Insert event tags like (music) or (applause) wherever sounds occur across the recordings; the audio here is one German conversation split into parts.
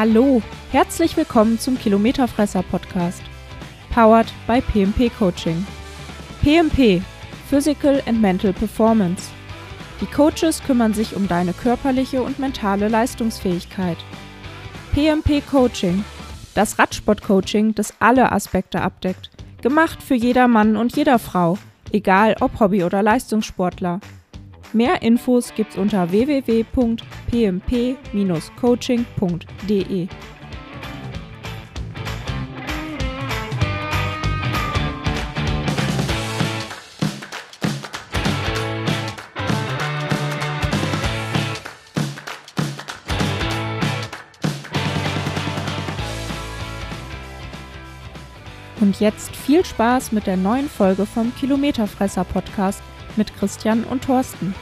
Hallo, herzlich willkommen zum Kilometerfresser Podcast. Powered by PMP Coaching. PMP, Physical and Mental Performance. Die Coaches kümmern sich um deine körperliche und mentale Leistungsfähigkeit. PMP Coaching, das Radsport-Coaching, das alle Aspekte abdeckt. Gemacht für jeder Mann und jeder Frau, egal ob Hobby- oder Leistungssportler. Mehr Infos gibt's unter www.pmp-coaching.de. Und jetzt viel Spaß mit der neuen Folge vom Kilometerfresser Podcast mit Christian und Thorsten.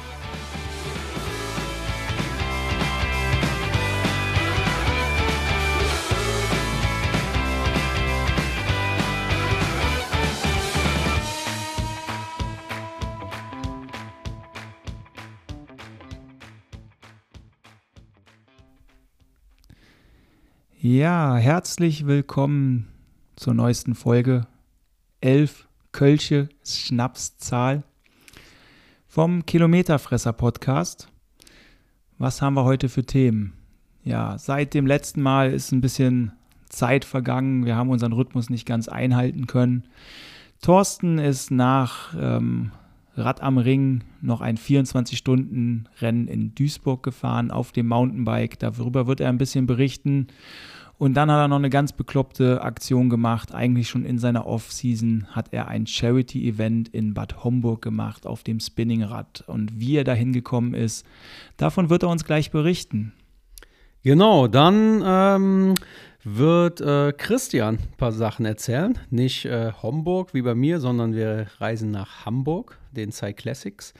Ja, herzlich willkommen zur neuesten Folge. Elf Kölsche Schnapszahl vom Kilometerfresser Podcast. Was haben wir heute für Themen? Ja, seit dem letzten Mal ist ein bisschen Zeit vergangen. Wir haben unseren Rhythmus nicht ganz einhalten können. Thorsten ist nach ähm, Rad am Ring noch ein 24-Stunden-Rennen in Duisburg gefahren auf dem Mountainbike. Darüber wird er ein bisschen berichten. Und dann hat er noch eine ganz bekloppte Aktion gemacht. Eigentlich schon in seiner Off-Season hat er ein Charity-Event in Bad Homburg gemacht auf dem Spinningrad. Und wie er da hingekommen ist, davon wird er uns gleich berichten. Genau, dann ähm, wird äh, Christian ein paar Sachen erzählen. Nicht äh, Homburg wie bei mir, sondern wir reisen nach Hamburg, den Cyclassics.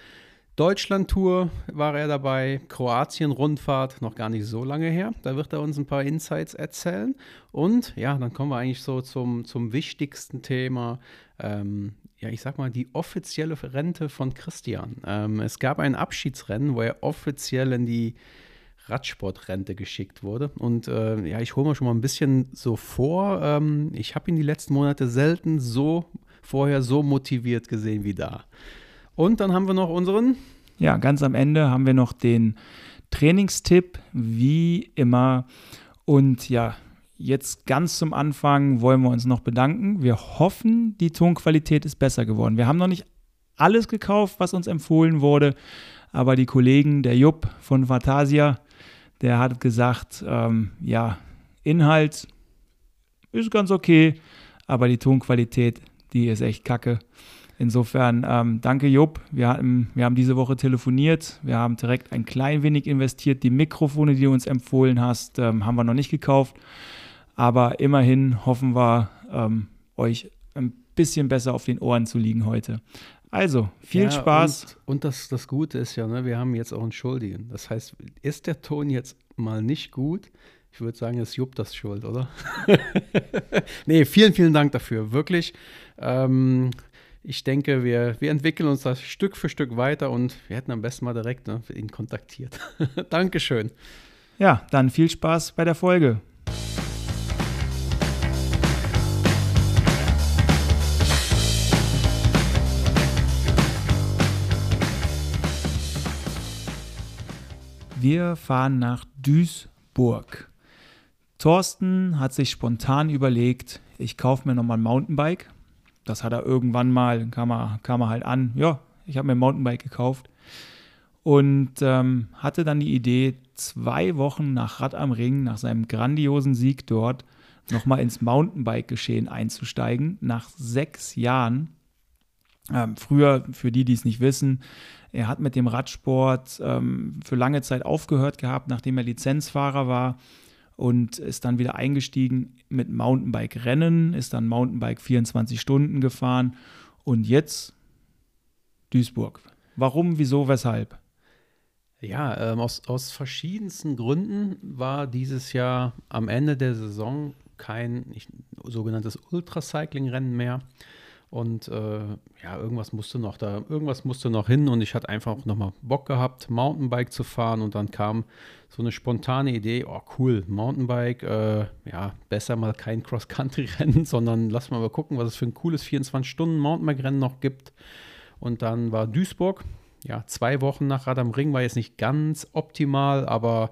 Deutschland-Tour war er dabei, Kroatien-Rundfahrt, noch gar nicht so lange her. Da wird er uns ein paar Insights erzählen. Und ja, dann kommen wir eigentlich so zum, zum wichtigsten Thema. Ähm, ja, ich sag mal, die offizielle Rente von Christian. Ähm, es gab ein Abschiedsrennen, wo er offiziell in die Radsportrente geschickt wurde. Und äh, ja, ich hole mal schon mal ein bisschen so vor. Ähm, ich habe ihn die letzten Monate selten so vorher so motiviert gesehen wie da. Und dann haben wir noch unseren. Ja, ganz am Ende haben wir noch den Trainingstipp, wie immer. Und ja, jetzt ganz zum Anfang wollen wir uns noch bedanken. Wir hoffen, die Tonqualität ist besser geworden. Wir haben noch nicht alles gekauft, was uns empfohlen wurde, aber die Kollegen, der Jupp von Fantasia, der hat gesagt, ähm, ja, Inhalt ist ganz okay, aber die Tonqualität, die ist echt kacke. Insofern ähm, danke Jupp. Wir, hatten, wir haben diese Woche telefoniert. Wir haben direkt ein klein wenig investiert. Die Mikrofone, die du uns empfohlen hast, ähm, haben wir noch nicht gekauft. Aber immerhin hoffen wir, ähm, euch ein bisschen besser auf den Ohren zu liegen heute. Also, viel ja, Spaß. Und, und, das, das Gute ist ja, ne, wir haben jetzt auch einen Schuldigen. Das heißt, ist der Ton jetzt mal nicht gut? Ich würde sagen, es Jupp das schuld, oder? (laughs) nee, vielen, vielen Dank dafür. Wirklich. Ähm, ich denke, wir, wir entwickeln uns das Stück für Stück weiter und wir hätten am besten mal direkt ne, ihn kontaktiert. (laughs) Dankeschön. Ja, dann viel Spaß bei der Folge. Wir fahren nach Duisburg. Thorsten hat sich spontan überlegt, ich kaufe mir nochmal ein Mountainbike das hat er irgendwann mal, kam er, kam er halt an, ja, ich habe mir ein Mountainbike gekauft und ähm, hatte dann die Idee, zwei Wochen nach Rad am Ring, nach seinem grandiosen Sieg dort, nochmal ins Mountainbike-Geschehen einzusteigen, nach sechs Jahren. Ähm, früher, für die, die es nicht wissen, er hat mit dem Radsport ähm, für lange Zeit aufgehört gehabt, nachdem er Lizenzfahrer war und ist dann wieder eingestiegen mit Mountainbike-Rennen, ist dann Mountainbike 24 Stunden gefahren und jetzt Duisburg. Warum, wieso, weshalb? Ja, ähm, aus, aus verschiedensten Gründen war dieses Jahr am Ende der Saison kein ich, sogenanntes Ultracycling-Rennen mehr. Und äh, ja, irgendwas musste noch da, irgendwas musste noch hin und ich hatte einfach auch nochmal Bock gehabt, Mountainbike zu fahren und dann kam so eine spontane Idee, oh cool, Mountainbike, äh, ja, besser mal kein Cross-Country-Rennen, (laughs) sondern lass mal mal gucken, was es für ein cooles 24-Stunden-Mountainbike-Rennen noch gibt. Und dann war Duisburg, ja, zwei Wochen nach Rad am Ring war jetzt nicht ganz optimal, aber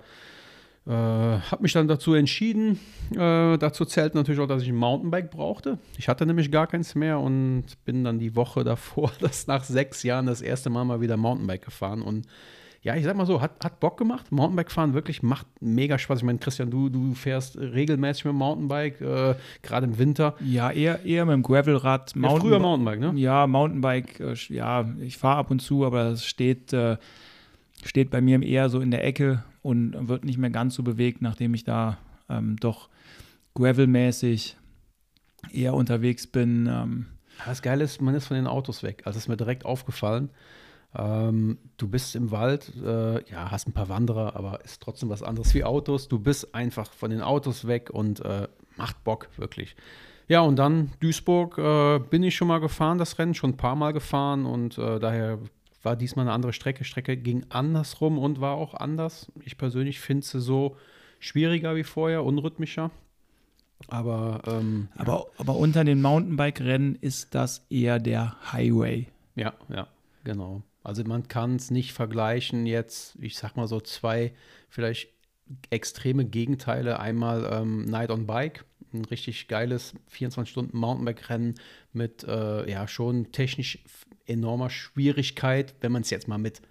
äh, habe mich dann dazu entschieden. Äh, dazu zählt natürlich auch, dass ich ein Mountainbike brauchte. Ich hatte nämlich gar keins mehr und bin dann die Woche (laughs) davor, (laughs) das nach sechs Jahren das erste Mal mal wieder Mountainbike gefahren. Und ja, ich sag mal so, hat, hat Bock gemacht. Mountainbike fahren wirklich macht mega Spaß. Ich meine, Christian, du, du fährst regelmäßig mit dem Mountainbike, äh, gerade im Winter. Ja, eher, eher mit dem Gravelrad. Ja, früher Mountainbike, ne? Ja, Mountainbike, äh, ja, ich fahre ab und zu, aber das steht, äh, steht bei mir eher so in der Ecke und wird nicht mehr ganz so bewegt, nachdem ich da ähm, doch gravelmäßig eher unterwegs bin. Ähm. Das Geile ist, man ist von den Autos weg. Also ist mir direkt aufgefallen. Ähm, du bist im Wald, äh, ja, hast ein paar Wanderer, aber ist trotzdem was anderes wie Autos. Du bist einfach von den Autos weg und äh, macht Bock, wirklich. Ja, und dann Duisburg äh, bin ich schon mal gefahren, das Rennen, schon ein paar Mal gefahren und äh, daher war diesmal eine andere Strecke. Strecke ging andersrum und war auch anders. Ich persönlich finde sie so schwieriger wie vorher, unrhythmischer. Aber, ähm, aber, ja. aber unter den Mountainbike-Rennen ist das eher der Highway. Ja, ja, genau. Also man kann es nicht vergleichen jetzt, ich sag mal so zwei vielleicht extreme Gegenteile. Einmal ähm, Night on Bike, ein richtig geiles 24-Stunden-Mountainbike-Rennen mit äh, ja schon technisch enormer Schwierigkeit, wenn man es jetzt mal mit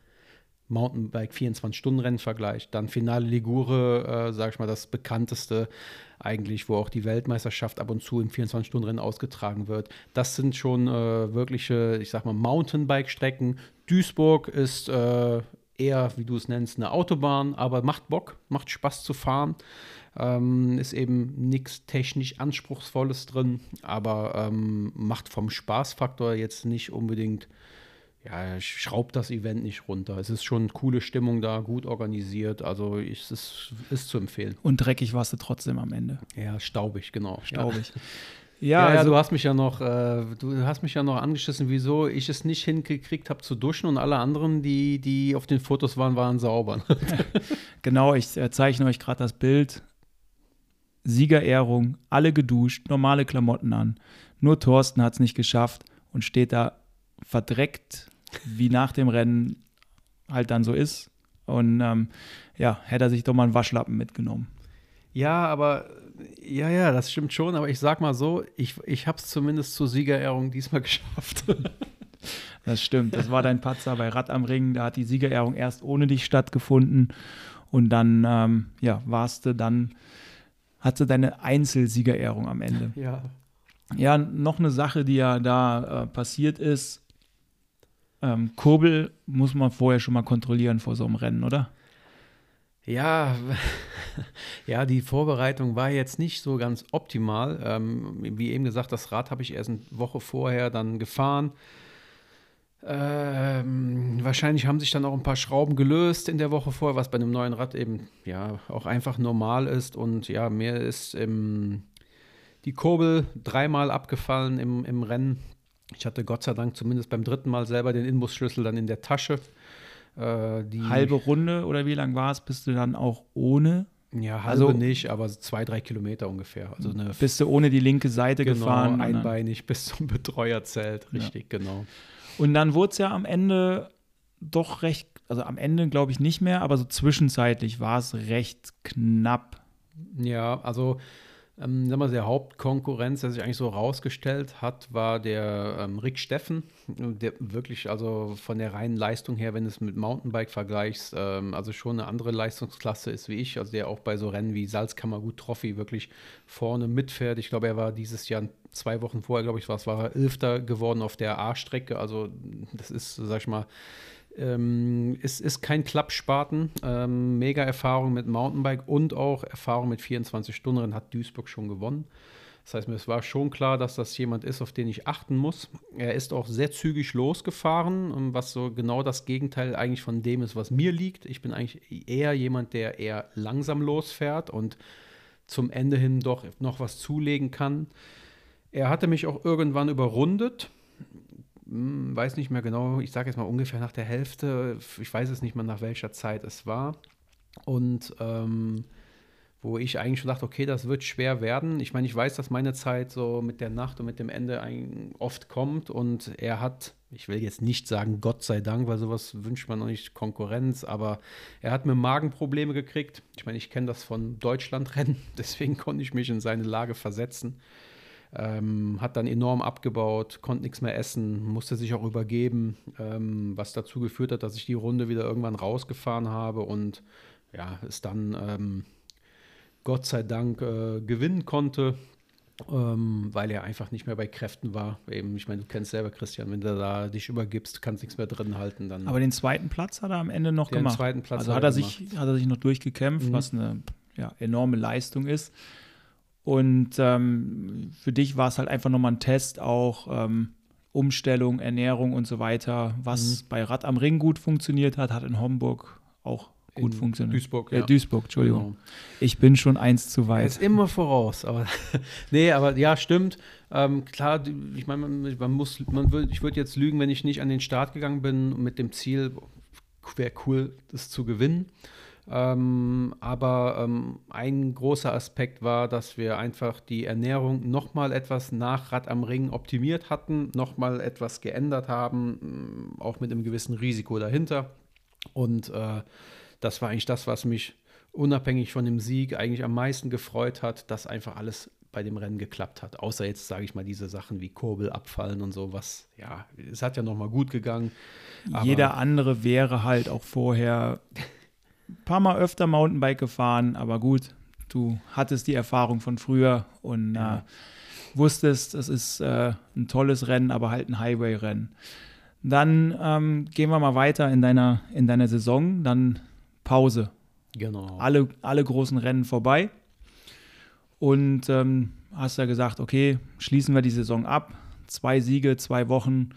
Mountainbike 24-Stunden-Rennen vergleicht. Dann Finale Ligure, äh, sag ich mal, das bekannteste eigentlich, wo auch die Weltmeisterschaft ab und zu im 24-Stunden-Rennen ausgetragen wird. Das sind schon äh, wirkliche, ich sag mal, Mountainbike-Strecken. Duisburg ist äh, eher, wie du es nennst, eine Autobahn, aber macht Bock, macht Spaß zu fahren. Ähm, ist eben nichts technisch Anspruchsvolles drin, aber ähm, macht vom Spaßfaktor jetzt nicht unbedingt, ja, schraubt das Event nicht runter. Es ist schon eine coole Stimmung da, gut organisiert, also es ist, ist zu empfehlen. Und dreckig warst du trotzdem am Ende. Ja, staubig, genau. Staubig. (laughs) Ja. Ja, ja, also, du hast mich ja noch, äh, du hast mich ja noch angeschissen, wieso ich es nicht hingekriegt habe zu duschen und alle anderen, die, die auf den Fotos waren, waren sauber. (laughs) genau, ich äh, zeichne euch gerade das Bild. Siegerehrung, alle geduscht, normale Klamotten an. Nur Thorsten hat es nicht geschafft und steht da verdreckt, wie nach dem Rennen halt dann so ist. Und ähm, ja, hätte er sich doch mal einen Waschlappen mitgenommen. Ja, aber ja, ja, das stimmt schon, aber ich sag mal so, ich, ich habe es zumindest zur Siegerehrung diesmal (laughs) geschafft. das stimmt, das war dein Patzer bei Rad am Ring, da hat die Siegerehrung erst ohne dich stattgefunden und dann, ähm, ja, warst du dann hatte deine Einzelsiegerehrung am Ende. Ja. Ja, noch eine Sache, die ja da äh, passiert ist. Ähm, Kurbel muss man vorher schon mal kontrollieren vor so einem Rennen, oder? Ja, (laughs) ja, die Vorbereitung war jetzt nicht so ganz optimal. Ähm, wie eben gesagt, das Rad habe ich erst eine Woche vorher dann gefahren. Ähm, wahrscheinlich haben sich dann auch ein paar Schrauben gelöst in der Woche vorher, was bei einem neuen Rad eben ja auch einfach normal ist. Und ja, mir ist im, die Kurbel dreimal abgefallen im, im Rennen. Ich hatte Gott sei Dank zumindest beim dritten Mal selber den Inbusschlüssel dann in der Tasche. Äh, Halbe Runde oder wie lang war es? Bist du dann auch ohne? Ja, halbe also, nicht, aber zwei, drei Kilometer ungefähr. Also eine bist du ohne die linke Seite genau, gefahren? Einbeinig bis zum Betreuerzelt, richtig, ja. genau. Und dann wurde es ja am Ende doch recht, also am Ende glaube ich nicht mehr, aber so zwischenzeitlich war es recht knapp. Ja, also ähm, sagen wir, der Hauptkonkurrenz, der sich eigentlich so rausgestellt hat, war der ähm, Rick Steffen, der wirklich, also von der reinen Leistung her, wenn du es mit Mountainbike vergleichst, ähm, also schon eine andere Leistungsklasse ist wie ich, also der auch bei so Rennen wie Salzkammergut Trophy wirklich vorne mitfährt. Ich glaube, er war dieses Jahr zwei Wochen vorher, glaube ich, was war er Elfter geworden auf der A-Strecke. Also das ist, sag ich mal, ähm, ist, ist kein Klappspaten. Ähm, mega Erfahrung mit Mountainbike und auch Erfahrung mit 24 Stunden Rennen hat Duisburg schon gewonnen. Das heißt, mir war schon klar, dass das jemand ist, auf den ich achten muss. Er ist auch sehr zügig losgefahren, was so genau das Gegenteil eigentlich von dem ist, was mir liegt. Ich bin eigentlich eher jemand, der eher langsam losfährt und zum Ende hin doch noch was zulegen kann. Er hatte mich auch irgendwann überrundet hm, weiß nicht mehr genau, ich sage jetzt mal ungefähr nach der Hälfte, ich weiß es nicht mehr nach welcher Zeit es war. Und ähm, wo ich eigentlich schon dachte, okay, das wird schwer werden. Ich meine, ich weiß, dass meine Zeit so mit der Nacht und mit dem Ende oft kommt und er hat, ich will jetzt nicht sagen Gott sei Dank, weil sowas wünscht man noch nicht Konkurrenz, aber er hat mir Magenprobleme gekriegt. Ich meine, ich kenne das von Deutschlandrennen, (laughs) deswegen konnte ich mich in seine Lage versetzen. Ähm, hat dann enorm abgebaut, konnte nichts mehr essen, musste sich auch übergeben, ähm, was dazu geführt hat, dass ich die Runde wieder irgendwann rausgefahren habe und ja, ist dann ähm, Gott sei Dank äh, gewinnen konnte, ähm, weil er einfach nicht mehr bei Kräften war. Eben, ich meine, du kennst selber Christian, wenn du da dich übergibst, kannst nichts mehr drin halten. Dann Aber den zweiten Platz hat er am Ende noch den gemacht. Zweiten Platz also hat er, sich, hat er sich noch durchgekämpft, mhm. was eine ja, enorme Leistung ist. Und ähm, für dich war es halt einfach nochmal ein Test, auch ähm, Umstellung, Ernährung und so weiter. Was mhm. bei Rad am Ring gut funktioniert hat, hat in Homburg auch gut in funktioniert. Duisburg, ja. Äh, Duisburg, Entschuldigung. Genau. Ich bin schon eins zu weit. Ist immer voraus, aber (laughs) nee, aber ja, stimmt. Ähm, klar, ich meine, man, man, muss, man würd, ich würde jetzt lügen, wenn ich nicht an den Start gegangen bin mit dem Ziel, wäre cool, das zu gewinnen. Ähm, aber ähm, ein großer Aspekt war, dass wir einfach die Ernährung nochmal etwas nach Rad am Ring optimiert hatten, nochmal etwas geändert haben, auch mit einem gewissen Risiko dahinter. Und äh, das war eigentlich das, was mich unabhängig von dem Sieg eigentlich am meisten gefreut hat, dass einfach alles bei dem Rennen geklappt hat. Außer jetzt, sage ich mal, diese Sachen wie Kurbel abfallen und so, was, ja, es hat ja nochmal gut gegangen. Jeder andere wäre halt auch vorher ein paar Mal öfter Mountainbike gefahren, aber gut, du hattest die Erfahrung von früher und ja. äh, wusstest, es ist äh, ein tolles Rennen, aber halt ein Highway-Rennen. Dann ähm, gehen wir mal weiter in deiner, in deiner Saison. Dann Pause. Genau. Alle, alle großen Rennen vorbei. Und ähm, hast ja gesagt, okay, schließen wir die Saison ab. Zwei Siege, zwei Wochen,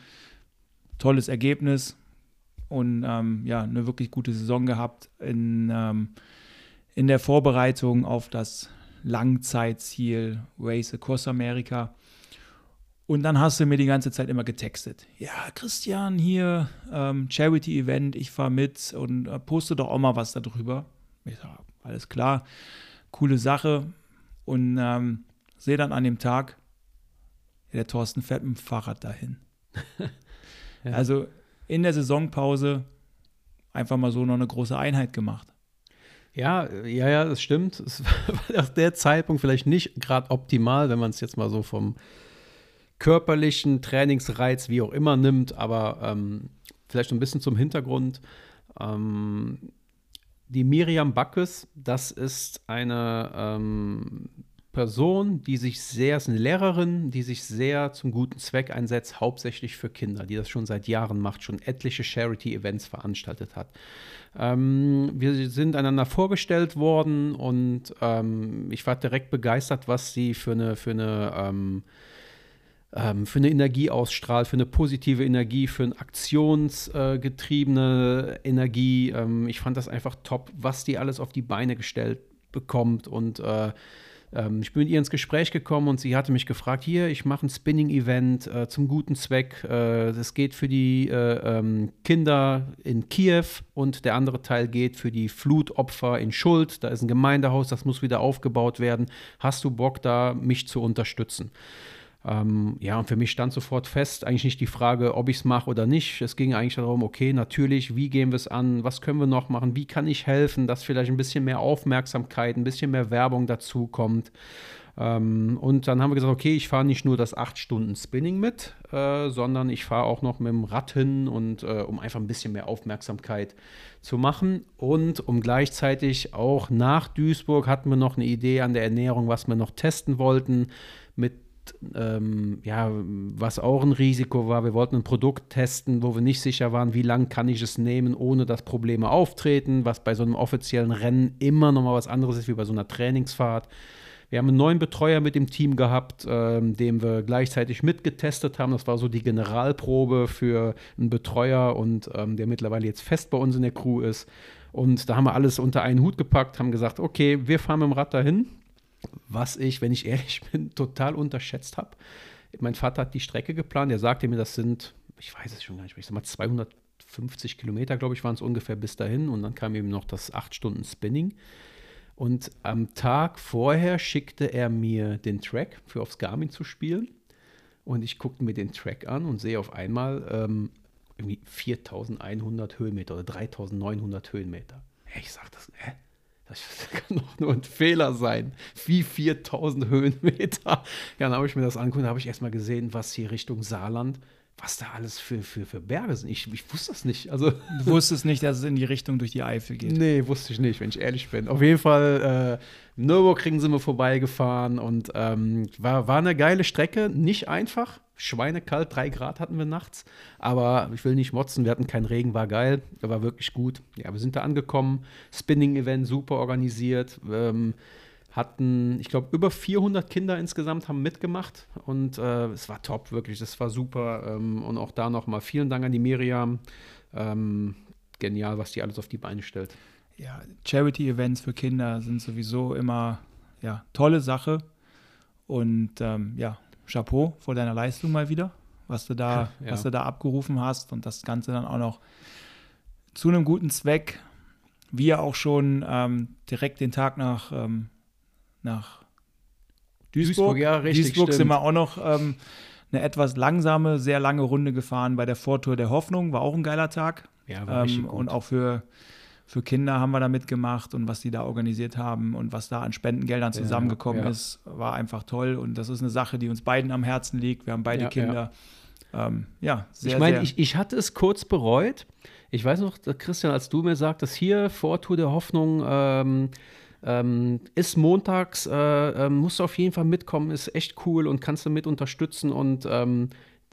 tolles Ergebnis und ähm, ja, eine wirklich gute Saison gehabt in, ähm, in der Vorbereitung auf das Langzeitziel Race Across America. Und dann hast du mir die ganze Zeit immer getextet. Ja, Christian, hier, ähm, Charity-Event, ich fahre mit und äh, poste doch auch mal was darüber. Ich sage, alles klar, coole Sache. Und ähm, sehe dann an dem Tag, der Thorsten fährt mit dem Fahrrad dahin. (laughs) ja. Also in der Saisonpause einfach mal so noch eine große Einheit gemacht. Ja, ja, ja, das stimmt. Es (laughs) war auch der Zeitpunkt vielleicht nicht gerade optimal, wenn man es jetzt mal so vom körperlichen Trainingsreiz, wie auch immer, nimmt, aber ähm, vielleicht ein bisschen zum Hintergrund. Ähm, die Miriam Backes, das ist eine ähm, Person, die sich sehr, ist eine Lehrerin, die sich sehr zum guten Zweck einsetzt, hauptsächlich für Kinder, die das schon seit Jahren macht, schon etliche Charity-Events veranstaltet hat. Ähm, wir sind einander vorgestellt worden und ähm, ich war direkt begeistert, was sie für eine, für eine ähm, ähm, für eine Energie ausstrahlt, für eine positive Energie, für eine aktionsgetriebene äh, Energie. Ähm, ich fand das einfach top, was die alles auf die Beine gestellt bekommt und äh, ähm, ich bin mit ihr ins Gespräch gekommen und sie hatte mich gefragt, hier, ich mache ein Spinning-Event äh, zum guten Zweck. Äh, geht für die äh, ähm, Kinder in Kiew und der andere Teil geht für die Flutopfer in Schuld. Da ist ein Gemeindehaus, das muss wieder aufgebaut werden. Hast du Bock da, mich zu unterstützen? Ähm, ja, und für mich stand sofort fest, eigentlich nicht die Frage, ob ich es mache oder nicht. Es ging eigentlich darum, okay, natürlich, wie gehen wir es an, was können wir noch machen, wie kann ich helfen, dass vielleicht ein bisschen mehr Aufmerksamkeit, ein bisschen mehr Werbung dazu kommt. Ähm, und dann haben wir gesagt, okay, ich fahre nicht nur das 8 Stunden Spinning mit, äh, sondern ich fahre auch noch mit dem Rad hin und äh, um einfach ein bisschen mehr Aufmerksamkeit zu machen. Und um gleichzeitig auch nach Duisburg hatten wir noch eine Idee an der Ernährung, was wir noch testen wollten mit ähm, ja, was auch ein Risiko war. Wir wollten ein Produkt testen, wo wir nicht sicher waren, wie lange kann ich es nehmen, ohne dass Probleme auftreten, was bei so einem offiziellen Rennen immer noch mal was anderes ist wie bei so einer Trainingsfahrt. Wir haben einen neuen Betreuer mit dem Team gehabt, ähm, den wir gleichzeitig mitgetestet haben. Das war so die Generalprobe für einen Betreuer und ähm, der mittlerweile jetzt fest bei uns in der Crew ist. Und da haben wir alles unter einen Hut gepackt, haben gesagt, okay, wir fahren mit dem Rad dahin was ich, wenn ich ehrlich (laughs) bin, total unterschätzt habe. mein Vater hat die Strecke geplant. Er sagte mir, das sind, ich weiß es schon gar nicht ich sag mal 250 Kilometer, glaube ich, waren es ungefähr bis dahin. Und dann kam eben noch das 8 Stunden Spinning. Und am Tag vorher schickte er mir den Track für aufs Garmin zu spielen. Und ich guckte mir den Track an und sehe auf einmal ähm, irgendwie 4100 Höhenmeter oder 3900 Höhenmeter. Ich sage das, hä? Das kann doch nur ein Fehler sein. Wie 4000 Höhenmeter. Ja, dann habe ich mir das angeguckt, da habe ich erstmal gesehen, was hier Richtung Saarland was da alles für, für, für Berge sind. Ich, ich wusste das nicht. Also, du wusstest nicht, dass es in die Richtung durch die Eifel geht. Nee, wusste ich nicht, wenn ich ehrlich bin. Auf jeden Fall, äh, Nürburgring sind wir vorbeigefahren und ähm, war, war eine geile Strecke. Nicht einfach. Schweinekalt, drei Grad hatten wir nachts. Aber ich will nicht motzen, wir hatten keinen Regen, war geil. War wirklich gut. Ja, wir sind da angekommen. Spinning-Event super organisiert. Ähm, hatten, ich glaube, über 400 Kinder insgesamt haben mitgemacht und äh, es war top, wirklich, das war super. Ähm, und auch da nochmal vielen Dank an die Miriam. Ähm, genial, was die alles auf die Beine stellt. Ja, Charity-Events für Kinder sind sowieso immer ja, tolle Sache. Und ähm, ja, Chapeau vor deiner Leistung mal wieder, was du da, ja. was du da abgerufen hast und das Ganze dann auch noch zu einem guten Zweck. Wir auch schon ähm, direkt den Tag nach ähm, nach Duisburg. Duisburg, ja, richtig. Duisburg sind wir auch noch ähm, eine etwas langsame, sehr lange Runde gefahren bei der Vortour der Hoffnung. War auch ein geiler Tag. Ja, war ähm, gut. Und auch für, für Kinder haben wir da mitgemacht und was die da organisiert haben und was da an Spendengeldern zusammengekommen ja, ja. ist, war einfach toll. Und das ist eine Sache, die uns beiden am Herzen liegt. Wir haben beide ja, Kinder. Ähm, ja, sehr, Ich meine, ich, ich hatte es kurz bereut. Ich weiß noch, Christian, als du mir sagtest, hier Vortour der Hoffnung, ähm, ähm, ist montags, äh, äh, musst du auf jeden Fall mitkommen, ist echt cool und kannst du mit unterstützen. Und ähm,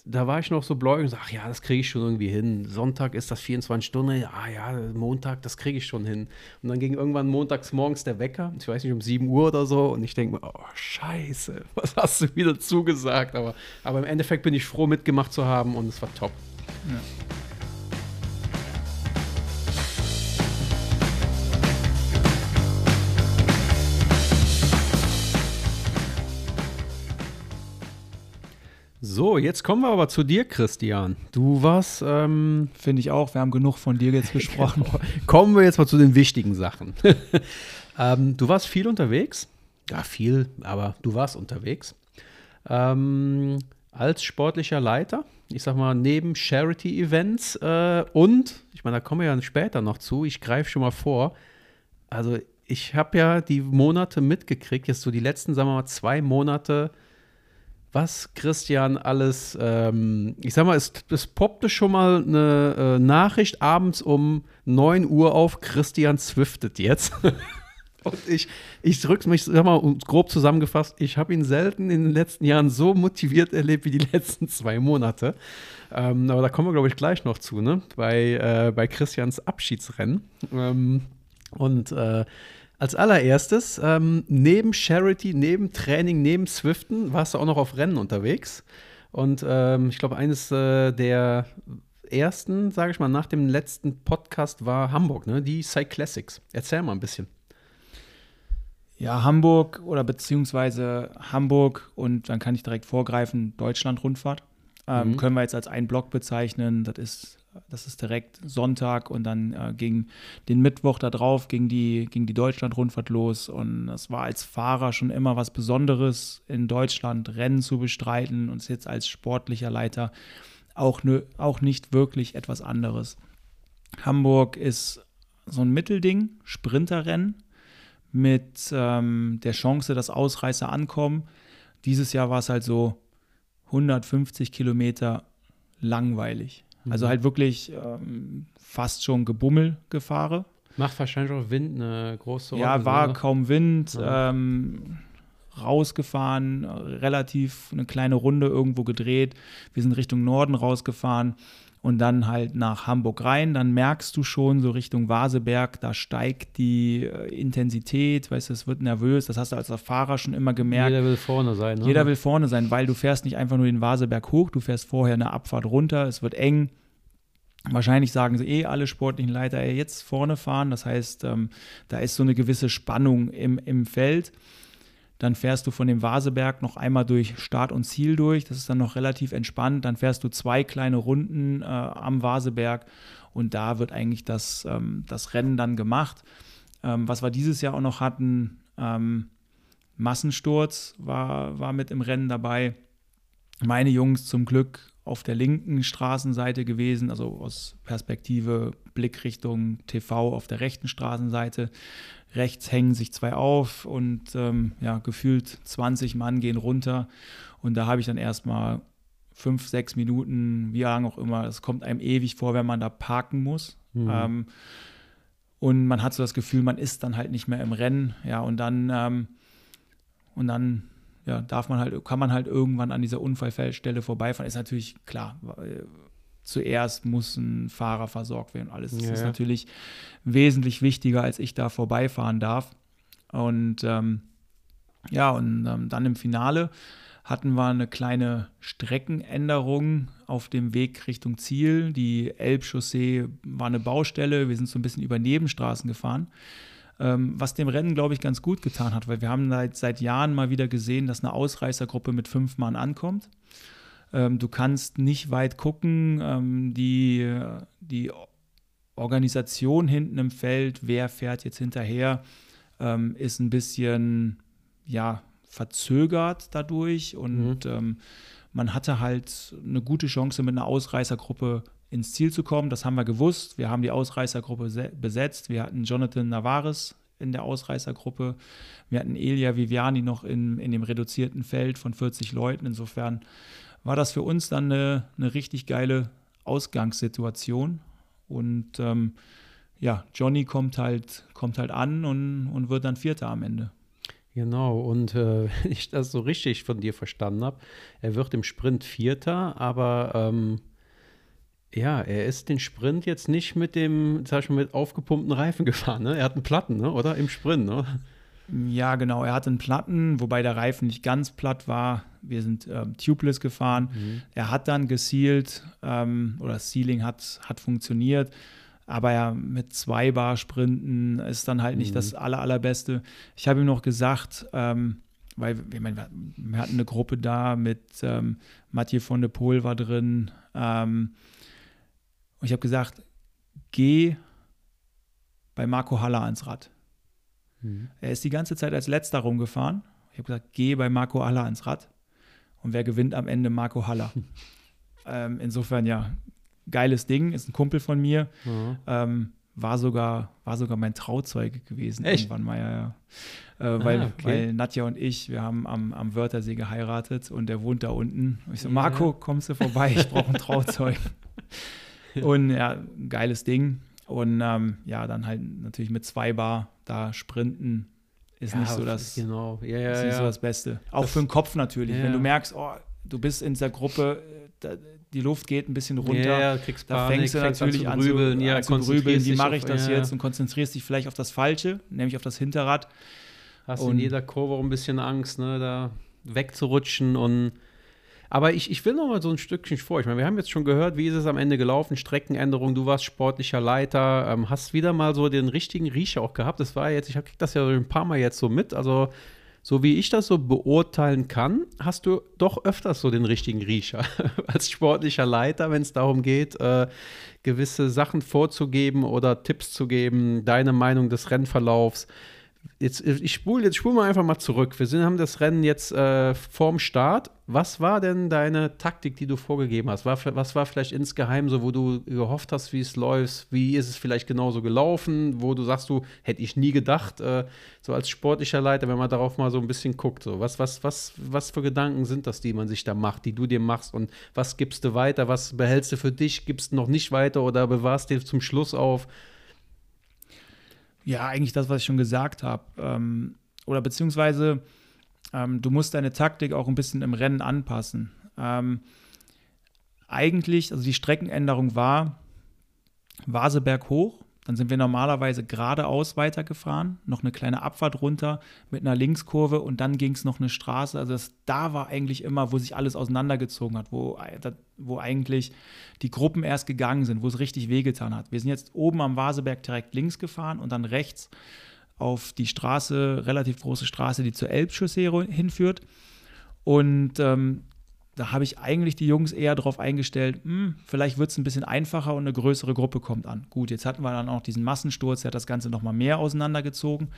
da war ich noch so bläugig und sag, ach ja, das kriege ich schon irgendwie hin. Sonntag ist das 24 Stunden, ja, ja, Montag, das kriege ich schon hin. Und dann ging irgendwann montags morgens der Wecker, ich weiß nicht, um 7 Uhr oder so, und ich denke mir, oh, scheiße, (laughs) was hast du wieder zugesagt? Aber, aber im Endeffekt bin ich froh, mitgemacht zu haben und es war top. Ja. So, jetzt kommen wir aber zu dir, Christian. Du warst. Ähm, Finde ich auch, wir haben genug von dir jetzt (laughs) besprochen. Genau. kommen wir jetzt mal zu den wichtigen Sachen. (laughs) ähm, du warst viel unterwegs. Ja, viel, aber du warst unterwegs. Ähm, als sportlicher Leiter, ich sag mal, neben Charity-Events äh, und, ich meine, da kommen wir ja später noch zu, ich greife schon mal vor. Also, ich habe ja die Monate mitgekriegt, jetzt so die letzten, sagen wir mal, zwei Monate was Christian alles, ähm, ich sag mal, es, es poppte schon mal eine äh, Nachricht abends um 9 Uhr auf, Christian zwiftet jetzt. (laughs) Und ich, ich drück's mich, sag mal, grob zusammengefasst, ich habe ihn selten in den letzten Jahren so motiviert erlebt wie die (laughs) letzten zwei Monate. Ähm, aber da kommen wir, glaube ich, gleich noch zu, ne? Bei, äh, bei Christians Abschiedsrennen. Ähm, und äh, als allererstes, ähm, neben Charity, neben Training, neben Swiften, warst du auch noch auf Rennen unterwegs. Und ähm, ich glaube, eines äh, der ersten, sage ich mal, nach dem letzten Podcast war Hamburg, ne? die Cyclassics. Erzähl mal ein bisschen. Ja, Hamburg oder beziehungsweise Hamburg und dann kann ich direkt vorgreifen, Deutschland-Rundfahrt. Ähm, mhm. Können wir jetzt als einen Block bezeichnen. Das ist das ist direkt Sonntag und dann äh, ging den Mittwoch da drauf, ging die, ging die Deutschland-Rundfahrt los. Und es war als Fahrer schon immer was Besonderes, in Deutschland Rennen zu bestreiten und jetzt als sportlicher Leiter auch, ne, auch nicht wirklich etwas anderes. Hamburg ist so ein Mittelding, Sprinterrennen mit ähm, der Chance, dass Ausreißer ankommen. Dieses Jahr war es halt so 150 Kilometer langweilig. Also mhm. halt wirklich ähm, fast schon Gebummelgefahre. Macht wahrscheinlich auch Wind eine große Rolle. Ja, war oder? kaum Wind. Ja. Ähm, rausgefahren, relativ eine kleine Runde irgendwo gedreht. Wir sind Richtung Norden rausgefahren und dann halt nach Hamburg rein. Dann merkst du schon so Richtung Vaseberg, da steigt die äh, Intensität, weißt du, es wird nervös. Das hast du als Fahrer schon immer gemerkt. Jeder will vorne sein. Ne? Jeder will vorne sein, weil du fährst nicht einfach nur den Vaseberg hoch, du fährst vorher eine Abfahrt runter, es wird eng. Wahrscheinlich sagen sie eh alle sportlichen Leiter, ey, jetzt vorne fahren. Das heißt, ähm, da ist so eine gewisse Spannung im, im Feld. Dann fährst du von dem Vaseberg noch einmal durch Start und Ziel durch. Das ist dann noch relativ entspannt. Dann fährst du zwei kleine Runden äh, am Vaseberg und da wird eigentlich das, ähm, das Rennen dann gemacht. Ähm, was wir dieses Jahr auch noch hatten, ähm, Massensturz war, war mit im Rennen dabei. Meine Jungs zum Glück auf der linken Straßenseite gewesen, also aus Perspektive Blickrichtung TV auf der rechten Straßenseite. Rechts hängen sich zwei auf und ähm, ja, gefühlt 20 Mann gehen runter. Und da habe ich dann erstmal fünf, sechs Minuten, wie lange auch immer, es kommt einem ewig vor, wenn man da parken muss. Mhm. Ähm, und man hat so das Gefühl, man ist dann halt nicht mehr im Rennen. Ja, und dann, ähm, und dann ja, darf man halt, kann man halt irgendwann an dieser Unfallstelle vorbeifahren. Ist natürlich klar, zuerst muss ein Fahrer versorgt werden. Alles das ja, ist natürlich wesentlich wichtiger, als ich da vorbeifahren darf. Und ähm, ja, und ähm, dann im Finale hatten wir eine kleine Streckenänderung auf dem Weg Richtung Ziel. Die Elbchaussee war eine Baustelle. Wir sind so ein bisschen über Nebenstraßen gefahren. Ähm, was dem Rennen, glaube ich, ganz gut getan hat, weil wir haben seit, seit Jahren mal wieder gesehen, dass eine Ausreißergruppe mit fünf Mann ankommt. Ähm, du kannst nicht weit gucken. Ähm, die, die Organisation hinten im Feld, wer fährt jetzt hinterher, ähm, ist ein bisschen, ja, verzögert dadurch und mhm. ähm, man hatte halt eine gute Chance, mit einer Ausreißergruppe ins Ziel zu kommen. Das haben wir gewusst. Wir haben die Ausreißergruppe besetzt. Wir hatten Jonathan Navarez in der Ausreißergruppe. Wir hatten Elia Viviani noch in, in dem reduzierten Feld von 40 Leuten. Insofern war das für uns dann eine, eine richtig geile Ausgangssituation. Und ähm, ja, Johnny kommt halt, kommt halt an und, und wird dann Vierter am Ende. Genau, und äh, wenn (laughs) ich das so richtig von dir verstanden habe, er wird im Sprint Vierter, aber ähm, ja, er ist den Sprint jetzt nicht mit dem, sag ich mal, mit aufgepumpten Reifen (laughs) gefahren, ne? Er hat einen Platten, ne? oder? Im Sprint, ne? Ja, genau. Er hatte einen Platten, wobei der Reifen nicht ganz platt war. Wir sind ähm, tubeless gefahren. Mhm. Er hat dann gesealt ähm, oder das Sealing hat, hat funktioniert. Aber ja, mit zwei Bar Sprinten ist dann halt nicht mhm. das aller, allerbeste. Ich habe ihm noch gesagt, ähm, weil ich meine, wir hatten eine Gruppe da mit ähm, Mathieu von de Poel war drin. Ähm, und ich habe gesagt, geh bei Marco Haller ans Rad. Mhm. Er ist die ganze Zeit als letzter rumgefahren. Ich habe gesagt, geh bei Marco Haller ans Rad. Und wer gewinnt am Ende? Marco Haller. (laughs) ähm, insofern ja, geiles Ding, ist ein Kumpel von mir. Mhm. Ähm, war sogar, war sogar mein Trauzeuge gewesen Echt? irgendwann mal, ja, ja. Äh, weil, ah, okay. weil Nadja und ich, wir haben am, am Wörthersee geheiratet und der wohnt da unten. Und ich so, ja. Marco, kommst du vorbei? Ich brauche einen Trauzeugen. (laughs) und ja, geiles Ding. Und ähm, ja, dann halt natürlich mit zwei Bar da sprinten ist ja, nicht so das, genau. ja, ja, ist nicht so das Beste. Auch das, für den Kopf natürlich. Wenn du merkst, oh, du bist in dieser Gruppe, da, die Luft geht ein bisschen runter. Ja, kriegst da Panik, fängst du natürlich an zu grübeln, ja, zu grübeln wie mache ich das jetzt und konzentrierst dich vielleicht auf das Falsche, nämlich auf das Hinterrad. Hast und in jeder Kurve auch ein bisschen Angst, ne, da wegzurutschen und aber ich, ich will noch mal so ein Stückchen vor. Ich meine, wir haben jetzt schon gehört, wie ist es am Ende gelaufen, Streckenänderung, du warst sportlicher Leiter, ähm, hast wieder mal so den richtigen Riecher auch gehabt. Das war jetzt, ich krieg das ja ein paar Mal jetzt so mit, also so wie ich das so beurteilen kann, hast du doch öfters so den richtigen Riecher (laughs) als sportlicher Leiter, wenn es darum geht, äh, gewisse Sachen vorzugeben oder Tipps zu geben, deine Meinung des Rennverlaufs jetzt, ich spule jetzt spul mal einfach mal zurück. Wir sind, haben das Rennen jetzt äh, vorm Start. Was war denn deine Taktik, die du vorgegeben hast? War, was war vielleicht insgeheim so, wo du gehofft hast, wie es läuft? Wie ist es vielleicht genauso gelaufen? Wo du sagst, du hätte ich nie gedacht, äh, so als sportlicher Leiter, wenn man darauf mal so ein bisschen guckt. So. Was, was, was, was für Gedanken sind das, die man sich da macht, die du dir machst? Und was gibst du weiter? Was behältst du für dich? Gibst du noch nicht weiter oder bewahrst dir zum Schluss auf? Ja, eigentlich das, was ich schon gesagt habe. Ähm, oder beziehungsweise ähm, du musst deine Taktik auch ein bisschen im Rennen anpassen. Ähm, eigentlich, also die Streckenänderung war Vaseberg hoch, dann sind wir normalerweise geradeaus weitergefahren, noch eine kleine Abfahrt runter mit einer Linkskurve und dann ging es noch eine Straße. Also das, da war eigentlich immer, wo sich alles auseinandergezogen hat, wo, wo eigentlich die Gruppen erst gegangen sind, wo es richtig wehgetan hat. Wir sind jetzt oben am Vaseberg direkt links gefahren und dann rechts auf die Straße, relativ große Straße, die zur Elbchaussee hinführt. Und ähm, da habe ich eigentlich die Jungs eher darauf eingestellt, hm, vielleicht wird es ein bisschen einfacher und eine größere Gruppe kommt an. Gut, jetzt hatten wir dann auch diesen Massensturz, der hat das Ganze nochmal mehr auseinandergezogen.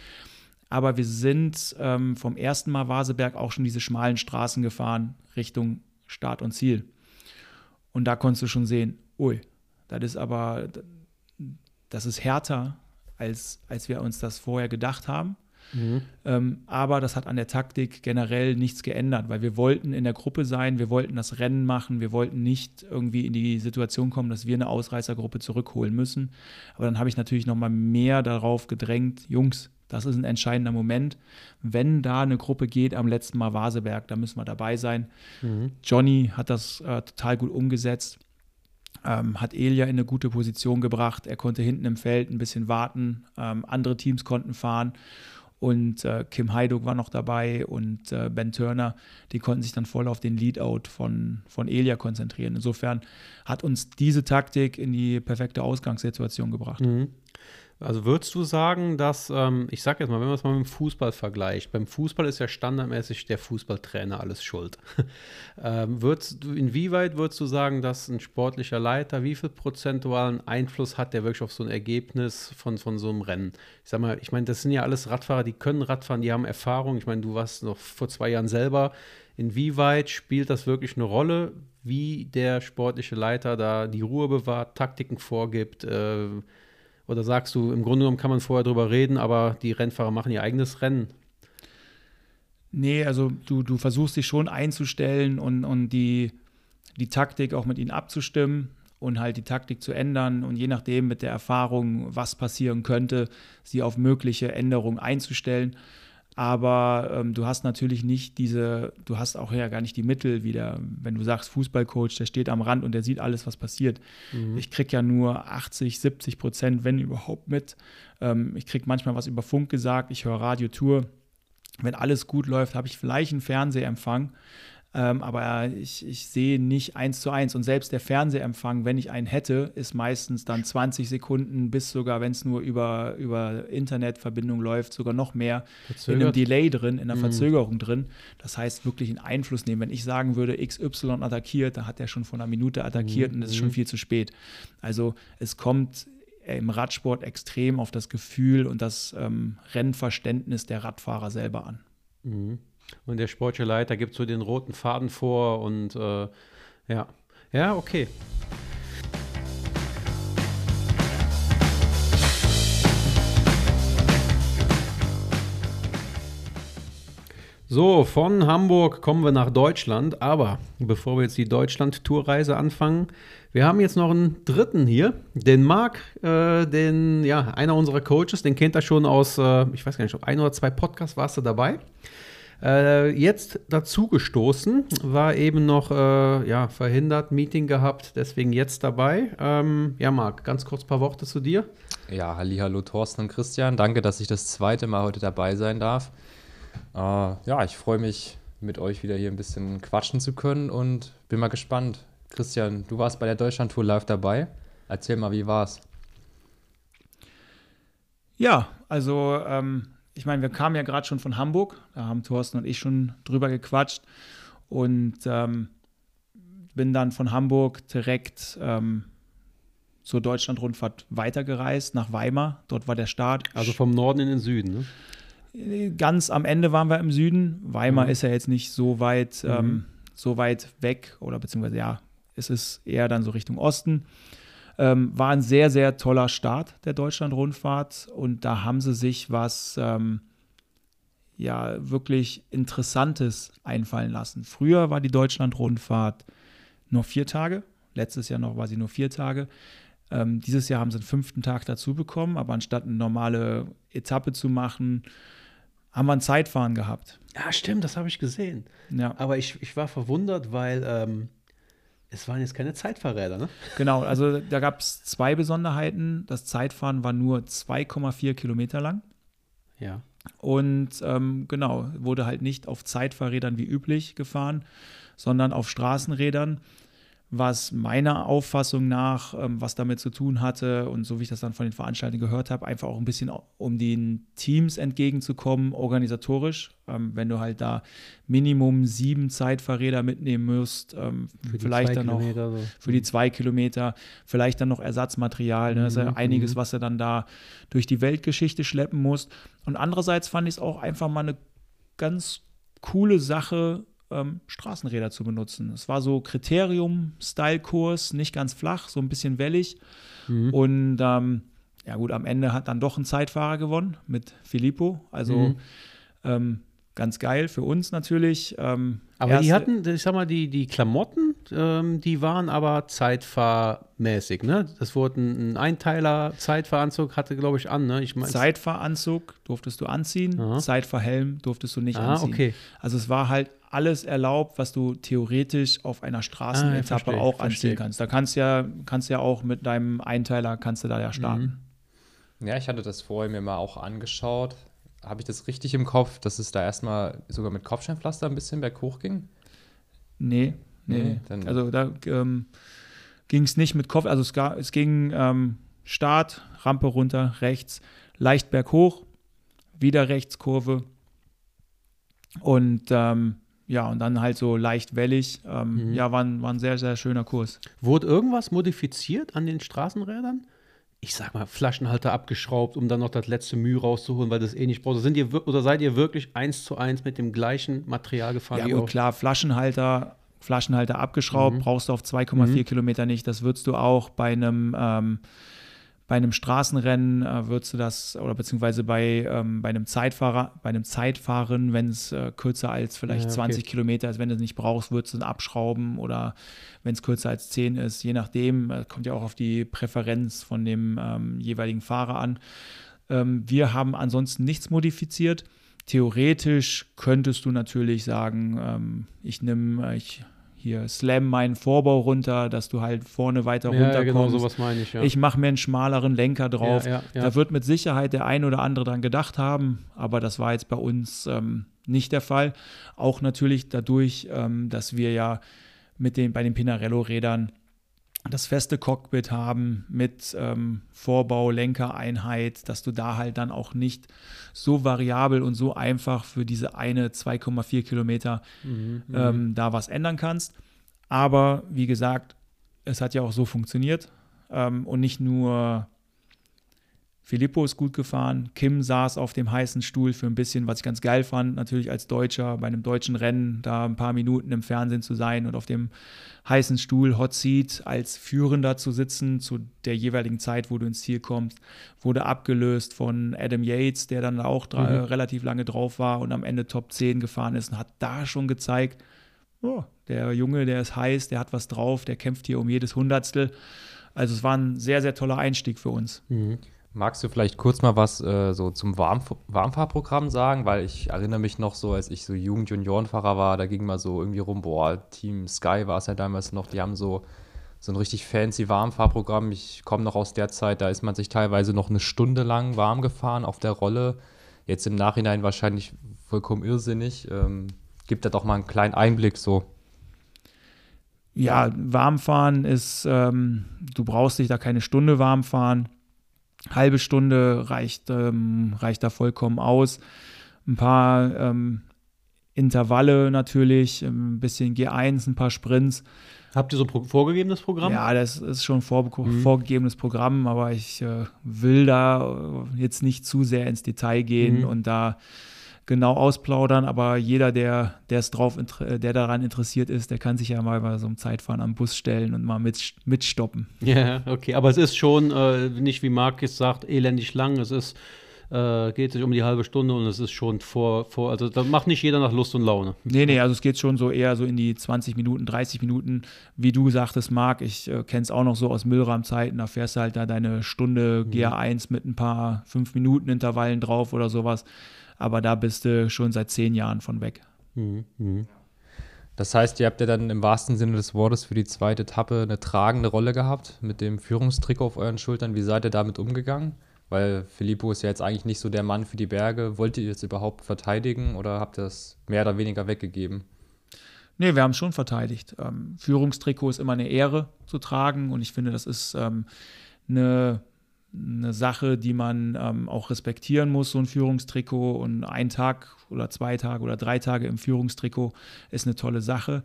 Aber wir sind ähm, vom ersten Mal Vaseberg auch schon diese schmalen Straßen gefahren Richtung Start und Ziel. Und da konntest du schon sehen, ui, das ist aber, das ist härter, als, als wir uns das vorher gedacht haben. Mhm. Ähm, aber das hat an der Taktik generell nichts geändert, weil wir wollten in der Gruppe sein, wir wollten das Rennen machen, wir wollten nicht irgendwie in die Situation kommen, dass wir eine Ausreißergruppe zurückholen müssen. Aber dann habe ich natürlich noch mal mehr darauf gedrängt, Jungs, das ist ein entscheidender Moment. Wenn da eine Gruppe geht am letzten Mal Vaseberg, da müssen wir dabei sein. Mhm. Johnny hat das äh, total gut umgesetzt. Ähm, hat Elia in eine gute Position gebracht. Er konnte hinten im Feld ein bisschen warten. Ähm, andere Teams konnten fahren. Und äh, Kim Heiduk war noch dabei und äh, Ben Turner, die konnten sich dann voll auf den Leadout von, von Elia konzentrieren. Insofern hat uns diese Taktik in die perfekte Ausgangssituation gebracht. Mhm. Also würdest du sagen, dass, ähm, ich sag jetzt mal, wenn man es mal mit dem Fußball vergleicht, beim Fußball ist ja standardmäßig der Fußballtrainer alles schuld. (laughs) ähm, würdest du, inwieweit würdest du sagen, dass ein sportlicher Leiter, wie viel prozentualen Einfluss hat der wirklich auf so ein Ergebnis von, von so einem Rennen? Ich sag mal, ich meine, das sind ja alles Radfahrer, die können Radfahren, die haben Erfahrung. Ich meine, du warst noch vor zwei Jahren selber. Inwieweit spielt das wirklich eine Rolle, wie der sportliche Leiter da die Ruhe bewahrt, Taktiken vorgibt? Äh, oder sagst du, im Grunde genommen kann man vorher drüber reden, aber die Rennfahrer machen ihr eigenes Rennen? Nee, also du, du versuchst dich schon einzustellen und, und die, die Taktik auch mit ihnen abzustimmen und halt die Taktik zu ändern und je nachdem mit der Erfahrung, was passieren könnte, sie auf mögliche Änderungen einzustellen. Aber ähm, du hast natürlich nicht diese, du hast auch ja gar nicht die Mittel wieder, wenn du sagst, Fußballcoach, der steht am Rand und der sieht alles, was passiert. Mhm. Ich kriege ja nur 80, 70 Prozent, wenn überhaupt mit. Ähm, ich kriege manchmal was über Funk gesagt, ich höre Radiotour. Wenn alles gut läuft, habe ich vielleicht einen Fernsehempfang. Ähm, aber ich, ich sehe nicht eins zu eins. Und selbst der Fernsehempfang, wenn ich einen hätte, ist meistens dann 20 Sekunden bis sogar, wenn es nur über, über Internetverbindung läuft, sogar noch mehr Verzögert. in einem Delay drin, in einer mhm. Verzögerung drin. Das heißt, wirklich einen Einfluss nehmen. Wenn ich sagen würde, XY attackiert, dann hat er schon vor einer Minute attackiert mhm. und es ist schon mhm. viel zu spät. Also es kommt im Radsport extrem auf das Gefühl und das ähm, Rennverständnis der Radfahrer selber an. Mhm. Und der sportliche Leiter gibt so den roten Faden vor und äh, ja. Ja, okay. So, von Hamburg kommen wir nach Deutschland. Aber bevor wir jetzt die Deutschland-Tourreise anfangen, wir haben jetzt noch einen dritten hier, den Marc, äh, den, ja, einer unserer Coaches, den kennt er schon aus, äh, ich weiß gar nicht, ein oder zwei Podcasts warst du dabei. Äh, jetzt dazugestoßen, war eben noch äh, ja, verhindert, Meeting gehabt, deswegen jetzt dabei. Ähm, ja, Marc, ganz kurz ein paar Worte zu dir. Ja, halli, hallo Thorsten und Christian. Danke, dass ich das zweite Mal heute dabei sein darf. Äh, ja, ich freue mich, mit euch wieder hier ein bisschen quatschen zu können und bin mal gespannt. Christian, du warst bei der Deutschlandtour live dabei. Erzähl mal, wie war's? Ja, also ähm, ich meine, wir kamen ja gerade schon von Hamburg, da haben Thorsten und ich schon drüber gequatscht und ähm, bin dann von Hamburg direkt ähm, zur Deutschlandrundfahrt weitergereist nach Weimar. Dort war der Start. Also vom Norden in den Süden, ne? Ganz am Ende waren wir im Süden. Weimar mhm. ist ja jetzt nicht so weit, mhm. ähm, so weit weg oder beziehungsweise ja, es ist eher dann so Richtung Osten. Ähm, war ein sehr, sehr toller Start der Deutschland-Rundfahrt und da haben sie sich was ähm, ja wirklich Interessantes einfallen lassen. Früher war die Deutschland-Rundfahrt nur vier Tage, letztes Jahr noch war sie nur vier Tage. Ähm, dieses Jahr haben sie einen fünften Tag dazu bekommen, aber anstatt eine normale Etappe zu machen, haben wir ein Zeitfahren gehabt. Ja, stimmt, das habe ich gesehen. Ja. Aber ich, ich war verwundert, weil ähm, es waren jetzt keine Zeitfahrräder, ne? Genau, also da gab es zwei Besonderheiten. Das Zeitfahren war nur 2,4 Kilometer lang. Ja. Und ähm, genau, wurde halt nicht auf Zeitfahrrädern wie üblich gefahren, sondern auf Straßenrädern. Was meiner Auffassung nach, ähm, was damit zu tun hatte und so wie ich das dann von den Veranstaltern gehört habe, einfach auch ein bisschen um den Teams entgegenzukommen, organisatorisch. Ähm, wenn du halt da Minimum sieben Zeitfahrräder mitnehmen musst, ähm, vielleicht dann noch so. für die zwei Kilometer, vielleicht dann noch Ersatzmaterial. Ne? Das ist ja mhm. einiges, mhm. was du dann da durch die Weltgeschichte schleppen musst. Und andererseits fand ich es auch einfach mal eine ganz coole Sache, ähm, Straßenräder zu benutzen. Es war so Kriterium-Style-Kurs, nicht ganz flach, so ein bisschen wellig. Mhm. Und ähm, ja gut, am Ende hat dann doch ein Zeitfahrer gewonnen mit Filippo. Also mhm. ähm, ganz geil für uns natürlich. Ähm, aber die hatten, ich sag mal, die, die Klamotten, ähm, die waren aber zeitfahrmäßig, ne? Das wurde ein, ein Einteiler Zeitfahranzug, hatte, glaube ich, an, ne? Ich mein, Zeitfahranzug durftest du anziehen, Aha. Zeitfahrhelm durftest du nicht ah, anziehen. Okay. Also es war halt alles erlaubt, was du theoretisch auf einer Straßenetappe ah, auch anziehen kannst. Da kannst ja, kannst ja auch mit deinem Einteiler kannst du da ja starten. Mhm. Ja, ich hatte das vorher mir mal auch angeschaut habe ich das richtig im Kopf, dass es da erstmal sogar mit Kopfsteinpflaster ein bisschen berghoch ging? Nee, nee. nee also da ähm, ging es nicht mit Kopf, also es, gar, es ging ähm, Start, Rampe runter, rechts, leicht berghoch, wieder rechts Kurve und ähm, ja, und dann halt so leicht wellig. Ähm, mhm. Ja, war ein, war ein sehr, sehr schöner Kurs. Wurde irgendwas modifiziert an den Straßenrädern? Ich sag mal, Flaschenhalter abgeschraubt, um dann noch das letzte Mühe rauszuholen, weil das eh nicht braucht. Sind ihr, oder seid ihr wirklich eins zu eins mit dem gleichen Material gefahren? Ja, gut, klar, Flaschenhalter, Flaschenhalter abgeschraubt, mhm. brauchst du auf 2,4 mhm. Kilometer nicht. Das würdest du auch bei einem ähm, bei einem Straßenrennen äh, würdest du das, oder beziehungsweise bei, ähm, bei einem Zeitfahrer, bei einem Zeitfahren, wenn es äh, kürzer als vielleicht ja, okay. 20 Kilometer ist, wenn du es nicht brauchst, würdest du es abschrauben oder wenn es kürzer als 10 ist, je nachdem, äh, kommt ja auch auf die Präferenz von dem ähm, jeweiligen Fahrer an. Ähm, wir haben ansonsten nichts modifiziert. Theoretisch könntest du natürlich sagen, ähm, ich nehme, äh, ich hier slam meinen Vorbau runter, dass du halt vorne weiter ja, runterkommst. Genau, sowas meine ich, ja. Ich mache mir einen schmaleren Lenker drauf. Ja, ja, da wird mit Sicherheit der ein oder andere dran gedacht haben, aber das war jetzt bei uns ähm, nicht der Fall. Auch natürlich dadurch, ähm, dass wir ja mit den, bei den Pinarello-Rädern das feste Cockpit haben mit ähm, Vorbau, Lenkereinheit, dass du da halt dann auch nicht so variabel und so einfach für diese eine 2,4 Kilometer mhm, mhm, ähm, da was ändern kannst. Aber wie gesagt, es hat ja auch so funktioniert ähm, und nicht nur Filippo ist gut gefahren. Kim saß auf dem heißen Stuhl für ein bisschen, was ich ganz geil fand, natürlich als Deutscher bei einem deutschen Rennen da ein paar Minuten im Fernsehen zu sein und auf dem heißen Stuhl, Hot Seat, als Führender zu sitzen zu der jeweiligen Zeit, wo du ins Ziel kommst. Wurde abgelöst von Adam Yates, der dann auch mhm. relativ lange drauf war und am Ende Top 10 gefahren ist und hat da schon gezeigt, oh, der Junge, der ist heiß, der hat was drauf, der kämpft hier um jedes Hundertstel. Also es war ein sehr, sehr toller Einstieg für uns. Mhm. Magst du vielleicht kurz mal was äh, so zum Warm Warmfahrprogramm sagen? Weil ich erinnere mich noch so, als ich so Jugend-Juniorenfahrer war, da ging mal so irgendwie rum, boah, Team Sky war es ja damals noch, die haben so, so ein richtig fancy Warmfahrprogramm. Ich komme noch aus der Zeit, da ist man sich teilweise noch eine Stunde lang warm gefahren auf der Rolle. Jetzt im Nachhinein wahrscheinlich vollkommen irrsinnig. Ähm, gibt da doch mal einen kleinen Einblick so. Ja, Warmfahren ist, ähm, du brauchst dich da keine Stunde warm fahren halbe Stunde reicht, ähm, reicht da vollkommen aus. Ein paar ähm, Intervalle natürlich, ein bisschen G1, ein paar Sprints. Habt ihr so ein vorgegebenes Programm? Ja, das ist schon vor, mhm. vorgegebenes Programm, aber ich äh, will da jetzt nicht zu sehr ins Detail gehen mhm. und da genau ausplaudern, aber jeder, der, es drauf, der daran interessiert ist, der kann sich ja mal bei so einem Zeitfahren am Bus stellen und mal mit, mitstoppen. Ja, okay, aber es ist schon äh, nicht, wie Markus sagt, elendig lang. Es ist äh, geht sich um die halbe Stunde und es ist schon vor, vor, also da macht nicht jeder nach Lust und Laune. Nee, nee, also es geht schon so eher so in die 20 Minuten, 30 Minuten, wie du sagtest, Marc, ich äh, kenne es auch noch so aus Müllraumzeiten, da fährst du halt da deine Stunde mhm. GA1 mit ein paar 5 Minuten Intervallen drauf oder sowas aber da bist du schon seit zehn Jahren von weg. Mhm. mhm. Das heißt, ihr habt ja dann im wahrsten Sinne des Wortes für die zweite Etappe eine tragende Rolle gehabt mit dem Führungstrick auf euren Schultern. Wie seid ihr damit umgegangen? Weil Filippo ist ja jetzt eigentlich nicht so der Mann für die Berge. Wollt ihr jetzt überhaupt verteidigen oder habt ihr das mehr oder weniger weggegeben? Nee, wir haben es schon verteidigt. Ähm, Führungstrikot ist immer eine Ehre zu tragen und ich finde, das ist ähm, eine, eine Sache, die man ähm, auch respektieren muss, so ein Führungstrikot. Und ein Tag oder zwei Tage oder drei Tage im Führungstrikot ist eine tolle Sache.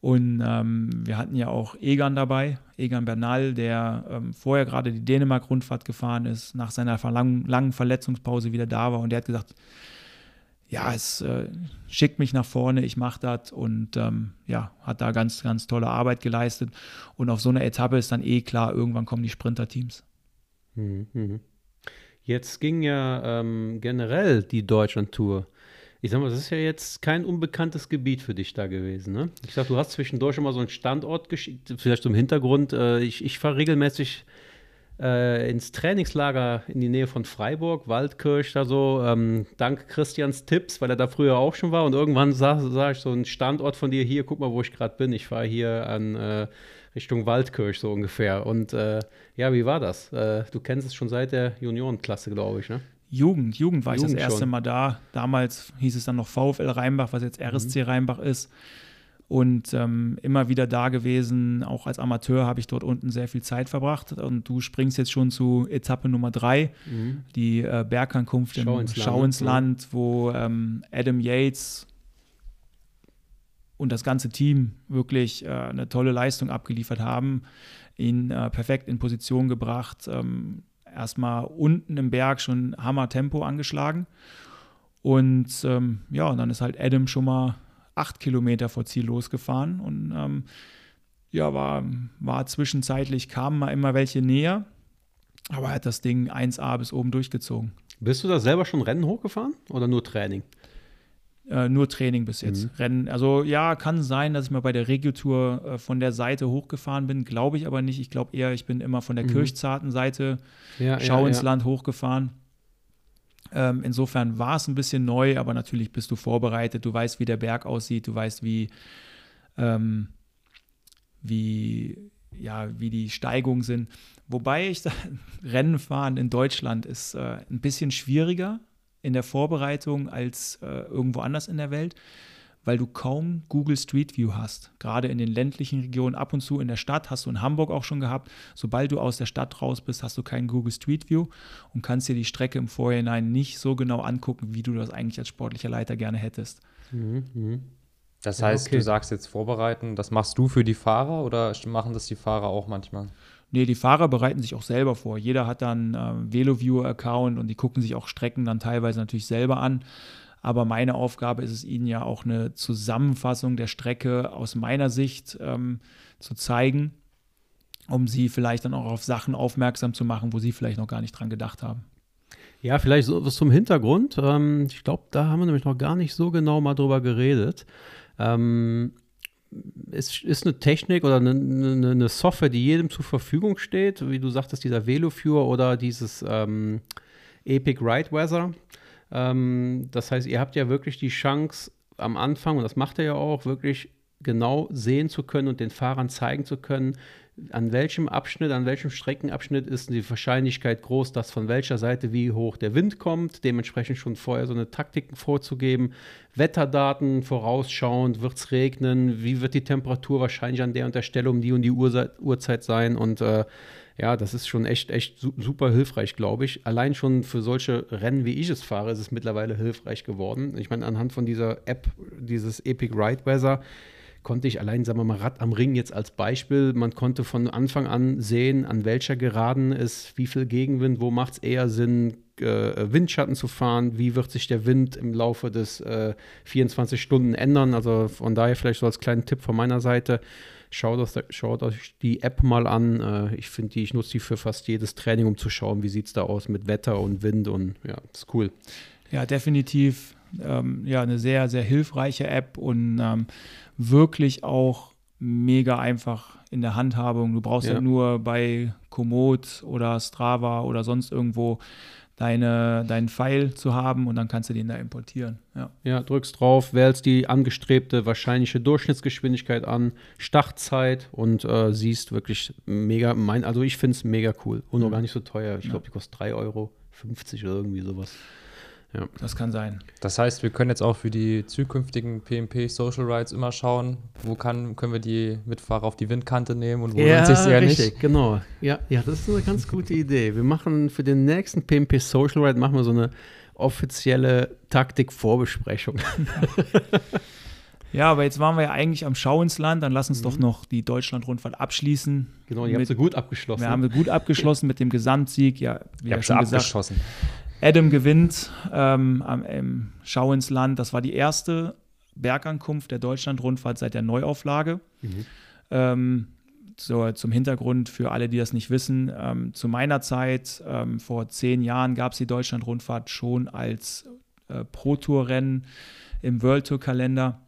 Und ähm, wir hatten ja auch Egan dabei, Egan Bernal, der ähm, vorher gerade die Dänemark-Rundfahrt gefahren ist, nach seiner langen, langen Verletzungspause wieder da war. Und der hat gesagt, ja, es äh, schickt mich nach vorne, ich mache das und ähm, ja, hat da ganz, ganz tolle Arbeit geleistet. Und auf so einer Etappe ist dann eh klar, irgendwann kommen die Sprinter-Teams. Mhm. Jetzt ging ja ähm, generell die Deutschland-Tour. Ich sag mal, das ist ja jetzt kein unbekanntes Gebiet für dich da gewesen. Ne? Ich sag, du hast zwischendurch schon mal so einen Standort geschickt, vielleicht zum Hintergrund. Äh, ich, ich fahre regelmäßig äh, ins Trainingslager in die Nähe von Freiburg, Waldkirch, da so, ähm, dank Christians Tipps, weil er da früher auch schon war. Und irgendwann sah, sah ich so einen Standort von dir, hier, guck mal, wo ich gerade bin. Ich fahre hier an äh, Richtung Waldkirch so ungefähr. Und äh, ja, wie war das? Äh, du kennst es schon seit der Juniorenklasse, glaube ich, ne? Jugend, Jugend war Jugend ich das erste schon. Mal da. Damals hieß es dann noch VfL Rheinbach, was jetzt RSC Rheinbach ist. Und ähm, immer wieder da gewesen. Auch als Amateur habe ich dort unten sehr viel Zeit verbracht. Und du springst jetzt schon zu Etappe Nummer drei, die äh, Bergankunft im Schau ins Land, Schau ins ne? Wo ähm, Adam Yates und das ganze Team wirklich äh, eine tolle Leistung abgeliefert haben, ihn äh, perfekt in Position gebracht. Ähm, erstmal unten im Berg schon Hammer Tempo angeschlagen. Und ähm, ja, und dann ist halt Adam schon mal acht Kilometer vor Ziel losgefahren und ähm, ja, war, war zwischenzeitlich, kamen mal immer welche näher, aber er hat das Ding 1A bis oben durchgezogen. Bist du da selber schon Rennen hochgefahren oder nur Training? Äh, nur Training bis jetzt. Mhm. Rennen, also ja, kann sein, dass ich mal bei der Regio-Tour äh, von der Seite hochgefahren bin, glaube ich aber nicht. Ich glaube eher, ich bin immer von der Mhm. Kirchzarten Seite Ja, Schau ins Land hochgefahren. Ähm, insofern war es ein bisschen neu, aber natürlich bist du vorbereitet. Du weißt, wie der Berg aussieht, du weißt, wie, ähm, wie, ja, wie die Steigungen sind. Wobei ich da, (laughs) Rennen fahren in Deutschland ist äh, ein bisschen schwieriger in der Vorbereitung als äh, irgendwo anders in der Welt, weil du kaum Google Street View hast. Gerade in den ländlichen Regionen, ab und zu in der Stadt, hast du in Hamburg auch schon gehabt. Sobald du aus der Stadt raus bist, hast du keinen Google Street View und kannst dir die Strecke im Vorhinein nicht so genau angucken, wie du das eigentlich als sportlicher Leiter gerne hättest. Mhm, mhm. Das Ja, heißt, okay. du sagst jetzt vorbereiten, das machst du für die Fahrer oder machen das die Fahrer auch manchmal? Nee, die Fahrer bereiten sich auch selber vor. Jeder hat dann ähm, VeloViewer-Account und die gucken sich auch Strecken dann teilweise natürlich selber an. Aber meine Aufgabe ist es, ihnen ja auch eine Zusammenfassung der Strecke aus meiner Sicht ähm, zu zeigen, um sie vielleicht dann auch auf Sachen aufmerksam zu machen, wo sie vielleicht noch gar nicht dran gedacht haben. Ja, vielleicht so was zum Hintergrund. Ähm, ich glaube, da haben wir nämlich noch gar nicht so genau mal drüber geredet. Ähm, es ist eine Technik oder eine, eine, eine Software, die jedem zur Verfügung steht, wie du sagtest, dieser VeloViewer oder dieses ähm, Epic Ride Weather. Ähm, das heißt, ihr habt ja wirklich die Chance am Anfang, und das macht ihr ja auch, wirklich genau sehen zu können und den Fahrern zeigen zu können, an welchem Abschnitt, an welchem Streckenabschnitt ist die Wahrscheinlichkeit groß, dass von welcher Seite wie hoch der Wind kommt, dementsprechend schon vorher so eine Taktik vorzugeben, Wetterdaten vorausschauend, wird es regnen, wie wird die Temperatur wahrscheinlich an der und der Stelle um die und die Uhrzeit, Uhrzeit sein und äh, ja, das ist schon echt, echt su super hilfreich, glaube ich. Allein schon für solche Rennen, wie ich es fahre, ist es mittlerweile hilfreich geworden. Ich meine, anhand von dieser App, dieses Epic Ride Weather, konnte ich allein, sagen wir mal, Rad am Ring jetzt als Beispiel, man konnte von Anfang an sehen, an welcher Geraden ist wie viel Gegenwind, wo macht es eher Sinn, äh, Windschatten zu fahren, wie wird sich der Wind im Laufe des äh, 24 Stunden ändern. Also von daher vielleicht so als kleinen Tipp von meiner Seite, schaut, das, schaut euch die App mal an. Äh, ich finde die, ich nutze die für fast jedes Training, um zu schauen, wie sieht es da aus mit Wetter und Wind und ja, ist cool. Ja, definitiv ähm, ja, eine sehr, sehr hilfreiche App und ähm, wirklich auch mega einfach in der Handhabung. Du brauchst ja, Ja. nur bei Komoot oder Strava oder sonst irgendwo deine, deinen Pfeil zu haben und dann kannst du den da importieren. Ja. Ja, drückst drauf, wählst die angestrebte wahrscheinliche Durchschnittsgeschwindigkeit an, Startzeit und äh, siehst wirklich mega, mein, also ich finde es mega cool und auch Mhm. gar nicht so teuer. Ich Ja. glaube, die kostet 3,50 Euro oder irgendwie sowas. Ja. Das kann sein. Das heißt, wir können jetzt auch für die zukünftigen PMP Social Rides immer schauen, wo kann, können wir die Mitfahrer auf die Windkante nehmen und wo ja, sich eher richtig, nicht. genau. Ja, ja, das ist eine ganz gute Idee. Wir machen für den nächsten PMP Social Ride machen wir so eine offizielle Taktik-Vorbesprechung. (laughs) Ja, aber jetzt waren wir ja eigentlich am Schau ins Land. Dann lass uns mhm. doch noch die Deutschland-Rundfahrt abschließen. Genau, ihr habt sie gut abgeschlossen. Wir haben sie gut abgeschlossen mit dem Gesamtsieg. Ja, wie ja schon abgeschossen. Adam gewinnt ähm, am im Schau ins Land. Das war die erste Bergankunft der Deutschland-Rundfahrt seit der Neuauflage. Mhm. Ähm, so, zum Hintergrund für alle, die das nicht wissen. Ähm, zu meiner Zeit, ähm, vor zehn Jahren, gab es die Deutschland-Rundfahrt schon als äh, Pro-Tour-Rennen im World Tour-Kalender.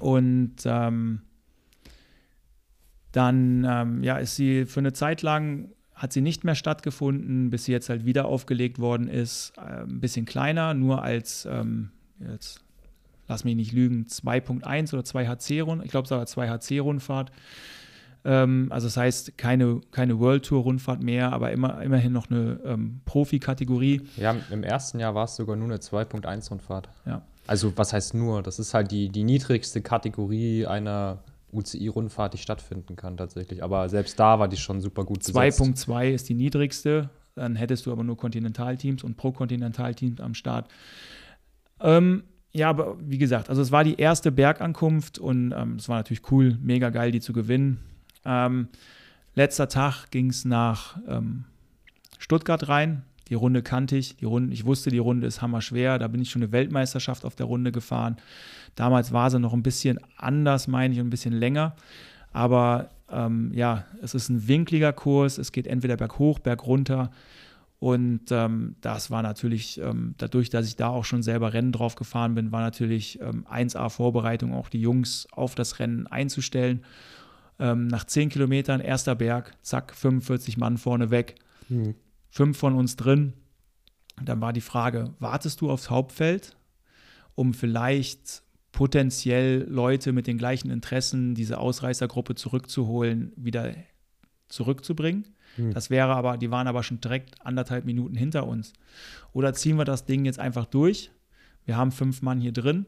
Und ähm, dann ähm, ja, ist sie für eine Zeit lang hat sie nicht mehr stattgefunden, bis sie jetzt halt wieder aufgelegt worden ist. Äh, ein bisschen kleiner, nur als, ähm, jetzt lass mich nicht lügen, 2.1 oder 2 HC-Rundfahrt. Ich glaube, es war 2 HC-Rundfahrt. Ähm, also das heißt, keine, keine World Tour-Rundfahrt mehr, aber immer, immerhin noch eine ähm, Profi-Kategorie. Ja, im ersten Jahr war es sogar nur eine 2.1-Rundfahrt. Ja. Also was heißt nur? Das ist halt die, die niedrigste Kategorie einer UCI-Rundfahrt, die stattfinden kann tatsächlich. Aber selbst da war die schon super gut 2.2 ist die niedrigste. Dann hättest du aber nur Kontinentalteams und Pro-Kontinentalteams am Start. Ähm, ja, aber wie gesagt, also es war die erste Bergankunft und ähm, es war natürlich cool, mega geil, die zu gewinnen. Ähm, letzter Tag ging es nach ähm, Stuttgart rein. Die Runde kannte ich. Die Runde, ich wusste, die Runde ist hammer schwer. Da bin ich schon eine Weltmeisterschaft auf der Runde gefahren. Damals war sie noch ein bisschen anders, meine ich, und ein bisschen länger. Aber ähm, ja, es ist ein winkliger Kurs. Es geht entweder berghoch, bergunter. Und ähm, das war natürlich, ähm, dadurch, dass ich da auch schon selber Rennen drauf gefahren bin, war natürlich 1A-Vorbereitung, ähm, auch die Jungs auf das Rennen einzustellen. Ähm, nach 10 Kilometern, erster Berg, zack, 45 Mann vorne weg. Mhm fünf von uns drin. Dann war die Frage, wartest du aufs Hauptfeld, um vielleicht potenziell Leute mit den gleichen Interessen, diese Ausreißergruppe zurückzuholen, wieder zurückzubringen? Hm. Das wäre aber, die waren aber schon direkt anderthalb Minuten hinter uns. Oder ziehen wir das Ding jetzt einfach durch? Wir haben fünf Mann hier drin.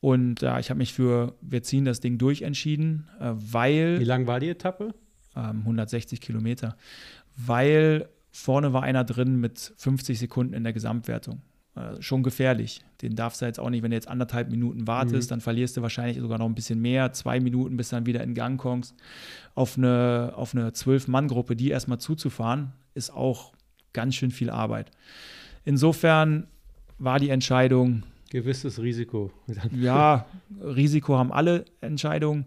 Und äh, ich habe mich für, wir ziehen das Ding durch entschieden, äh, weil. Wie lang war die Etappe? Ähm, 160 Kilometer. Weil Vorne war einer drin mit 50 Sekunden in der Gesamtwertung. Äh, schon gefährlich. Den darfst du jetzt auch nicht, wenn du jetzt anderthalb Minuten wartest, mhm. dann verlierst du wahrscheinlich sogar noch ein bisschen mehr. Zwei Minuten, bis dann wieder in Gang kommst. Auf eine, auf eine Zwölf-Mann-Gruppe, die erstmal zuzufahren, ist auch ganz schön viel Arbeit. Insofern war die Entscheidung. Gewisses Risiko. (laughs) ja, Risiko haben alle Entscheidungen.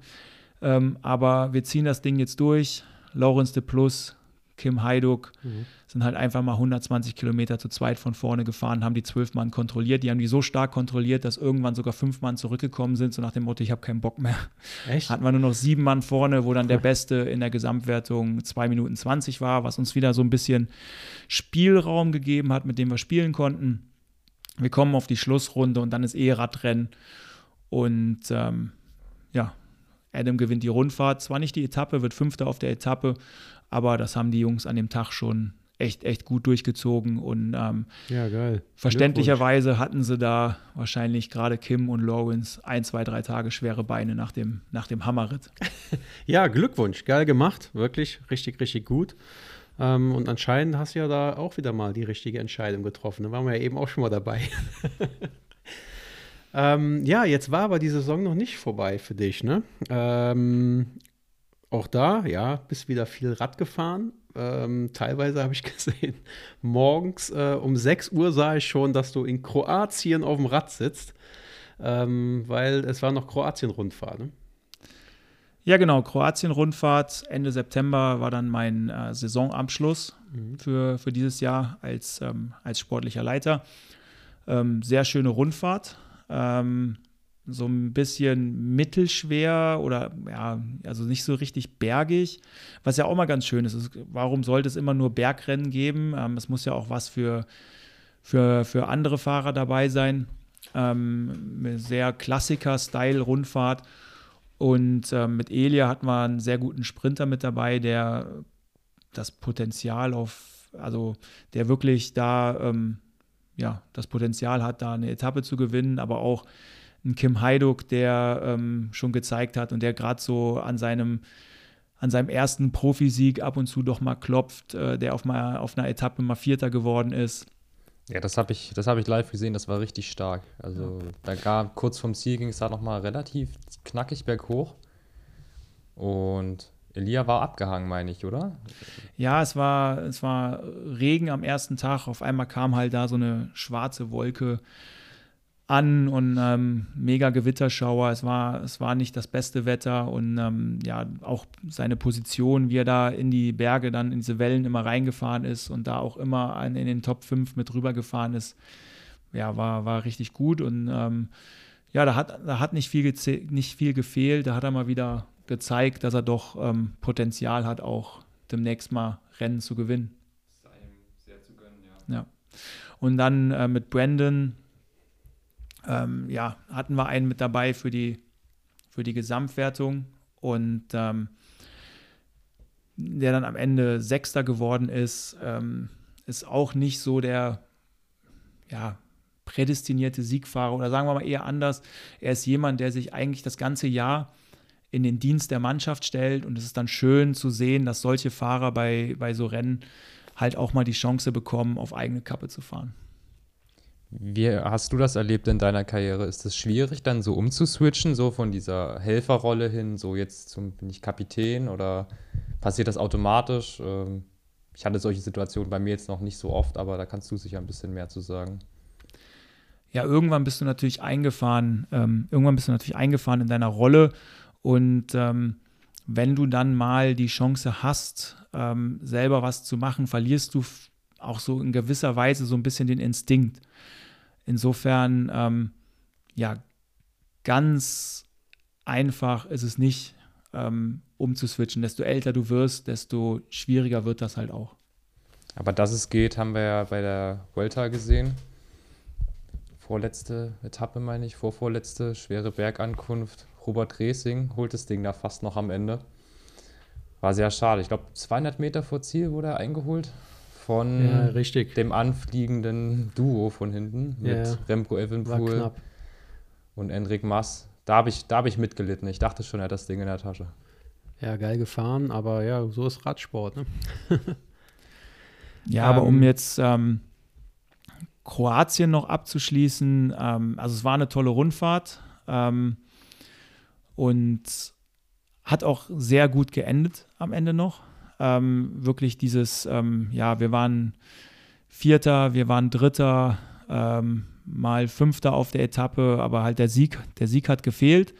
Ähm, aber wir ziehen das Ding jetzt durch. Lawrence de Plus Kim Heiduk, mhm. sind halt einfach mal 120 Kilometer zu zweit von vorne gefahren, haben die zwölf Mann kontrolliert. Die haben die so stark kontrolliert, dass irgendwann sogar fünf Mann zurückgekommen sind, so nach dem Motto, ich habe keinen Bock mehr. Echt? Hatten wir nur noch sieben Mann vorne, wo dann der Beste in der Gesamtwertung 2 Minuten 20 war, was uns wieder so ein bisschen Spielraum gegeben hat, mit dem wir spielen konnten. Wir kommen auf die Schlussrunde und dann ist eh Radrennen. Und ähm, ja, Adam gewinnt die Rundfahrt. Zwar nicht die Etappe, wird Fünfter auf der Etappe, aber das haben die Jungs an dem Tag schon echt, echt gut durchgezogen. Und ähm, ja, geil. verständlicherweise hatten sie da wahrscheinlich gerade Kim und Lawrence ein, zwei, drei Tage schwere Beine nach dem, nach dem Hammerritt. (laughs) ja, Glückwunsch, geil gemacht. Wirklich richtig, richtig gut. Ähm, und anscheinend hast du ja da auch wieder mal die richtige Entscheidung getroffen. Da waren wir ja eben auch schon mal dabei. (laughs) ähm, ja, jetzt war aber die Saison noch nicht vorbei für dich, ne? Auch da, ja, bist wieder viel Rad gefahren. Ähm, teilweise habe ich (laughs) gesehen, morgens äh, um 6 Uhr sah ich schon, dass du in Kroatien auf dem Rad sitzt, ähm, weil es war noch Kroatien-Rundfahrt. Ne? Ja, genau. Kroatien-Rundfahrt. Ende September war dann mein äh, Saisonabschluss mhm. für, für dieses Jahr als, ähm, als sportlicher Leiter. Ähm, sehr schöne Rundfahrt. Ähm, so ein bisschen mittelschwer oder ja, also nicht so richtig bergig, was ja auch mal ganz schön ist. Warum sollte es immer nur Bergrennen geben? Ähm, es muss ja auch was für, für, für andere Fahrer dabei sein. Ähm, sehr Klassiker-Style-Rundfahrt. Und ähm, mit Elia hatten wir einen sehr guten Sprinter mit dabei, der das Potenzial auf, also der wirklich da ähm, ja, das Potenzial hat, da eine Etappe zu gewinnen, aber auch ein Kim Heiduk, der ähm, schon gezeigt hat und der gerade so an seinem, an seinem ersten Profisieg ab und zu doch mal klopft, äh, der auf, mal, auf einer Etappe mal Vierter geworden ist. Ja, das habe ich, hab ich live gesehen, das war richtig stark. Also da gab kurz vorm Ziel ging es da nochmal relativ knackig berghoch. Und Elia war abgehangen, meine ich, oder? Ja, es war, es war Regen am ersten Tag. Auf einmal kam halt da so eine schwarze Wolke an und ähm, mega Gewitterschauer. Es war, es war nicht das beste Wetter und ähm, ja, auch seine Position, wie er da in die Berge dann in diese Wellen immer reingefahren ist und da auch immer in den Top 5 mit rübergefahren ist, ja, war, war richtig gut und ähm, ja, da hat, da hat nicht, viel nicht viel gefehlt. Da hat er mal wieder gezeigt, dass er doch ähm, Potenzial hat, auch demnächst mal Rennen zu gewinnen. Sei ihm sehr zu gönnen, ja. ja. Und dann äh, mit Brandon, ähm, ja, hatten wir einen mit dabei für die, für die Gesamtwertung und ähm, der dann am Ende Sechster geworden ist, ähm, ist auch nicht so der, ja, prädestinierte Siegfahrer oder sagen wir mal eher anders. Er ist jemand, der sich eigentlich das ganze Jahr in den Dienst der Mannschaft stellt und es ist dann schön zu sehen, dass solche Fahrer bei, bei so Rennen halt auch mal die Chance bekommen, auf eigene Kappe zu fahren. Wie hast du das erlebt in deiner Karriere? Ist es schwierig, dann so umzuswitchen, so von dieser Helferrolle hin, so jetzt zum, bin ich Kapitän oder passiert das automatisch? Ähm, ich hatte solche Situationen bei mir jetzt noch nicht so oft, aber da kannst du sicher ein bisschen mehr zu sagen. Ja, irgendwann bist du natürlich eingefahren, ähm, irgendwann bist du natürlich eingefahren in deiner Rolle und ähm, wenn du dann mal die Chance hast, ähm, selber was zu machen, verlierst du auch so in gewisser Weise so ein bisschen den Instinkt. Insofern, ähm, ja, ganz einfach ist es nicht, ähm, umzuswitchen. Desto älter du wirst, desto schwieriger wird das halt auch. Aber dass es geht, haben wir ja bei der Vuelta gesehen. Vorletzte Etappe, meine ich, vorvorletzte, schwere Bergankunft. Robert Racing holt das Ding da fast noch am Ende. War sehr schade. Ich glaube, 200 Meter vor Ziel wurde er eingeholt von ja, dem anfliegenden Duo von hinten mit ja, Remco Evenpool und Enric Mass. Da habe ich, hab ich mitgelitten. Ich dachte schon, er hat das Ding in der Tasche. Ja, geil gefahren, aber ja, so ist Radsport. Ne? (laughs) ja, aber um ähm, jetzt ähm, Kroatien noch abzuschließen, ähm, also es war eine tolle Rundfahrt. Ähm, und hat auch sehr gut geendet am Ende noch. Ähm, wirklich dieses, ähm, ja, wir waren Vierter, wir waren Dritter, ähm, mal Fünfter auf der Etappe, aber halt der Sieg, der Sieg hat gefehlt.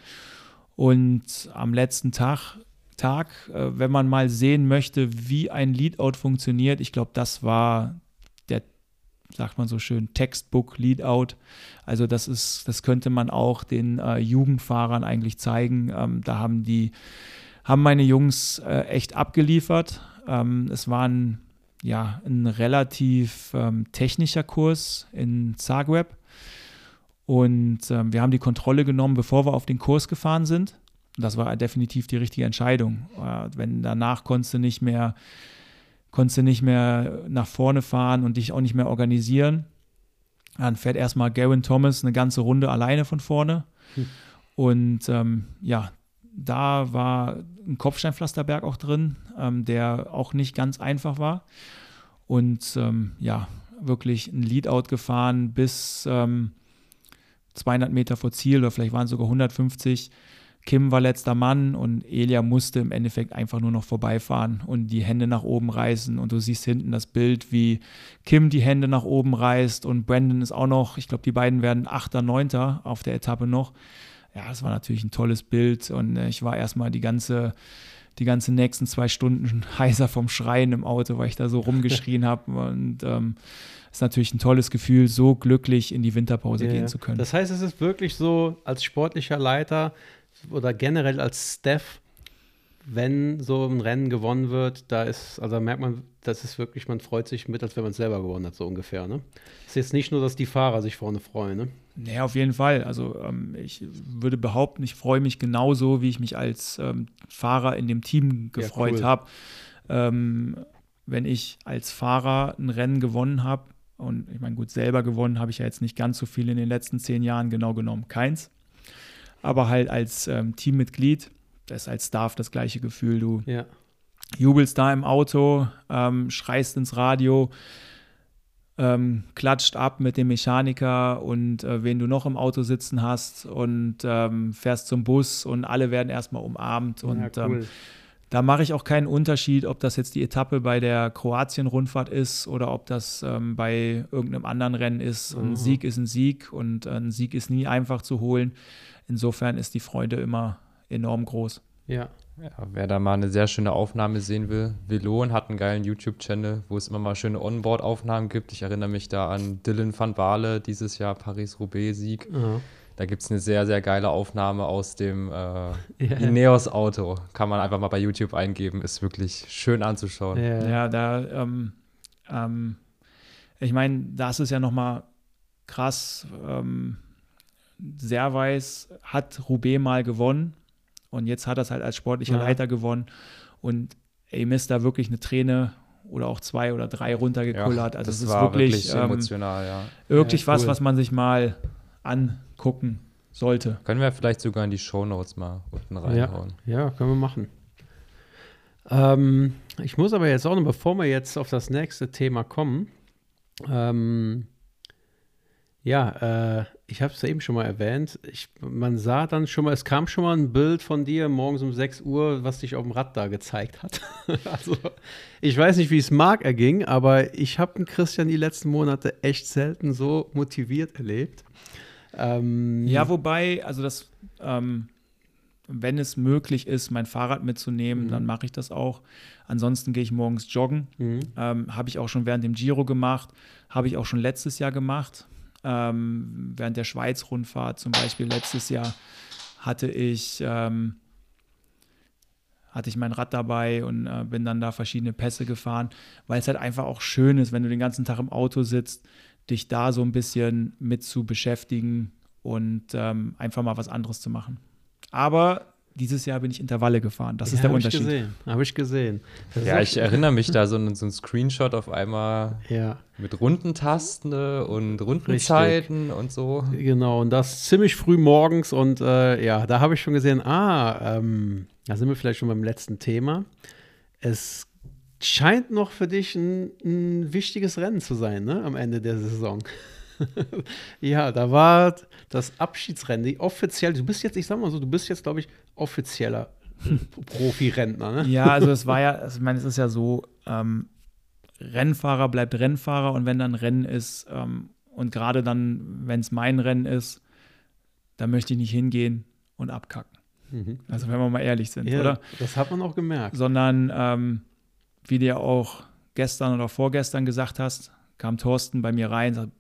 Und am letzten Tag, Tag äh, wenn man mal sehen möchte, wie ein Leadout funktioniert, ich glaube, das war sagt man so schön, Textbook Leadout. Also das ist, das könnte man auch den äh, Jugendfahrern eigentlich zeigen. Ähm, da haben die, haben meine Jungs äh, echt abgeliefert. Ähm, es war ein, ja, ein relativ ähm, technischer Kurs in Zagreb. Und ähm, wir haben die Kontrolle genommen, bevor wir auf den Kurs gefahren sind. das war definitiv die richtige Entscheidung. Äh, wenn danach konntest du nicht mehr konntest du nicht mehr nach vorne fahren und dich auch nicht mehr organisieren. Dann fährt erstmal Gavin Thomas eine ganze Runde alleine von vorne. Hm. Und ähm, ja, da war ein Kopfsteinpflasterberg auch drin, ähm, der auch nicht ganz einfach war. Und ähm, ja, wirklich ein Leadout gefahren bis 200 ähm, Meter vor Ziel oder vielleicht waren es sogar 150 Kim war letzter Mann und Elia musste im Endeffekt einfach nur noch vorbeifahren und die Hände nach oben reißen. Und du siehst hinten das Bild, wie Kim die Hände nach oben reißt und Brandon ist auch noch, ich glaube, die beiden werden Achter, Neunter auf der Etappe noch. Ja, das war natürlich ein tolles Bild und äh, ich war erstmal die ganze, die ganzen nächsten zwei Stunden (laughs) heiser vom Schreien im Auto, weil ich da so rumgeschrien (laughs) habe und ähm, ist natürlich ein tolles Gefühl, so glücklich in die Winterpause ja, gehen zu können. Das heißt, es ist wirklich so, als sportlicher Leiter oder generell als Staff, wenn so ein Rennen gewonnen wird, da ist, also da merkt man, das ist wirklich, man freut sich mit, als wenn man es selber gewonnen hat, so ungefähr. Ne? Es ist jetzt nicht nur, dass die Fahrer sich vorne freuen. Ne? Nee, auf jeden Fall. Also ähm, ich würde behaupten, ich freue mich genauso, wie ich mich als ähm, Fahrer in dem Team gefreut ja, cool. habe. Ähm, wenn ich als Fahrer ein Rennen gewonnen habe Und ich meine, gut, selber gewonnen habe ich ja jetzt nicht ganz so viel in den letzten zehn Jahren, genau genommen keins. Aber halt als ähm, Teammitglied, das ist als Staff das gleiche Gefühl. Du Ja. jubelst da im Auto, ähm, schreist ins Radio, ähm, klatscht ab mit dem Mechaniker und äh, wen du noch im Auto sitzen hast und ähm, fährst zum Bus und alle werden erstmal umarmt. Und ja, ähm, cool. da mache ich auch keinen Unterschied, ob das jetzt die Etappe bei der Kroatien-Rundfahrt ist oder ob das ähm, bei irgendeinem anderen Rennen ist. Ein Mhm. Sieg ist ein Sieg und äh, ein Sieg ist nie einfach zu holen. Insofern ist die Freude immer enorm groß. ja. Ja, wer da mal eine sehr schöne Aufnahme sehen will, Velon hat einen geilen YouTube-Channel, wo es immer mal schöne Onboard-Aufnahmen gibt. Ich erinnere mich da an Dylan van Baale, dieses Jahr Paris-Roubaix-Sieg. Aha. Da gibt es eine sehr, sehr geile Aufnahme aus dem äh, (laughs) Ja. Ineos-Auto. Kann man einfach mal bei YouTube eingeben, ist wirklich schön anzuschauen. Ja. Ja, da, ähm, ähm, ich meine, das ist ja nochmal krass. Ähm, Servais hat Roubaix mal gewonnen und jetzt hat er es halt als sportlicher Ja. Leiter gewonnen und ihm ist da wirklich eine Träne oder auch zwei oder drei runtergekullert. also das es ist wirklich, wirklich, ähm, emotional, ja. wirklich Ja, was, cool. was man sich mal angucken sollte. Können wir vielleicht sogar in die Shownotes mal unten reinhauen. Ja, können wir machen. Ähm, ich muss aber jetzt auch noch, bevor wir jetzt auf das nächste Thema kommen, ähm, ja, äh, ich habe es ja eben schon mal erwähnt. Ich, man sah dann schon mal, es kam schon mal ein Bild von dir morgens um 6 Uhr, was dich auf dem Rad da gezeigt hat. (laughs) also, ich weiß nicht, wie es Marc erging, aber ich habe den Christian die letzten Monate echt selten so motiviert erlebt. Ähm, Ja, wobei, also das, ähm, wenn es möglich ist, mein Fahrrad mitzunehmen, Mhm. dann mache ich das auch. Ansonsten gehe ich morgens joggen. Mhm. Ähm, habe ich auch schon während dem Giro gemacht, habe ich auch schon letztes Jahr gemacht. Ähm, während der Schweiz-Rundfahrt zum Beispiel letztes Jahr hatte ich, ähm, hatte ich mein Rad dabei und äh, bin dann da verschiedene Pässe gefahren, weil es halt einfach auch schön ist, wenn du den ganzen Tag im Auto sitzt, dich da so ein bisschen mit zu beschäftigen und ähm, einfach mal was anderes zu machen. Aber dieses Jahr bin ich Intervalle gefahren. Das ist Ja, der hab Unterschied. Ich gesehen. Habe ich gesehen. Das ist Ja, ich erinnere mich da so ein, so ein Screenshot auf einmal Ja, mit runden Tasten ne, und Rundenzeiten und so. genau. Und das ziemlich früh morgens. Und äh, ja, da habe ich schon gesehen, ah, ähm, da sind wir vielleicht schon beim letzten Thema. Es scheint noch für dich ein, ein wichtiges Rennen zu sein, ne? Am Ende der Saison. (laughs) ja, da war das Abschiedsrennen, die offiziell, du bist jetzt, ich sag mal so, du bist jetzt, glaube ich, offizieller äh, Profi-Rentner, ne? Ja, also es war ja, also ich meine, es ist ja so, ähm, Rennfahrer bleibt Rennfahrer und wenn dann Rennen ist ähm, und gerade dann, wenn es mein Rennen ist, dann möchte ich nicht hingehen und abkacken. Mhm. Also wenn wir mal ehrlich sind, Ja, oder? das hat man auch gemerkt. Sondern, ähm, wie du ja auch gestern oder vorgestern gesagt hast, kam Thorsten bei mir rein und sagt,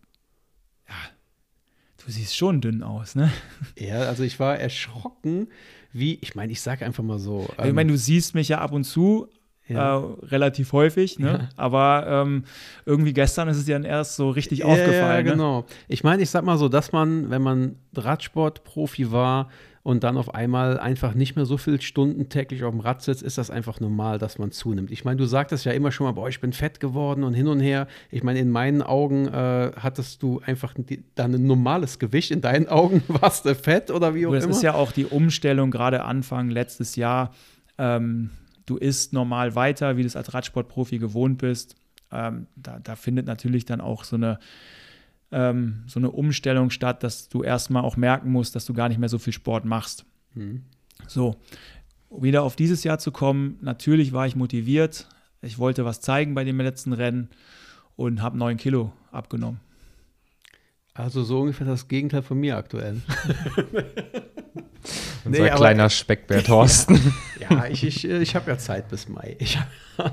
du siehst schon dünn aus, ne? Ja, also ich war erschrocken, wie, ich meine, ich sage einfach mal so. ich meine, du siehst mich ja ab und zu, Ähm, ja. äh, relativ häufig, ne? Ja. Aber ähm, irgendwie gestern ist es dir dann erst so richtig Ja, aufgefallen. Ja, Ne? genau. Ich meine, ich sag mal so, dass man, wenn man Radsportprofi war und dann auf einmal einfach nicht mehr so viele Stunden täglich auf dem Rad sitzt, ist das einfach normal, dass man zunimmt. Ich meine, du sagtest ja immer schon mal, boah, ich bin fett geworden und hin und her. Ich meine, in meinen Augen äh, hattest du einfach die, dann ein normales Gewicht. In deinen Augen (laughs) warst du fett oder wie auch das immer. ist ja auch die Umstellung, gerade Anfang letztes Jahr. Ähm, du isst normal weiter, wie du es als Radsportprofi gewohnt bist. Ähm, da, da findet natürlich dann auch so eine, ähm, so eine Umstellung statt, dass du erstmal auch merken musst, dass du gar nicht mehr so viel Sport machst. Hm. So, wieder auf dieses Jahr zu kommen, natürlich war ich motiviert. Ich wollte was zeigen bei dem letzten Rennen und habe 9 Kilo abgenommen. Also so ungefähr das Gegenteil von mir aktuell. (laughs) Unser Nee, aber- kleiner Speckbär Thorsten. (laughs) ja, ich, ich, ich habe ja Zeit bis Mai. Ich,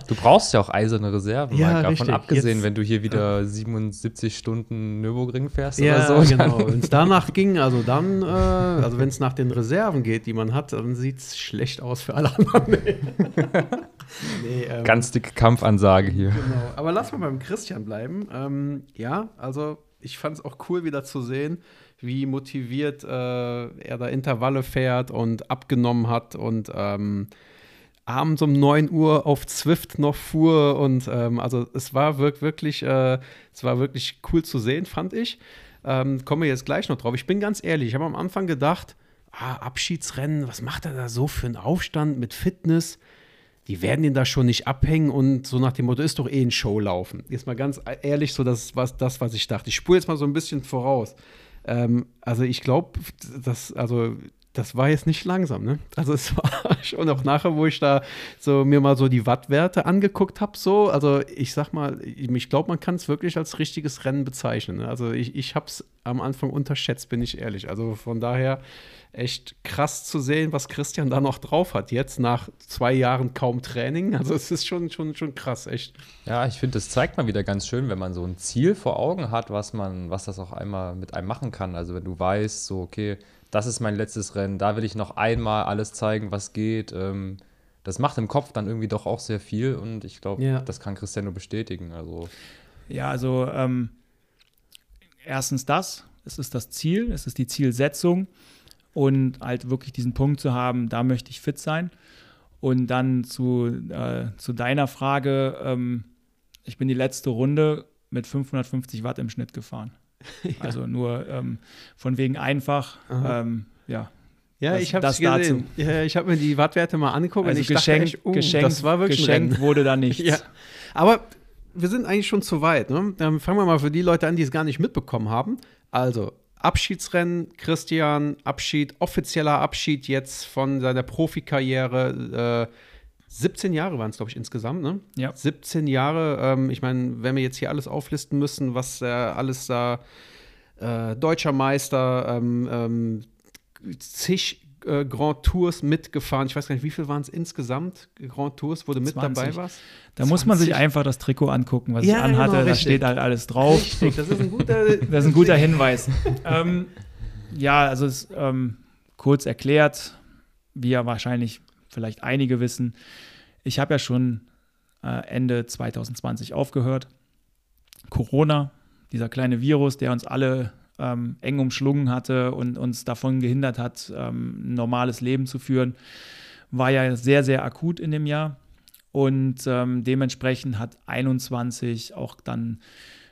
Du brauchst ja auch eiserne Reserven, Ja, davon richtig. abgesehen, Jetzt- wenn du hier wieder 77 Stunden Nürburgring fährst Ja, oder so. genau. Wenn es danach ging, also dann, äh, also wenn es nach den Reserven geht, die man hat, dann sieht es schlecht aus für alle anderen. (laughs) nee, nee, ähm, Ganz dicke Kampfansage hier. genau. Aber lass mal beim Christian bleiben. Ähm, ja, also ich fand es auch cool wieder zu sehen, wie motiviert äh, er da Intervalle fährt und abgenommen hat und ähm, abends um 9 Uhr auf Zwift noch fuhr und ähm, also es war wirklich, äh, es war wirklich cool zu sehen, fand ich. Ähm, kommen wir jetzt gleich noch drauf. Ich bin ganz ehrlich, ich habe am Anfang gedacht, ah, Abschiedsrennen, was macht er da so für einen Aufstand mit Fitness? Die werden ihn da schon nicht abhängen und so nach dem Motto, ist doch eh ein Show laufen. Jetzt mal ganz ehrlich, so das was das, was ich dachte. Ich spule jetzt mal so ein bisschen voraus. Ähm, also ich glaube, dass, also das war jetzt nicht langsam, ne? Also es (laughs) war schon auch nachher, wo ich da so mir mal so die Wattwerte angeguckt habe, so, also ich sag mal, ich glaube, man kann es wirklich als richtiges Rennen bezeichnen. Ne? Also ich, ich habe es am Anfang unterschätzt, bin ich ehrlich. Also von daher echt krass zu sehen, was Christian da noch drauf hat. Jetzt nach zwei Jahren kaum Training. Also es ist schon, schon, schon krass, echt. Ja, ich finde, das zeigt mal wieder ganz schön, wenn man so ein Ziel vor Augen hat, was man, was das auch einmal mit einem machen kann. Also wenn du weißt, so, okay, das ist mein letztes Rennen, da will ich noch einmal alles zeigen, was geht. Ähm, das macht im Kopf dann irgendwie doch auch sehr viel und ich glaube, ja. das kann Christian nur bestätigen. Also. Ja, also ähm, erstens das, es ist das Ziel, es ist die Zielsetzung und halt wirklich diesen Punkt zu haben, da möchte ich fit sein. Und dann zu, äh, zu deiner Frage, ähm, ich bin die letzte Runde mit 550 Watt im Schnitt gefahren. (laughs) ja. Also nur ähm, von wegen einfach, ähm, ja. Ja, das, ich habe es gesehen. Ja, ich habe mir die Wattwerte mal angeguckt also und ich geschenkt, dachte echt, uh, geschenkt, das war wirklich geschenkt wurde da (laughs) nichts. ja. Aber wir sind eigentlich schon zu weit. Ne? Dann fangen wir mal für die Leute an, die es gar nicht mitbekommen haben. Also, Abschiedsrennen, Christian, Abschied, offizieller Abschied jetzt von seiner Profikarriere. Äh, 17 Jahre waren es, glaube ich, insgesamt, ne? Ja. 17 Jahre. Ähm, ich meine, wenn wir jetzt hier alles auflisten müssen, was äh, alles da äh, deutscher Meister, ähm, ähm, zig äh, Grand Tours mitgefahren. Ich weiß gar nicht, wie viel waren es insgesamt? Grand Tours, wo du mit 20. dabei warst? Da 20. muss man sich einfach das Trikot angucken, was ja, ich anhatte. Genau, da steht halt alles drauf. Richtig, das ist ein guter, (laughs) das ist ein guter Hinweis. ähm, ja, also es, ähm, kurz erklärt, wie ja wahrscheinlich vielleicht einige wissen, ich habe ja schon äh, Ende 2020 aufgehört. Corona, dieser kleine Virus, der uns alle ähm, eng umschlungen hatte und uns davon gehindert hat, ähm, ein normales Leben zu führen, war ja sehr, sehr akut in dem Jahr. Und ähm, dementsprechend hat 21 auch dann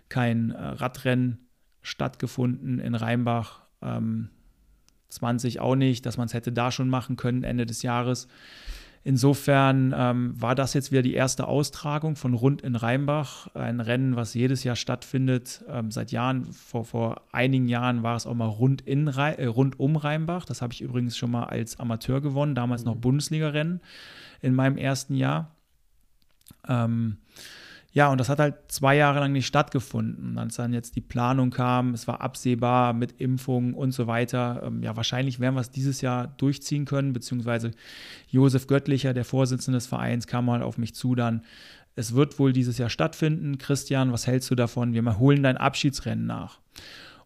kein äh, Radrennen stattgefunden in Rheinbach. 20 ähm, auch nicht, dass man es hätte da schon machen können Ende des Jahres. Insofern ähm, war das jetzt wieder die erste Austragung von Rund in Rheinbach, ein Rennen, was jedes Jahr stattfindet. Ähm, seit Jahren, vor, vor einigen Jahren war es auch mal rund, in, äh, rund um Rheinbach. Das habe ich übrigens schon mal als Amateur gewonnen, damals noch mhm. Bundesliga-Rennen in meinem ersten Jahr. Ähm, ja, und das hat halt zwei Jahre lang nicht stattgefunden. Und als dann jetzt die Planung kam, es war absehbar mit Impfungen und so weiter. Ähm, ja, wahrscheinlich werden wir es dieses Jahr durchziehen können, beziehungsweise Josef Göttlicher, der Vorsitzende des Vereins, kam mal auf mich zu dann. Es wird wohl dieses Jahr stattfinden. Christian, was hältst du davon? Wir holen dein Abschiedsrennen nach.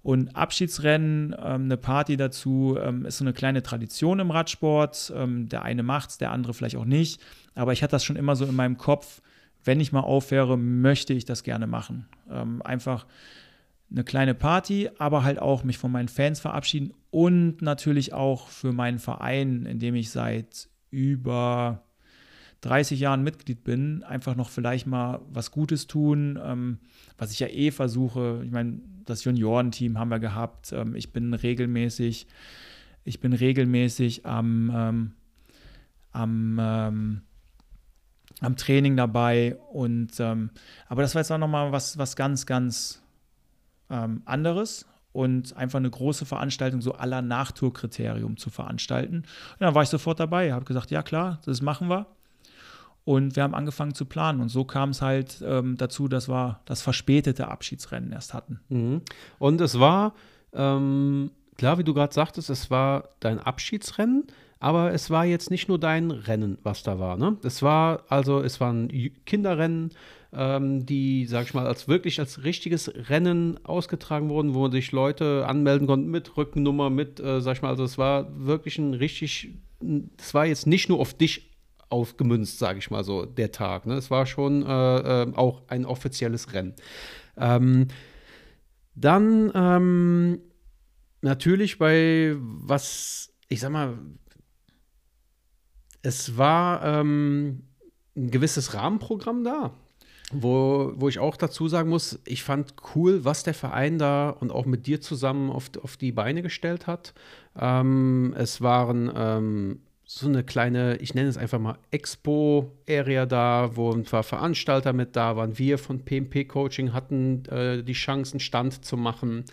Und Abschiedsrennen, ähm, eine Party dazu, ähm, ist so eine kleine Tradition im Radsport. Ähm, der eine macht es, der andere vielleicht auch nicht. Aber ich hatte das schon immer so in meinem Kopf, wenn ich mal aufhöre, möchte ich das gerne machen. Ähm, einfach eine kleine Party, aber halt auch mich von meinen Fans verabschieden und natürlich auch für meinen Verein, in dem ich seit über 30 Jahren Mitglied bin, einfach noch vielleicht mal was Gutes tun, ähm, was ich ja eh versuche. Ich meine, das Juniorenteam haben wir gehabt. Ähm, ich bin regelmäßig, ich bin regelmäßig am, ähm, am ähm, am Training dabei. Und ähm, aber das war jetzt auch nochmal was, was ganz, ganz ähm, anderes und einfach eine große Veranstaltung, so aller Nachtourkriterium zu veranstalten. Und dann war ich sofort dabei, habe gesagt, ja klar, das machen wir. Und wir haben angefangen zu planen. Und so kam es halt ähm, dazu, dass wir das verspätete Abschiedsrennen erst hatten. Mhm. Und es war, ähm, klar, wie du gerade sagtest, es war dein Abschiedsrennen. Aber es war jetzt nicht nur dein Rennen, was da war. Ne? Es war also, es waren Kinderrennen, ähm, die, sag ich mal, als wirklich als richtiges Rennen ausgetragen wurden, wo sich Leute anmelden konnten mit Rückennummer, mit, äh, sag ich mal, also es war wirklich ein richtig, es war jetzt nicht nur auf dich aufgemünzt, sage ich mal so, der Tag. Ne? Es war schon äh, äh, auch ein offizielles Rennen. Ähm, dann ähm, natürlich bei was, ich sag mal, es war ähm, ein gewisses Rahmenprogramm da. Wo, wo ich auch dazu sagen muss, ich fand cool, was der Verein da und auch mit dir zusammen auf, auf die Beine gestellt hat. Ähm, es waren ähm, so eine kleine, ich nenne es einfach mal Expo-Area da, wo ein paar Veranstalter mit da waren. Wir von PMP Coaching hatten äh, die Chance, einen Stand zu machen.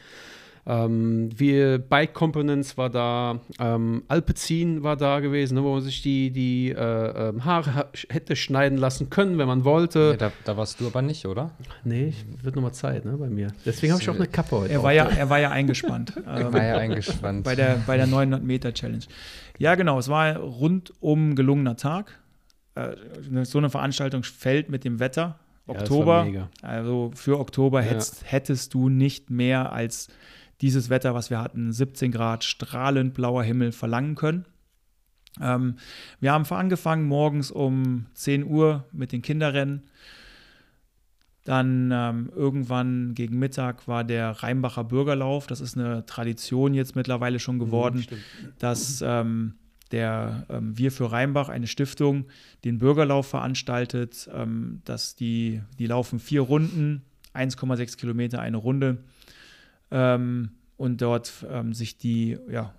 Ähm, wir, Bike Components war da, ähm, Alpecin war da gewesen, ne, wo man sich die, die äh, ähm, Haare ha hätte schneiden lassen können, wenn man wollte. Ja, da, da, warst du aber nicht, oder? Nee, wird nochmal Zeit, ne, bei mir. Deswegen habe ich auch eine Kappe heute. Er war, ja, er war ja eingespannt. (laughs) er war ja eingespannt. Bei der, bei der 900 Meter Challenge. Ja, genau, es war rundum gelungener Tag. Äh, so eine Veranstaltung fällt mit dem Wetter. Oktober, ja, also für Oktober ja. hättest, hättest du nicht mehr als dieses Wetter, was wir hatten, 17 Grad, strahlend blauer Himmel, verlangen können. Ähm, wir haben angefangen morgens um 10 Uhr mit den Kinderrennen. Dann ähm, irgendwann gegen Mittag war der Rheinbacher Bürgerlauf. Das ist eine Tradition jetzt mittlerweile schon geworden, ja, dass ähm, der ähm, Wir für Rheinbach, eine Stiftung, den Bürgerlauf veranstaltet. Ähm, dass die, die laufen vier Runden, 1,6 Kilometer eine Runde ähm, und dort ähm, sich die ja,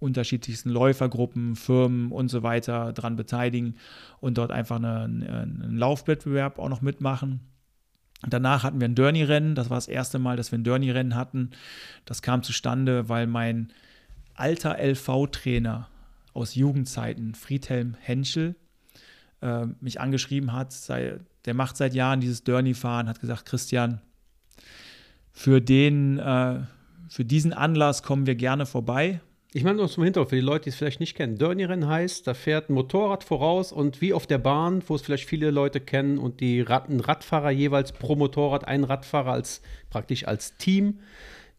unterschiedlichsten Läufergruppen, Firmen und so weiter dran beteiligen und dort einfach eine, einen Laufwettbewerb auch noch mitmachen. Danach hatten wir ein Dörny-Rennen. Das war das erste Mal, dass wir ein Dörny-Rennen hatten. Das kam zustande, weil mein alter LV-Trainer aus Jugendzeiten, Friedhelm Henschel, äh, mich angeschrieben hat. Sei, der macht seit Jahren dieses Dörny-Fahren, hat gesagt, Christian, für den, äh, für diesen Anlass kommen wir gerne vorbei. Ich meine nur zum Hintergrund, für die Leute, die es vielleicht nicht kennen. Dirty-Rennen heißt, da fährt ein Motorrad voraus und wie auf der Bahn, wo es vielleicht viele Leute kennen und die Rad, ein Radfahrer jeweils pro Motorrad, ein Radfahrer als praktisch als Team.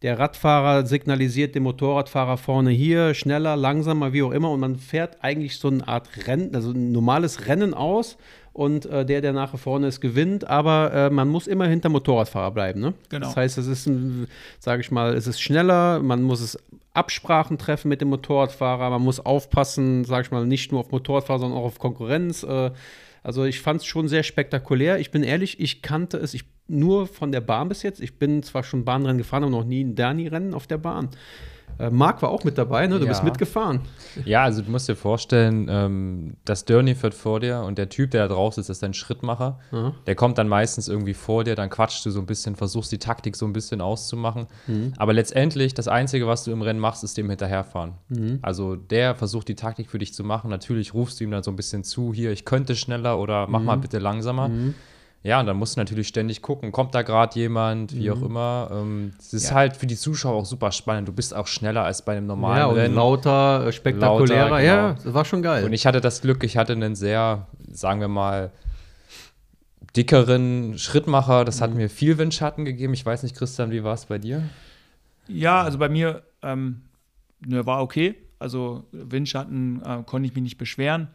Der Radfahrer signalisiert dem Motorradfahrer vorne hier, schneller, langsamer, wie auch immer. Und man fährt eigentlich so eine Art Rennen, also ein normales Rennen aus und äh, der, der nachher vorne ist, gewinnt. Aber äh, man muss immer hinter Motorradfahrer bleiben. Ne? Genau. Das heißt, es ist, sage ich mal, es ist schneller, man muss es Absprachen treffen mit dem Motorradfahrer, man muss aufpassen, sage ich mal, nicht nur auf Motorradfahrer, sondern auch auf Konkurrenz. Äh, also ich fand es schon sehr spektakulär. Ich bin ehrlich, ich kannte es ich, nur von der Bahn bis jetzt. Ich bin zwar schon Bahnrennen gefahren, aber noch nie ein Derni-Rennen auf der Bahn. Äh, Marc war auch mit dabei, ne? Du ja. bist mitgefahren. Ja, also du musst dir vorstellen, ähm, das Dirny fährt vor dir und der Typ, der da drauf sitzt, ist dein Schrittmacher. Mhm. Der kommt dann meistens irgendwie vor dir, dann quatschst du so ein bisschen, versuchst die Taktik so ein bisschen auszumachen. Mhm. Aber letztendlich, das Einzige, was du im Rennen machst, ist dem hinterherfahren. Mhm. Also der versucht die Taktik für dich zu machen. Natürlich rufst du ihm dann so ein bisschen zu, hier, ich könnte schneller oder mach mal mhm. bitte langsamer. Ja, und dann musst du natürlich ständig gucken, kommt da gerade jemand, wie mhm. auch immer. Ähm, es ist ja. halt für die Zuschauer auch super spannend. Du bist auch schneller als bei einem normalen ja, und Rennen. lauter, äh, spektakulärer. Lauter, genau. Ja, das war schon geil. Und ich hatte das Glück, ich hatte einen sehr, sagen wir mal, dickeren Schrittmacher. Das mhm. hat mir viel Windschatten gegeben. Ich weiß nicht, Christian, wie war es bei dir? Ja, also bei mir ähm, ne, war okay. Also Windschatten äh, konnte ich mich nicht beschweren.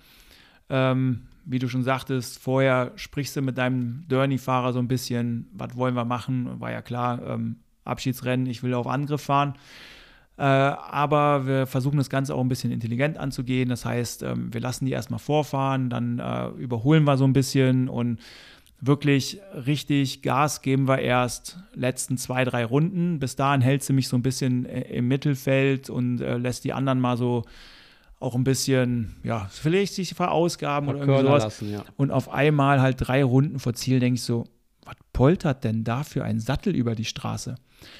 Ähm, wie du schon sagtest, vorher sprichst du mit deinem Dirty-Fahrer so ein bisschen, was wollen wir machen? War ja klar, ähm, Abschiedsrennen, ich will auf Angriff fahren. Äh, aber wir versuchen das Ganze auch ein bisschen intelligent anzugehen. Das heißt, ähm, wir lassen die erstmal vorfahren, dann äh, überholen wir so ein bisschen und wirklich richtig Gas geben wir erst letzten zwei, drei Runden. Bis dahin hält sie mich so ein bisschen äh, im Mittelfeld und äh, lässt die anderen mal so auch ein bisschen, ja, vielleicht sich verausgaben oder irgendwie sowas. Lassen, ja. Und auf einmal halt drei Runden vor Ziel denke ich so, was poltert denn da für ein Sattel über die Straße?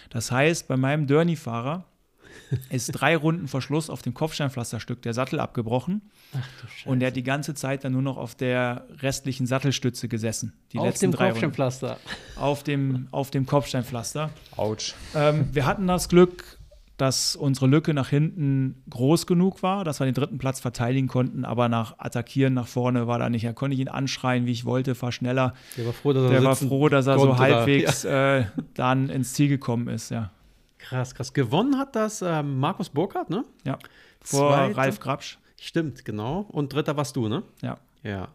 Das heißt, bei meinem Dirny-Fahrer (laughs) ist drei Runden vor Schluss auf dem Kopfsteinpflasterstück der Sattel abgebrochen. Ach, und der hat die ganze Zeit dann nur noch auf der restlichen Sattelstütze gesessen. Die auf letzten dem drei Kopfsteinpflaster. Runden. Auf dem, auf dem Kopfsteinpflaster. Autsch. Ähm, wir hatten das Glück, dass unsere Lücke nach hinten groß genug war, dass wir den dritten Platz verteidigen konnten, aber nach Attackieren nach vorne war da nicht. Da konnte ich ihn anschreien, wie ich wollte, fahr schneller. Der war froh, dass er, war froh, dass er so halbwegs ja. äh, dann ins Ziel gekommen ist, ja. Krass, krass. Gewonnen hat das äh, Markus Burkhardt, ne? Ja. Vor Zweite. Ralf Grabsch. Stimmt, genau. Und dritter warst du, ne? Ja. Ja.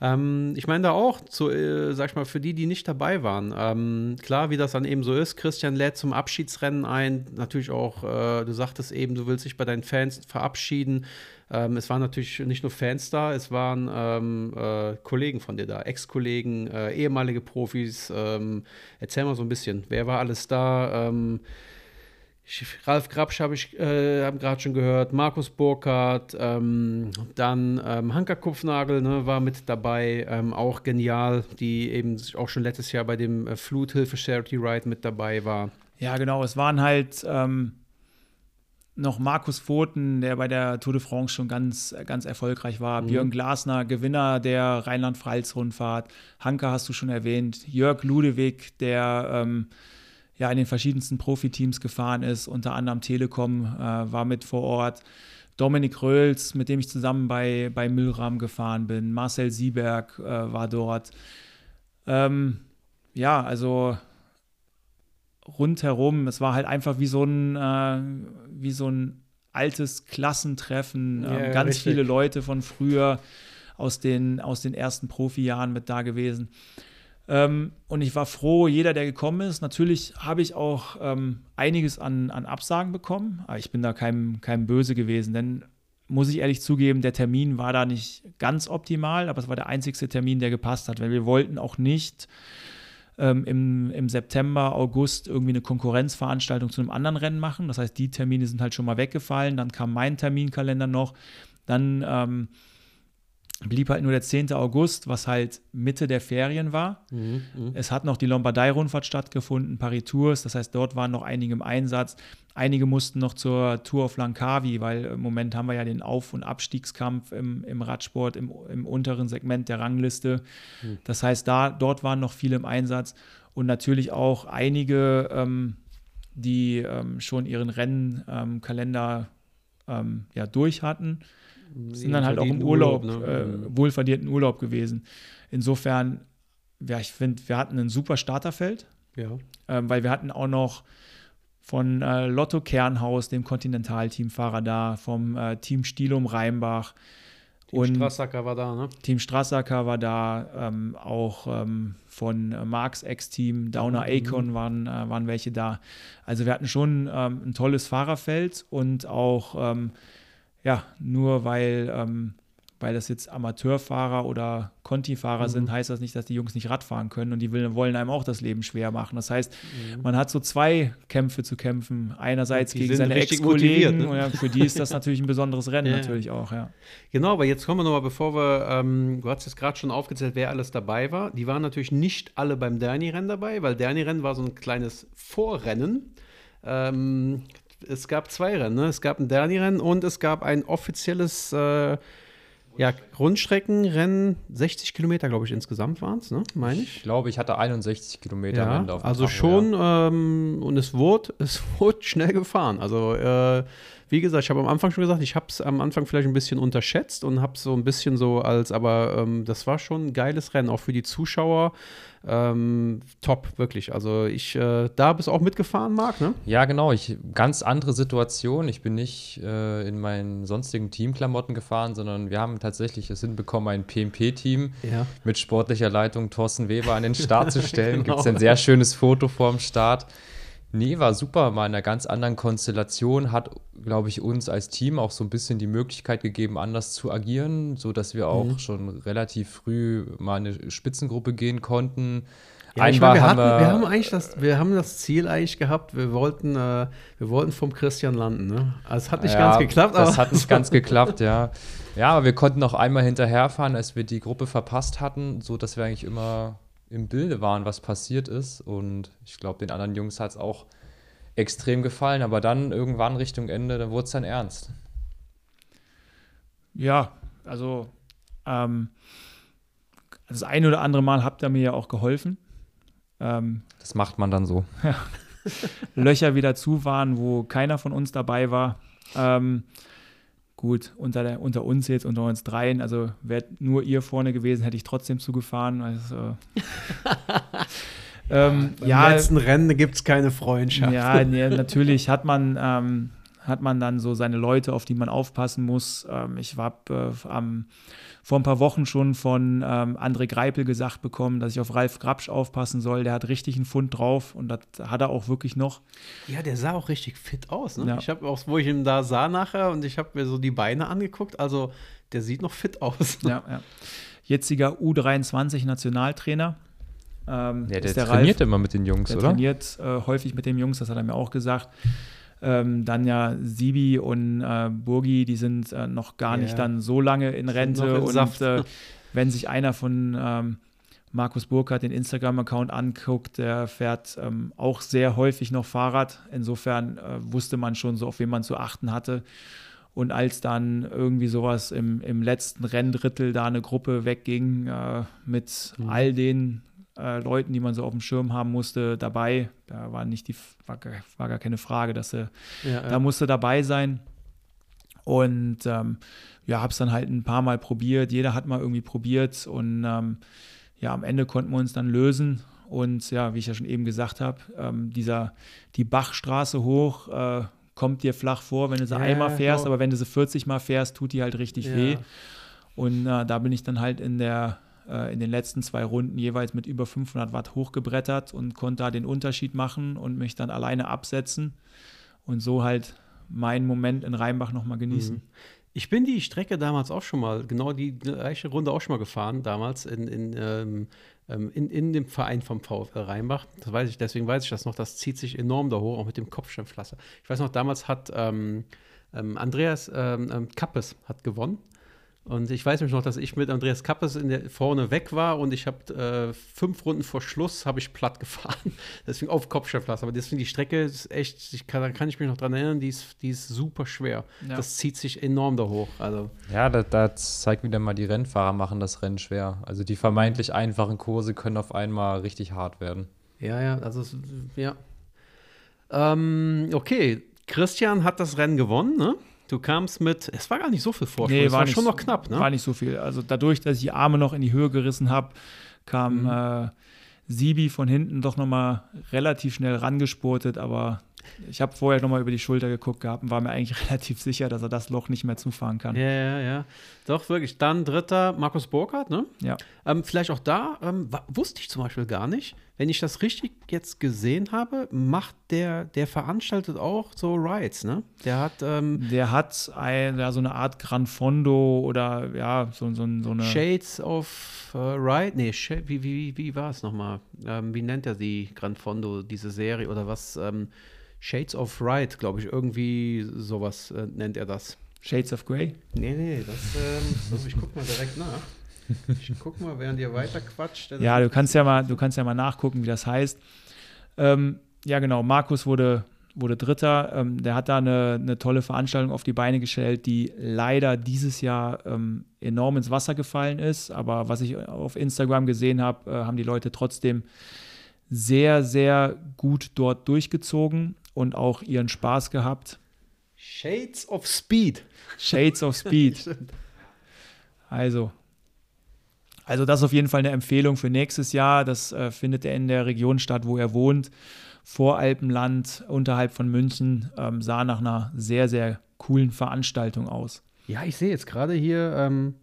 Ähm, ich meine da auch, zu, äh, sag ich mal, für die, die nicht dabei waren. Ähm, klar, wie das dann eben so ist. Christian lädt zum Abschiedsrennen ein. Natürlich auch, äh, du sagtest eben, du willst dich bei deinen Fans verabschieden. Ähm, es waren natürlich nicht nur Fans da, es waren ähm, äh, Kollegen von dir da, Ex-Kollegen, äh, ehemalige Profis. Ähm, erzähl mal so ein bisschen, wer war alles da? Ralf Grabsch habe ich äh, hab gerade schon gehört, Markus Burkhardt, ähm, dann ähm, Hanka Kupfnagel ne, war mit dabei, ähm, auch genial, die eben auch schon letztes Jahr bei dem äh, Fluthilfe Charity Ride mit dabei war. Ja, genau, es waren halt ähm, noch Markus Pfoten, der bei der Tour de France schon ganz, ganz erfolgreich war, mhm. Björn Glasner, Gewinner der Rheinland-Pfalz-Rundfahrt, Hanka hast du schon erwähnt, Jörg Ludewig, der ähm, ja in den verschiedensten Profiteams gefahren ist, unter anderem Telekom äh, war mit vor Ort. Dominik Röhls, mit dem ich zusammen bei, bei Müllram gefahren bin. Marcel Sieberg äh, war dort. Ähm, ja, also rundherum. Es war halt einfach wie so ein, äh, wie so ein altes Klassentreffen. Ähm, ja, ganz richtig. viele Leute von früher aus den, aus den ersten Profijahren mit da gewesen. Ähm, und ich war froh, jeder, der gekommen ist. Natürlich habe ich auch ähm, einiges an, an Absagen bekommen, aber ich bin da keinem, keinem böse gewesen, denn muss ich ehrlich zugeben, der Termin war da nicht ganz optimal, aber es war der einzigste Termin, der gepasst hat, weil wir wollten auch nicht ähm, im, im September, August irgendwie eine Konkurrenzveranstaltung zu einem anderen Rennen machen. Das heißt, die Termine sind halt schon mal weggefallen. Dann kam mein Terminkalender noch. Dann ähm, blieb halt nur der 10. August, was halt Mitte der Ferien war. Mhm, mh. Es hat noch die Lombardei-Rundfahrt stattgefunden, Paris Tours, das heißt, dort waren noch einige im Einsatz. Einige mussten noch zur Tour of Langkawi, weil im Moment haben wir ja den Auf- und Abstiegskampf im, im Radsport, im, im, unteren Segment der Rangliste. Mhm. Das heißt, da, dort waren noch viele im Einsatz und natürlich auch einige, ähm, die ähm, schon ihren Rennkalender ähm, ja, durch hatten sind dann halt auch im Urlaub, Urlaub ne? äh, mhm. wohlverdienten Urlaub gewesen. Insofern, ja, ich finde, wir hatten ein super Starterfeld, ja. ähm, weil wir hatten auch noch von äh, Lotto Kernhaus, dem Kontinentalteamfahrer da, vom äh, Team Stilum Rheinbach. Team und Strassacker war da, ne? Team Strassacker war da, ähm, auch ähm, von äh, Marks Ex-Team, Downer mhm. Acon waren, äh, waren welche da. Also wir hatten schon ähm, ein tolles Fahrerfeld und auch ähm, ja, nur weil, ähm, weil das jetzt Amateurfahrer oder Conti-Fahrer mhm. sind, heißt das nicht, dass die Jungs nicht Radfahren können und die will, wollen einem auch das Leben schwer machen. Das heißt, mhm. man hat so zwei Kämpfe zu kämpfen. Einerseits gegen seine Ex-Kollegen ne? ja, für die ist das (laughs) natürlich ein besonderes Rennen ja. natürlich auch, ja. Genau, aber jetzt kommen wir nochmal, bevor wir, ähm, du hast jetzt gerade schon aufgezählt, wer alles dabei war. Die waren natürlich nicht alle beim Derni-Rennen dabei, weil Derni-Rennen war so ein kleines Vorrennen. Ähm, es gab zwei Rennen. Ne? Es gab ein Derni-Rennen und es gab ein offizielles äh, ja, Rundstreckenrennen. 60 Kilometer, glaube ich, insgesamt waren es, ne? meine ich. Ich glaube, ich hatte 61 Kilometer ja, Rennen auf dem Also Tag, schon, ja. ähm, und es wurde, (laughs) es wurde schnell gefahren. Also, äh, wie gesagt, ich habe am Anfang schon gesagt, ich habe es am Anfang vielleicht ein bisschen unterschätzt und habe es so ein bisschen so als, aber ähm, das war schon ein geiles Rennen, auch für die Zuschauer. Ähm, top, wirklich. Also ich, äh, da bist auch mitgefahren, Marc, ne? Ja, genau. Ich, ganz andere Situation. Ich bin nicht äh, in meinen sonstigen Teamklamotten gefahren, sondern wir haben tatsächlich es hinbekommen, ein PMP-Team ja. mit sportlicher Leitung Thorsten Weber an den (laughs) Start zu stellen. genau. Gibt es ein sehr schönes Foto vorm Start. Nee, war super, mal in einer ganz anderen Konstellation, hat, glaube ich, uns als Team auch so ein bisschen die Möglichkeit gegeben, anders zu agieren, sodass wir auch mhm. schon relativ früh mal in eine Spitzengruppe gehen konnten. Ja, ich meine, wir, haben wir, wir, haben eigentlich das, wir haben das Ziel eigentlich gehabt, wir wollten, äh, wir wollten vom Christian landen. Ne? Also es hat nicht ja, ganz geklappt. Das hat nicht ganz (laughs) geklappt, ja. Ja, aber wir konnten noch einmal hinterherfahren, als wir die Gruppe verpasst hatten, sodass wir eigentlich immer im Bilde waren, was passiert ist. Und ich glaube, den anderen Jungs hat es auch extrem gefallen. Aber dann irgendwann Richtung Ende, dann wurde es dann ernst. Ja, also ähm, das eine oder andere Mal habt ihr mir ja auch geholfen. Ähm, das macht man dann so. Löcher wieder zu waren, wo keiner von uns dabei war. Ähm, Gut, unter, der, unter uns jetzt, unter uns dreien, also wäre nur ihr vorne gewesen, hätte ich trotzdem zugefahren. Also, (laughs) ähm, ja, letzten Rennen gibt es keine Freundschaft. Ja, nee, natürlich hat man, ähm, hat man dann so seine Leute, auf die man aufpassen muss. Ähm, ich habe äh, am, vor ein paar Wochen schon von ähm, André Greipel gesagt bekommen, dass ich auf Ralf Grabsch aufpassen soll. Der hat richtig einen Fund drauf und das hat er auch wirklich noch. Ja, der sah auch richtig fit aus. Ne? Ja. Ich habe auch, wo ich ihn da sah nachher und ich habe mir so die Beine angeguckt. Also der sieht noch fit aus. Ja, ja. Jetziger U23-Nationaltrainer. Ähm, Ja, der, ist der trainiert Ralf. immer mit den Jungs, Der oder? trainiert äh, häufig mit den Jungs, das hat er mir auch gesagt. Ähm, dann ja Sibi und äh, Burgi, die sind äh, noch gar Ja. nicht dann so lange in Rente. und äh, wenn sich einer von ähm, Markus Burkhardt den Instagram-Account anguckt, der fährt ähm, auch sehr häufig noch Fahrrad. Insofern äh, wusste man schon so, auf wen man zu achten hatte. Und als dann irgendwie sowas im, im letzten Renndrittel da eine Gruppe wegging äh, mit Mhm. all den äh, Leuten, die man so auf dem Schirm haben musste, dabei, da war nicht die war, gar- war gar keine Frage, dass er Ja, da musste dabei sein. Und ähm, ja, habe es dann halt ein paar Mal probiert. Jeder hat mal irgendwie probiert. Und ähm, ja, am Ende konnten wir uns dann lösen. Und ja, wie ich ja schon eben gesagt habe, ähm, dieser, die Bachstraße hoch äh, kommt dir flach vor, wenn du sie Ja, einmal fährst, genau. aber wenn du sie 40 Mal fährst, tut die halt richtig Ja. weh. Und äh, da bin ich dann halt in der äh, in den letzten zwei Runden jeweils mit über 500 Watt hochgebrettert und konnte da den Unterschied machen und mich dann alleine absetzen und so halt meinen Moment in Rheinbach nochmal genießen. Mhm. Ich bin die Strecke damals auch schon mal, genau die gleiche Runde auch schon mal gefahren, damals in, in, ähm, ähm, in, in dem Verein vom VfL Rheinbach. Das weiß ich, deswegen weiß ich das noch. Das zieht sich enorm da hoch, auch mit dem Kopfsteinpflaster. Ich weiß noch, damals hat ähm, ähm, Andreas ähm, ähm, Kappes hat gewonnen. Und ich weiß mich noch, dass ich mit Andreas Kappes in der, vorne weg war und ich habe äh, fünf Runden vor Schluss habe ich platt gefahren. (laughs) Deswegen auf Kopfsteinpflaster. Aber deswegen die Strecke ist echt, ich kann, da kann ich mich noch dran erinnern, die ist, die ist super schwer. Ja. Das zieht sich enorm da hoch. Also, Ja, da, da zeigt wieder mal, die Rennfahrer machen das Rennen schwer. Also die vermeintlich einfachen Kurse können auf einmal richtig hart werden. ja, ja, also, ja. Ähm, okay, Christian hat das Rennen gewonnen, ne? Du kamst mit, es war gar nicht so viel Vorsprung, es war, nicht schon so- noch knapp, ne? War nicht so viel. Also dadurch, dass ich die Arme noch in die Höhe gerissen habe, kam Mhm. äh, Sibi von hinten doch nochmal relativ schnell rangesportet, aber ich habe vorher nochmal über die Schulter geguckt gehabt und war mir eigentlich (laughs) relativ sicher, dass er das Loch nicht mehr zufahren kann. Ja, ja, ja. Doch, wirklich. Dann dritter Markus Burkhardt, ne? Ja. Ähm, vielleicht auch da, ähm, wusste ich zum Beispiel gar nicht. Wenn ich das richtig jetzt gesehen habe, macht der, der veranstaltet auch so Rides, ne? Der hat ähm, Der hat ein, ja, so eine Art Gran Fondo oder ja, so, so, so eine. Shades of äh, Ride. Nee, wie, wie, wie war es nochmal? Ähm, wie nennt er die Gran Fondo, diese Serie oder was? Shades of Ride, glaube ich, irgendwie sowas äh, nennt er das. Shades of Grey. Nee, nee, das, ähm, ich guck mal direkt nach. Ich guck mal, während ihr weiter quatscht. Ja, du kannst ja mal, du kannst ja mal nachgucken, wie das heißt. Ähm, ja, genau. Markus wurde, wurde Dritter. Ähm, der hat da eine, eine tolle Veranstaltung auf die Beine gestellt, die leider dieses Jahr ähm, enorm ins Wasser gefallen ist. Aber was ich auf Instagram gesehen habe, äh, haben die Leute trotzdem sehr, sehr gut dort durchgezogen und auch ihren Spaß gehabt. Shades of Speed. Shades of Speed. (laughs) Also, also das ist auf jeden Fall eine Empfehlung für nächstes Jahr. Das äh, findet er in der Region statt, wo er wohnt. Voralpenland, unterhalb von München, ähm, sah nach einer sehr, sehr coolen Veranstaltung aus. Ja, ich sehe jetzt gerade hier, ähm,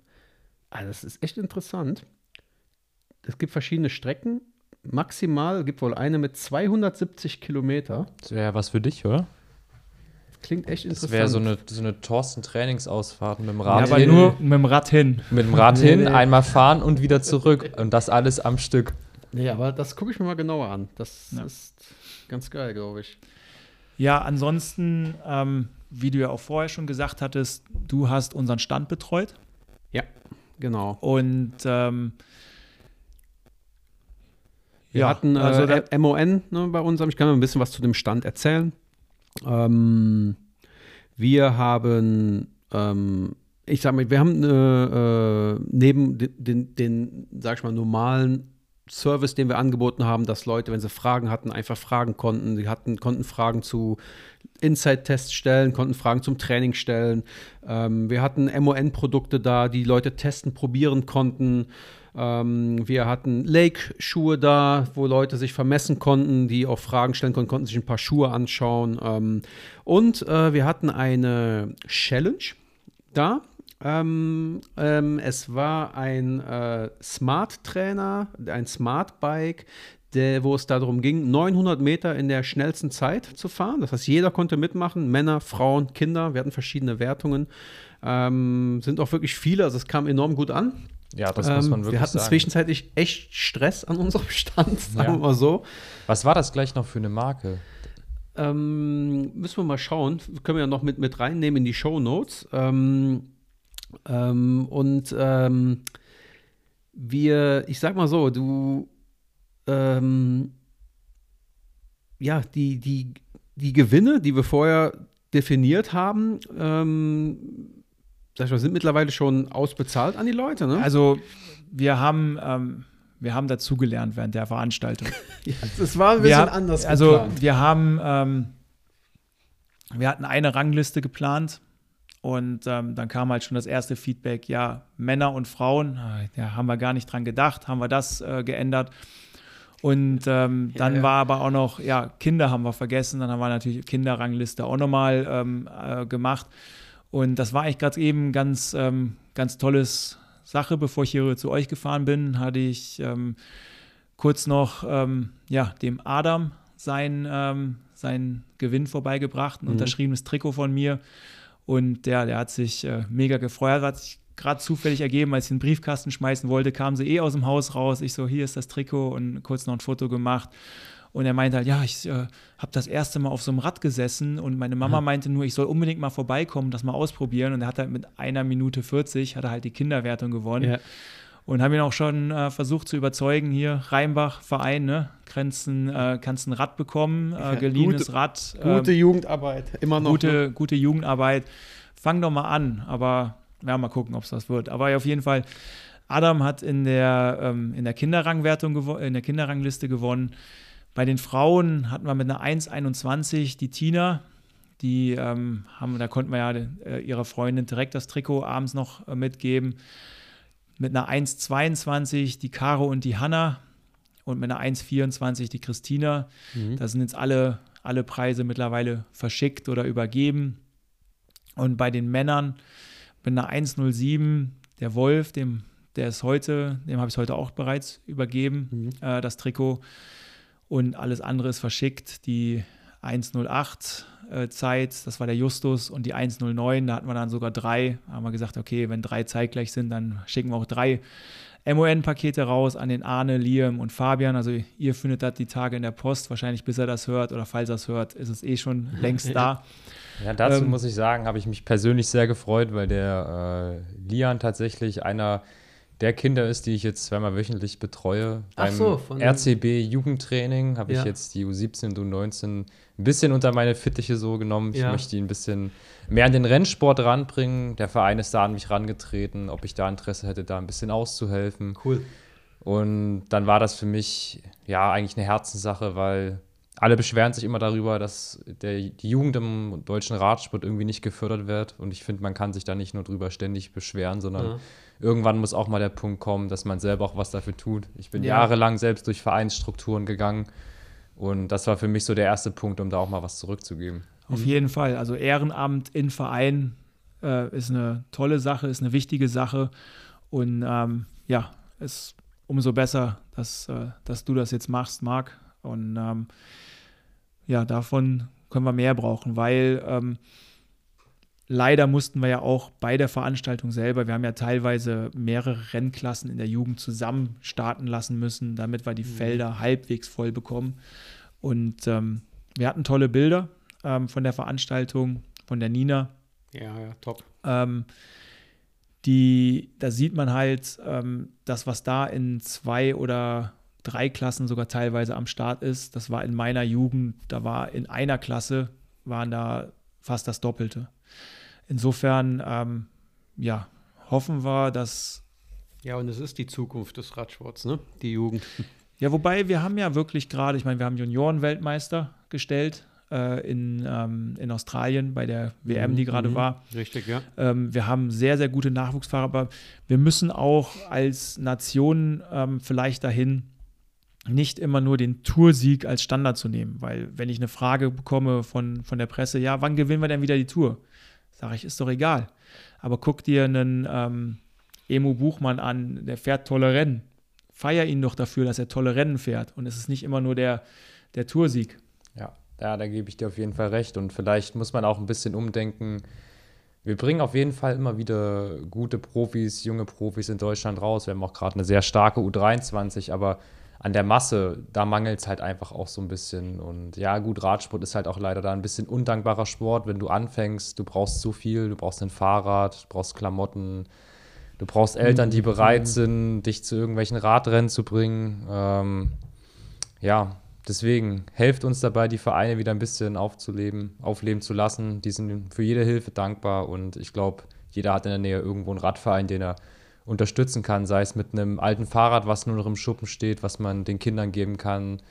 ah, das ist echt interessant. Es gibt verschiedene Strecken. Maximal gibt wohl eine mit 270 Kilometer. Das wäre ja was für dich, oder? Klingt echt Das interessant. wäre so eine, so eine Thorsten-Trainingsausfahrt mit dem Ja, Rad aber hin, nur mit dem Rad hin. mit dem Rad Nee, hin, nee. einmal fahren und wieder zurück. Und das alles am Stück. Nee, aber das gucke ich mir mal genauer an. Das Ja. ist ganz geil, glaube ich. Ja, ansonsten, ähm, wie du ja auch vorher schon gesagt hattest, du hast unseren Stand betreut. Ja, genau. Und ähm, Wir ja, hatten äh, also M- MON ne, bei unserem. Ich kann mal ein bisschen was zu dem Stand erzählen. Ähm, wir haben, ähm, ich sag mal, wir haben äh, äh, neben den, den, den, sag ich mal, normalen Service, den wir angeboten haben, dass Leute, wenn sie Fragen hatten, einfach fragen konnten. Sie hatten, konnten Fragen zu Inside-Tests stellen, konnten Fragen zum Training stellen. Ähm, wir hatten MON-Produkte da, die Leute testen, probieren konnten. Ähm, wir hatten Lake-Schuhe da, wo Leute sich vermessen konnten, die auch Fragen stellen konnten, konnten sich ein paar Schuhe anschauen. Ähm, und äh, wir hatten eine Challenge da. Ähm, ähm, es war ein äh, Smart-Trainer, ein Smart-Bike, der, wo es darum ging, 900 Meter in der schnellsten Zeit zu fahren. Das heißt, jeder konnte mitmachen, Männer, Frauen, Kinder. Wir hatten verschiedene Wertungen. Ähm, sind auch wirklich viele, also es kam enorm gut an. Ja, das muss man Ähm, wirklich Wir hatten sagen. zwischenzeitlich echt Stress an unserem Stand, (laughs) sagen Ja. wir mal so. Was war das gleich noch für eine Marke? Ähm, müssen wir mal schauen. Können wir ja noch mit, mit reinnehmen in die Show Notes. Ähm, ähm, und ähm, wir, ich sag mal so, du, ähm, ja, die, die, die Gewinne, die wir vorher definiert haben, ähm, sag ich mal, sind mittlerweile schon ausbezahlt an die Leute, ne? Also wir haben, ähm, wir haben dazugelernt während der Veranstaltung. (laughs) das war ein wir, bisschen hab- anders Also geplant. wir haben, ähm, wir hatten eine Rangliste geplant und ähm, dann kam halt schon das erste Feedback, ja, Männer und Frauen, ah, ja, haben wir gar nicht dran gedacht, haben wir das äh, geändert. Und ähm, Ja, dann ja. war aber auch noch, ja, Kinder haben wir vergessen, dann haben wir natürlich Kinderrangliste auch nochmal ähm, äh, gemacht. Und das war eigentlich gerade eben ganz, ähm, ganz tolles Sache. Bevor ich hier zu euch gefahren bin, hatte ich ähm, kurz noch ähm, ja, dem Adam sein, ähm, seinen Gewinn vorbeigebracht, ein Mhm. unterschriebenes Trikot von mir. Und der, der hat sich äh, mega gefreut, hat sich gerade zufällig ergeben, als ich den Briefkasten schmeißen wollte, kamen sie eh aus dem Haus raus. Ich so, hier ist das Trikot und kurz noch ein Foto gemacht. Und er meinte halt, ja, ich äh, habe das erste Mal auf so einem Rad gesessen und meine Mama meinte nur, ich soll unbedingt mal vorbeikommen, das mal ausprobieren. Und er hat halt mit einer Minute 40, hat er halt die Kinderwertung gewonnen. Ja. Und haben ihn auch schon äh, versucht zu überzeugen, hier Rheinbach Verein, ne? Grenzen, äh, kannst ein Rad bekommen, äh, geliehenes gute- Rad. Gute ähm, Jugendarbeit, immer noch. ne? gute, gute Jugendarbeit. Fang doch mal an, aber ja, mal gucken, ob es das wird. Aber auf jeden Fall, Adam hat in der, ähm, in der Kinderrangwertung in der Kinderrangliste gewonnen. Bei den Frauen hatten wir mit einer 1,21 die Tina. Die ähm, haben, da konnten wir ja äh, ihrer Freundin direkt das Trikot abends noch äh, mitgeben. Mit einer 1,22 die Caro und die Hanna und mit einer 1,24 die Christina. Mhm. Da sind jetzt alle, alle Preise mittlerweile verschickt oder übergeben. Und bei den Männern mit einer 1,07 der Wolf, dem, der ist heute, dem habe ich heute auch bereits übergeben, Mhm. äh, das Trikot. Und alles andere ist verschickt. Die 1,08 äh, Zeit, das war der Justus, und die 1,09, da hatten wir dann sogar drei. Da haben wir gesagt, okay, wenn drei zeitgleich sind, dann schicken wir auch drei MON-Pakete raus an den Arne, Liam und Fabian. Also ihr findet das die Tage in der Post. Wahrscheinlich bis er das hört oder falls er es hört, ist es eh schon (laughs) längst da. Ja, dazu Ähm, muss ich sagen, habe ich mich persönlich sehr gefreut, weil der äh, Lian tatsächlich einer der Kinder ist, die ich jetzt zweimal wöchentlich betreue. Ach Beim so, von RCB Jugendtraining habe Ja. ich jetzt die U17 und U19 ein bisschen unter meine Fittiche so genommen. Ich Ja. möchte ihn ein bisschen mehr an den Rennsport ranbringen. Der Verein ist da an mich rangetreten, ob ich da Interesse hätte, da ein bisschen auszuhelfen. Cool. Und dann war das für mich ja eigentlich eine Herzenssache, weil alle beschweren sich immer darüber, dass der, die Jugend im deutschen Radsport irgendwie nicht gefördert wird. Und ich finde, man kann sich da nicht nur drüber ständig beschweren, sondern Ja. Irgendwann muss auch mal der Punkt kommen, dass man selber auch was dafür tut. Ich bin Ja. jahrelang selbst durch Vereinsstrukturen gegangen. Und das war für mich so der erste Punkt, um da auch mal was zurückzugeben. Auf Mhm. jeden Fall. Also Ehrenamt in Verein äh, ist eine tolle Sache, ist eine wichtige Sache. Und ähm, ja, ist umso besser, dass, äh, dass du das jetzt machst, Marc. Und ähm, ja, davon können wir mehr brauchen, weil ähm, leider mussten wir ja auch bei der Veranstaltung selber, wir haben ja teilweise mehrere Rennklassen in der Jugend zusammen starten lassen müssen, damit wir die Felder halbwegs voll bekommen. Und ähm, wir hatten tolle Bilder ähm, von der Veranstaltung, von der Nina. Ja, ja, top. Ähm, die, da sieht man halt, ähm, das, was da in zwei oder drei Klassen sogar teilweise am Start ist, das war in meiner Jugend, da war in einer Klasse, waren da fast das Doppelte. Insofern, ähm, ja, hoffen wir, dass Ja, und es ist die Zukunft des Radsports, ne? Die Jugend. (laughs) Ja, wobei wir haben ja wirklich gerade, ich meine, wir haben Junioren-Weltmeister gestellt, äh, in, ähm, in Australien bei der WM, die Mhm, gerade mhm. war. Richtig, ja. Ähm, wir haben sehr, sehr gute Nachwuchsfahrer, aber wir müssen auch als Nation ähm, vielleicht dahin, nicht immer nur den Toursieg als Standard zu nehmen. Weil wenn ich eine Frage bekomme von, von der Presse, ja, wann gewinnen wir denn wieder die Tour? Sage ich, ist doch egal. Aber guck dir einen ähm, Emo Buchmann an, der fährt tolle Rennen. Feier ihn doch dafür, dass er tolle Rennen fährt. Und es ist nicht immer nur der, der Toursieg. Ja, ja, da gebe ich dir auf jeden Fall recht. Und vielleicht muss man auch ein bisschen umdenken. Wir bringen auf jeden Fall immer wieder gute Profis, junge Profis in Deutschland raus. Wir haben auch gerade eine sehr starke U23, aber an der Masse, da mangelt es halt einfach auch so ein bisschen. Und ja, gut, Radsport ist halt auch leider da ein bisschen undankbarer Sport. Wenn du anfängst, du brauchst so viel, du brauchst ein Fahrrad, du brauchst Klamotten, du brauchst Eltern, die bereit sind, dich zu irgendwelchen Radrennen zu bringen. Ähm, ja, deswegen helft uns dabei, die Vereine wieder ein bisschen aufzuleben, aufleben zu lassen. Die sind für jede Hilfe dankbar und ich glaube, jeder hat in der Nähe irgendwo einen Radverein, den er unterstützen kann, sei es mit einem alten Fahrrad, was nur noch im Schuppen steht, was man den Kindern geben kann,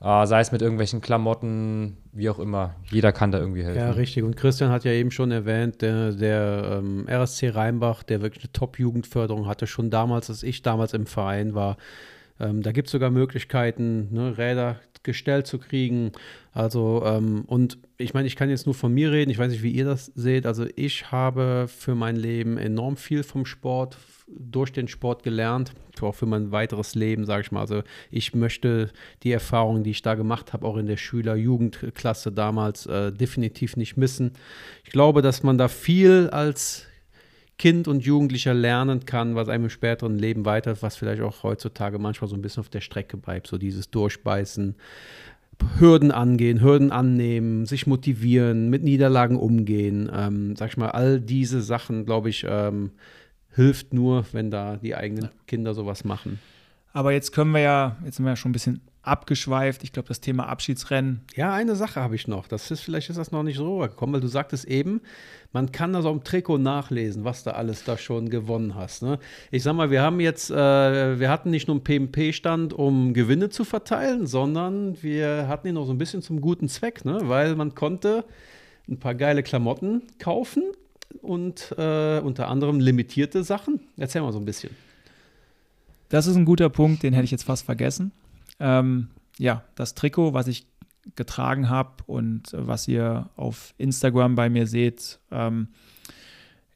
äh, sei es mit irgendwelchen Klamotten, wie auch immer. Jeder kann da irgendwie helfen. Ja, richtig. Und Christian hat ja eben schon erwähnt, der, der ähm, RSC Rheinbach, der wirklich eine Top-Jugendförderung hatte, schon damals, als ich damals im Verein war. Ähm, da gibt es sogar Möglichkeiten, ne, Räder gestellt zu kriegen. Also, ähm, und ich meine, ich kann jetzt nur von mir reden, ich weiß nicht, wie ihr das seht. Also, ich habe für mein Leben enorm viel vom Sport, durch den Sport gelernt, auch für mein weiteres Leben, sage ich mal. Also, ich möchte die Erfahrungen, die ich da gemacht habe, auch in der Schüler-Jugendklasse damals, äh, definitiv nicht missen. Ich glaube, dass man da viel als Kind und Jugendlicher lernen kann, was einem im späteren Leben weiter, was vielleicht auch heutzutage manchmal so ein bisschen auf der Strecke bleibt, so dieses Durchbeißen, Hürden angehen, Hürden annehmen, sich motivieren, mit Niederlagen umgehen, ähm, sag ich mal, all diese Sachen, glaube ich, ähm, hilft nur, wenn da die eigenen Kinder sowas machen. Aber jetzt können wir ja, jetzt sind wir ja schon ein bisschen abgeschweift. Ich glaube, das Thema Abschiedsrennen, Ja, eine Sache habe ich noch. Das ist, vielleicht ist das noch nicht so rübergekommen, weil du sagtest eben, man kann das auf dem Trikot nachlesen, was da alles da schon gewonnen hast. Ne? Ich sag mal, wir haben jetzt, äh, wir hatten nicht nur einen PMP-Stand, um Gewinne zu verteilen, sondern wir hatten ihn noch so ein bisschen zum guten Zweck, ne? weil man konnte ein paar geile Klamotten kaufen und äh, unter anderem limitierte Sachen. Erzähl mal so ein bisschen. Das ist ein guter Punkt, den hätte ich jetzt fast vergessen. Ähm, ja, das Trikot, was ich getragen habe und äh, was ihr auf Instagram bei mir seht, ähm,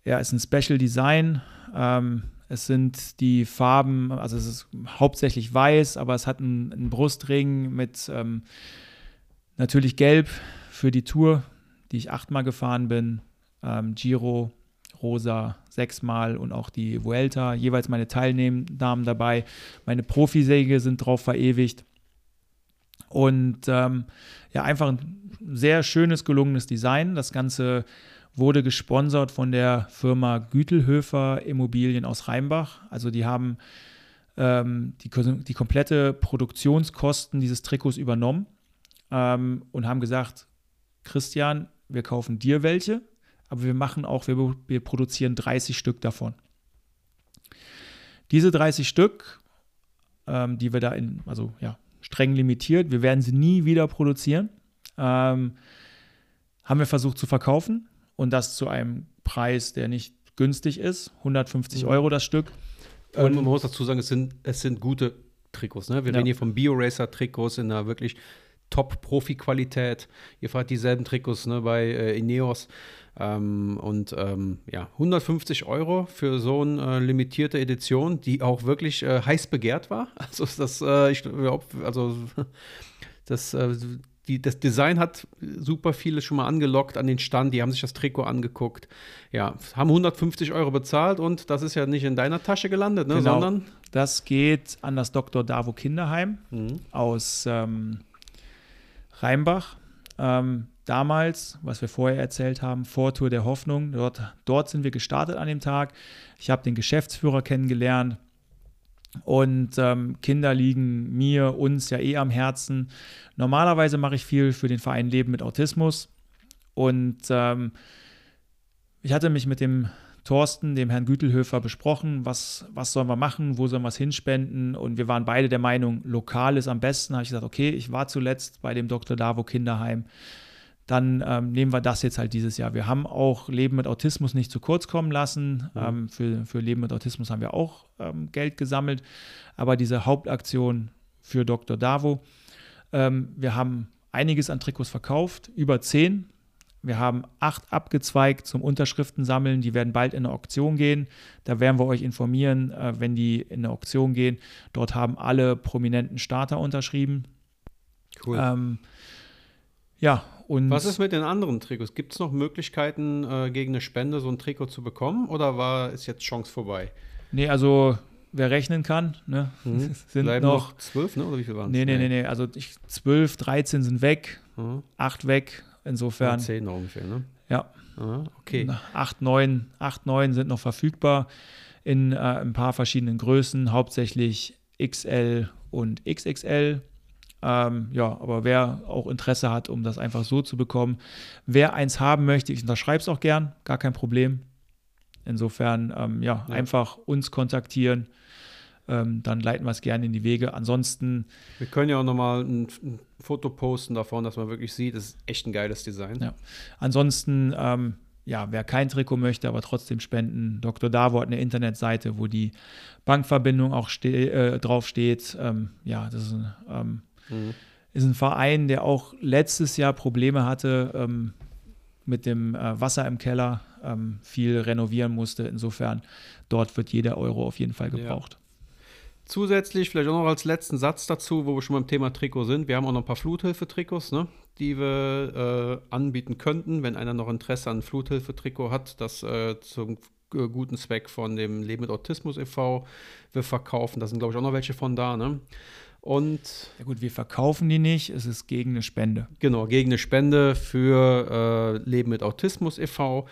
ja, ist ein Special Design. Ähm, es sind die Farben, also es ist hauptsächlich weiß, aber es hat einen, einen Brustring mit ähm, natürlich Gelb für die Tour, die ich achtmal gefahren bin. Ähm, Giro, Rosa sechsmal und auch die Vuelta, jeweils meine Teilnahmen dabei. Meine Profisäge sind drauf verewigt. Und ähm, ja, einfach ein sehr schönes, gelungenes Design. Das Ganze wurde gesponsert von der Firma Gütelhöfer Immobilien aus Rheinbach. Also die haben ähm, die, die komplette Produktionskosten dieses Trikots übernommen ähm, und haben gesagt, Christian, wir kaufen dir welche, aber wir machen auch, wir, wir produzieren 30 Stück davon. Diese 30 Stück, ähm, die wir da in, also ja, streng limitiert, wir werden sie nie wieder produzieren, ähm, haben wir versucht zu verkaufen und das zu einem Preis, der nicht günstig ist, 150 Euro das Stück. Und man muss dazu sagen, es sind, es sind gute Trikots. Ne? Wir Ja. reden hier von BioRacer-Trikots in einer wirklich Top-Profi-Qualität. Ihr fahrt dieselben Trikots ne, bei äh, Ineos. Ähm, und ähm, ja, 150 Euro für so eine äh, limitierte Edition, die auch wirklich äh, heiß begehrt war. (laughs) Also ist das, äh, ich glaube, also (laughs) das, äh, die, das Design hat super viele schon mal angelockt an den Stand. Die haben sich das Trikot angeguckt. Ja, haben 150 Euro bezahlt und das ist ja nicht in deiner Tasche gelandet, ne, Genau. sondern Das geht an das Dr. Davo Kinderheim Mhm. aus ähm, Rheinbach. Ähm, damals, was wir vorher erzählt haben, Vortour der Hoffnung, dort, dort sind wir gestartet an dem Tag. Ich habe den Geschäftsführer kennengelernt und ähm, Kinder liegen mir, uns ja eh am Herzen. Normalerweise mache ich viel für den Verein Leben mit Autismus und ähm, ich hatte mich mit dem Thorsten, dem Herrn Gütelhöfer, besprochen, was, was sollen wir machen, wo sollen wir es hinspenden. Und wir waren beide der Meinung, lokal ist am besten. habe ich gesagt, okay, ich war zuletzt bei dem Dr. Davo Kinderheim. Dann ähm, nehmen wir das jetzt halt dieses Jahr. Wir haben auch Leben mit Autismus nicht zu kurz kommen lassen. Mhm. Ähm, für, für Leben mit Autismus haben wir auch ähm, Geld gesammelt. Aber diese Hauptaktion für Dr. Davo, ähm, wir haben einiges an Trikots verkauft, über zehn. Wir haben acht abgezweigt zum Unterschriften sammeln. Die werden bald in eine Auktion gehen. Da werden wir euch informieren, äh, wenn die in eine Auktion gehen. Dort haben alle prominenten Starter unterschrieben. Cool. Ähm, ja, und. Was ist mit den anderen Trikots? Gibt es noch Möglichkeiten, äh, gegen eine Spende so ein Trikot zu bekommen oder war, ist jetzt Chance vorbei? Nee, also wer rechnen kann, ne, (laughs) mhm. sind Bleiben noch, zwölf, ne? Oder wie viel waren es? Nee, nee, nee, nee. Also zwölf, dreizehn sind weg, mhm. acht weg. Insofern. Ja, zehn ungefähr, ne? Ja. Aha, okay. Acht, neun, acht, neun sind noch verfügbar in äh, ein paar verschiedenen Größen, hauptsächlich XL und XXL. Ähm, ja, aber wer auch Interesse hat, um das einfach so zu bekommen, wer eins haben möchte, ich unterschreibe es auch gern, gar kein Problem. Insofern, ähm, ja, ja, einfach uns kontaktieren ähm, dann leiten wir es gerne in die Wege. Ansonsten. Wir können ja auch nochmal ein, ein Foto posten davon, dass man wirklich sieht, das ist echt ein geiles Design. Ja. Ansonsten, ähm, ja, wer kein Trikot möchte, aber trotzdem spenden, Dr. Davo hat eine Internetseite, wo die Bankverbindung auch ste äh, draufsteht. Ähm, ja, das ist ein, ähm, mhm. ist ein, Verein, der auch letztes Jahr Probleme hatte ähm, mit dem äh, Wasser im Keller, ähm, viel renovieren musste. Insofern, dort wird jeder Euro auf jeden Fall gebraucht. Zusätzlich, vielleicht auch noch als letzten Satz dazu, wo wir schon beim Thema Trikot sind. Wir haben auch noch ein paar Fluthilfe-Trikots, ne, die wir äh, anbieten könnten, wenn einer noch Interesse an Fluthilfe-Trikot hat, das äh, zum äh, guten Zweck von dem Leben mit Autismus e.V. wir verkaufen. Da sind, glaube ich, auch noch welche von da. Ne? Und ja gut, wir verkaufen die nicht, es ist gegen eine Spende. Genau, gegen eine Spende für äh, Leben mit Autismus e.V.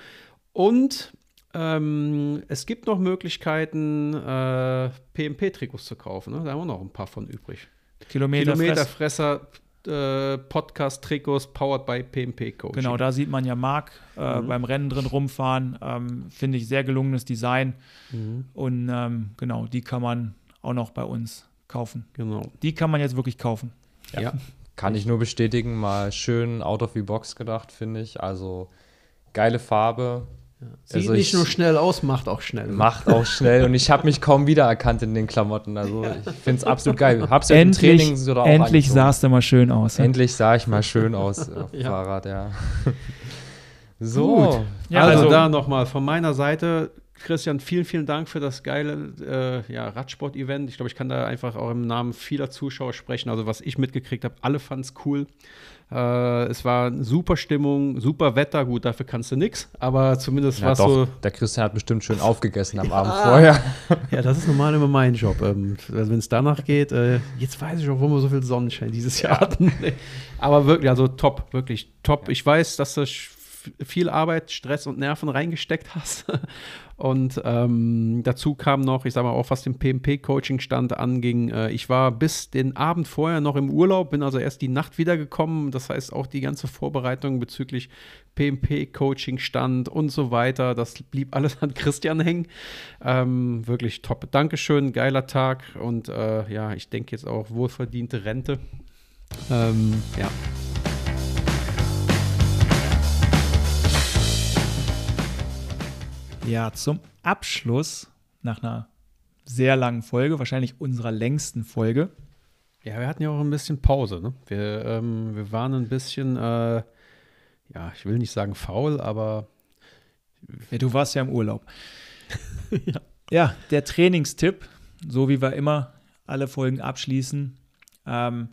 Und ähm, es gibt noch Möglichkeiten, äh, PMP-Trikots zu kaufen. Ne? Da haben wir noch ein paar von übrig. Kilometerfresser. Kilometerfresser äh, Podcast-Trikots powered by PMP Coaching. Genau, da sieht man ja Marc äh, mhm. beim Rennen drin rumfahren. Ähm, Finde ich sehr gelungenes Design. Mhm. Und ähm, genau, die kann man auch noch bei uns kaufen. Genau. Die kann man jetzt wirklich kaufen. Ja. ja. Kann ich nur bestätigen, mal schön out of the box gedacht, finde ich. Also geile Farbe, ja. Sieht also nicht nur schnell aus, macht auch schnell. Macht auch schnell und ich habe mich kaum wiedererkannt in den Klamotten. Also ich finde es absolut geil. Hab's ja endlich, im Training so Endlich sahst du mal schön aus. Endlich sah ich mal schön aus (laughs) auf dem ja. Fahrrad, ja. so. Gut. Ja, also, also da nochmal von meiner Seite Christian, vielen, vielen Dank für das geile äh, ja, Radsport-Event. Ich glaube, ich kann da einfach auch im Namen vieler Zuschauer sprechen. Also, was ich mitgekriegt habe, alle fanden es cool. Äh, es war super Stimmung, super Wetter. Gut, dafür kannst du nichts, aber zumindest war es so. Der Christian hat bestimmt schön (laughs) aufgegessen am ja. Abend vorher. (laughs) Ja, das ist normal immer mein Job. Ähm, also Wenn es danach geht, äh, jetzt weiß ich auch, warum wir so viel Sonnenschein dieses Jahr hatten. (laughs) aber wirklich, also top, wirklich top. Ich weiß, dass das viel Arbeit, Stress und Nerven reingesteckt hast. (laughs) Und ähm, dazu kam noch, ich sage mal auch, was den PMP-Coaching-Stand anging. Äh, ich war bis den Abend vorher noch im Urlaub, bin also erst die Nacht wiedergekommen. Das heißt, auch die ganze Vorbereitung bezüglich PMP-Coaching-Stand und so weiter, das blieb alles an Christian hängen. Ähm, wirklich top. Dankeschön, geiler Tag und äh, ja, ich denke jetzt auch wohlverdiente Rente. Ähm, ja. Ja, zum Abschluss nach einer sehr langen Folge, wahrscheinlich unserer längsten Folge. Ja, wir hatten ja auch ein bisschen Pause. Ne? Wir, ähm, wir waren ein bisschen, äh, ja, ich will nicht sagen faul, aber. Ja, du warst ja im Urlaub. (laughs) ja. ja. der Trainingstipp, so wie wir immer alle Folgen abschließen. Ähm,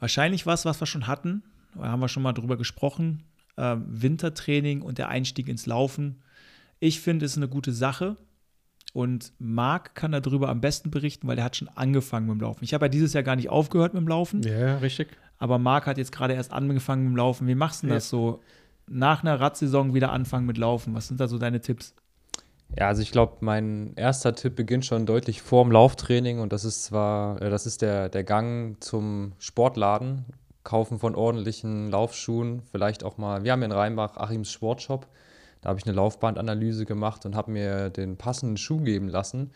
wahrscheinlich was, was wir schon hatten. Da haben wir schon mal drüber gesprochen. Ähm, Wintertraining und der Einstieg ins Laufen ich finde, es ist eine gute Sache. Und Marc kann darüber am besten berichten, weil er hat schon angefangen mit dem Laufen. Ich habe ja dieses Jahr gar nicht aufgehört mit dem Laufen. Ja, richtig. Aber Marc hat jetzt gerade erst angefangen mit dem Laufen. Wie machst du ja. das so? Nach einer Radsaison wieder anfangen mit Laufen. Was sind da so deine Tipps? Ja, also ich glaube, mein erster Tipp beginnt schon deutlich vor dem Lauftraining und das ist zwar, äh, das ist der, der Gang zum Sportladen, Kaufen von ordentlichen Laufschuhen, vielleicht auch mal, wir haben in Rheinbach Achims Sportshop, da habe ich eine Laufbandanalyse gemacht und habe mir den passenden Schuh geben lassen,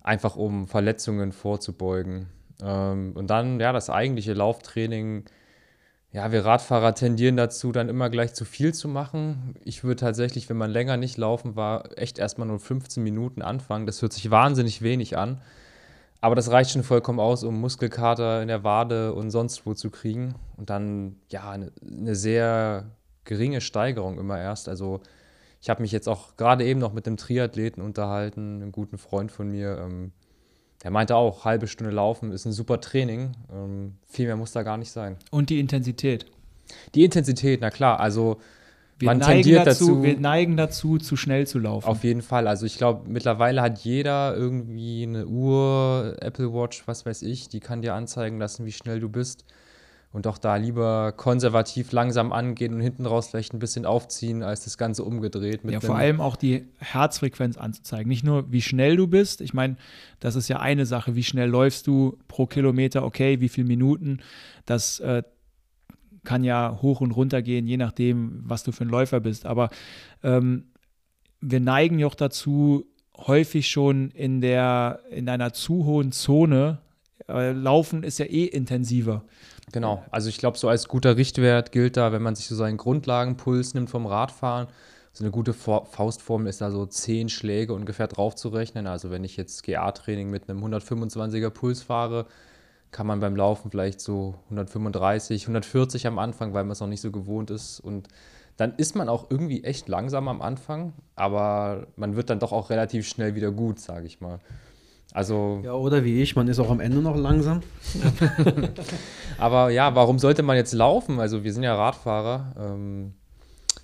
einfach um Verletzungen vorzubeugen. Ähm, und dann, ja, das eigentliche Lauftraining, ja, wir Radfahrer tendieren dazu, dann immer gleich zu viel zu machen. Ich würde tatsächlich, wenn man länger nicht laufen war, echt erstmal nur 15 Minuten anfangen. Das hört sich wahnsinnig wenig an. Aber das reicht schon vollkommen aus, um Muskelkater in der Wade und sonst wo zu kriegen. Und dann, ja, eine, eine sehr geringe Steigerung immer erst. Also, ich habe mich jetzt auch gerade eben noch mit einem Triathleten unterhalten, einem guten Freund von mir. Ähm, der meinte auch, halbe Stunde laufen ist ein super Training. Ähm, viel mehr muss da gar nicht sein. Und die Intensität. Die Intensität, na klar. Also wir man tendiert dazu, dazu, wir neigen dazu, zu schnell zu laufen. auf jeden Fall. Also ich glaube, mittlerweile hat jeder irgendwie eine Uhr, Apple Watch, was weiß ich, die kann dir anzeigen lassen, wie schnell du bist. Und doch da lieber konservativ langsam angehen und hinten raus vielleicht ein bisschen aufziehen, als das Ganze umgedreht. Mit ja, vor allem auch die Herzfrequenz anzuzeigen. Nicht nur, wie schnell du bist. Ich meine, das ist ja eine Sache. Wie schnell läufst du pro Kilometer? Okay, wie viele Minuten? Das äh, kann ja hoch und runter gehen, je nachdem, was du für ein Läufer bist. Aber ähm, wir neigen ja auch dazu, häufig schon in, der, in einer zu hohen Zone. Äh, Laufen ist ja eh intensiver. Genau, also ich glaube, so als guter Richtwert gilt da, wenn man sich so seinen Grundlagenpuls nimmt vom Radfahren, so eine gute For Faustformel ist da so 10 Schläge ungefähr drauf zu rechnen. Also wenn ich jetzt GA-Training mit einem 125er Puls fahre, kann man beim Laufen vielleicht so 135, 140 am Anfang, weil man es noch nicht so gewohnt ist. Und dann ist man auch irgendwie echt langsam am Anfang, aber man wird dann doch auch relativ schnell wieder gut, sage ich mal. Also Ja, oder wie ich, man ist auch am Ende noch langsam. (laughs) Aber ja, warum sollte man jetzt laufen? Also wir sind ja Radfahrer. Ähm,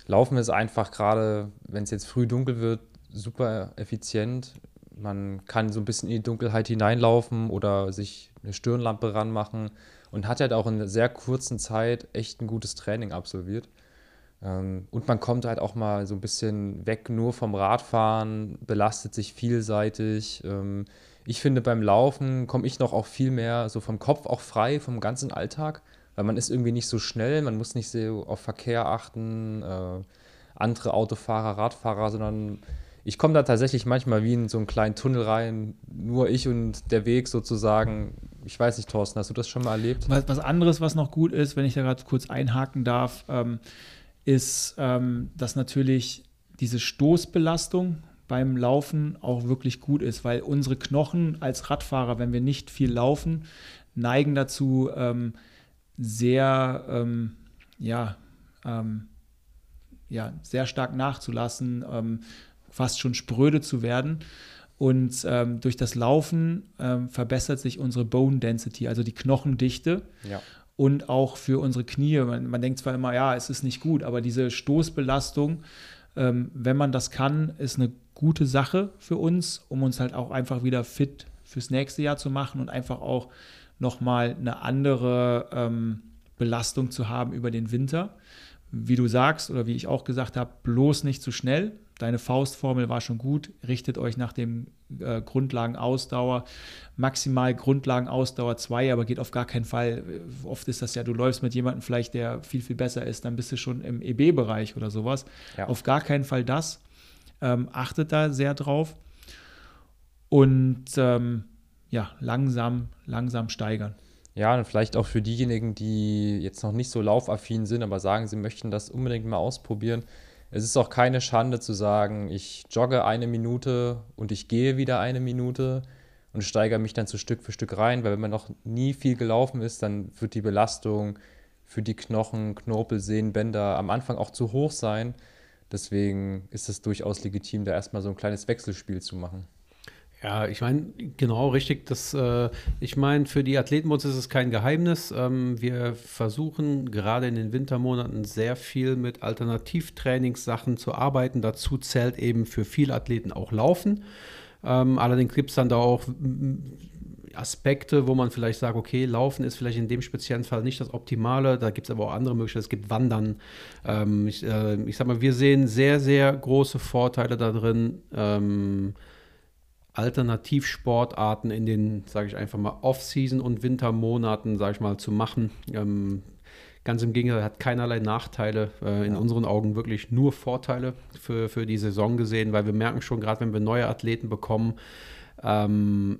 laufen ist einfach gerade, wenn es jetzt früh dunkel wird, super effizient. Man kann so ein bisschen in die Dunkelheit hineinlaufen oder sich eine Stirnlampe ranmachen und hat halt auch in einer sehr kurzen Zeit echt ein gutes Training absolviert. Ähm, und man kommt halt auch mal so ein bisschen weg nur vom Radfahren, belastet sich vielseitig. Ich finde, beim Laufen komme ich noch auch viel mehr so vom Kopf auch frei, vom ganzen Alltag, weil man ist irgendwie nicht so schnell, man muss nicht so auf Verkehr achten, äh, andere Autofahrer, Radfahrer, sondern ich komme da tatsächlich manchmal wie in so einen kleinen Tunnel rein, nur ich und der Weg sozusagen. Ich weiß nicht, Thorsten, hast du das schon mal erlebt? Was, was anderes, was noch gut ist, wenn ich da gerade kurz einhaken darf, ähm, ist, ähm, dass natürlich diese Stoßbelastung beim Laufen auch wirklich gut ist, weil unsere Knochen als Radfahrer, wenn wir nicht viel laufen, neigen dazu, ähm, sehr, ähm, ja, ähm, ja, sehr stark nachzulassen, ähm, fast schon spröde zu werden. Und ähm, durch das Laufen ähm, verbessert sich unsere Bone Density, also die Knochendichte Ja. und auch für unsere Knie. Man, man denkt zwar immer, ja, es ist nicht gut, aber diese Stoßbelastung, ähm, wenn man das kann, ist eine gute Sache für uns, um uns halt auch einfach wieder fit fürs nächste Jahr zu machen und einfach auch nochmal eine andere ähm, Belastung zu haben über den Winter. Wie du sagst oder wie ich auch gesagt habe, bloß nicht zu schnell. Deine Faustformel war schon gut. Richtet euch nach dem äh, Grundlagenausdauer. Maximal Grundlagenausdauer 2, aber geht auf gar keinen Fall. Oft ist das ja, du läufst mit jemandem vielleicht, der viel, viel besser ist, dann bist du schon im EB-Bereich oder sowas. Ja. Auf gar keinen Fall das. Ähm, achtet da sehr drauf. Und ähm, ja, langsam, langsam steigern. Ja, und vielleicht auch für diejenigen, die jetzt noch nicht so laufaffin sind, aber sagen, sie möchten das unbedingt mal ausprobieren. Es ist auch keine Schande zu sagen, ich jogge eine Minute und ich gehe wieder eine Minute und steigere mich dann so Stück für Stück rein, weil wenn man noch nie viel gelaufen ist, dann wird die Belastung für die Knochen, Knorpel, Sehnen, Bänder am Anfang auch zu hoch sein. Deswegen ist es durchaus legitim, da erstmal so ein kleines Wechselspiel zu machen. Ja, ich meine, genau richtig. Das, äh, ich meine, für die Athletenbus ist es kein Geheimnis. Ähm, wir versuchen gerade in den Wintermonaten sehr viel mit Alternativtrainingssachen zu arbeiten. Dazu zählt eben für viele Athleten auch Laufen. Ähm, allerdings gibt es dann da auch Aspekte, wo man vielleicht sagt, okay, Laufen ist vielleicht in dem speziellen Fall nicht das Optimale. Da gibt es aber auch andere Möglichkeiten. Es gibt Wandern. Ähm, ich, äh, ich sag mal, wir sehen sehr, sehr große Vorteile da drin. Ähm, Alternativsportarten in den, sage ich einfach mal, Off-Season und Wintermonaten, sage ich mal, zu machen. Ähm, ganz im Gegenteil, hat keinerlei Nachteile. Äh, in Ja. unseren Augen wirklich nur Vorteile für, für die Saison gesehen, weil wir merken schon, gerade wenn wir neue Athleten bekommen, ähm,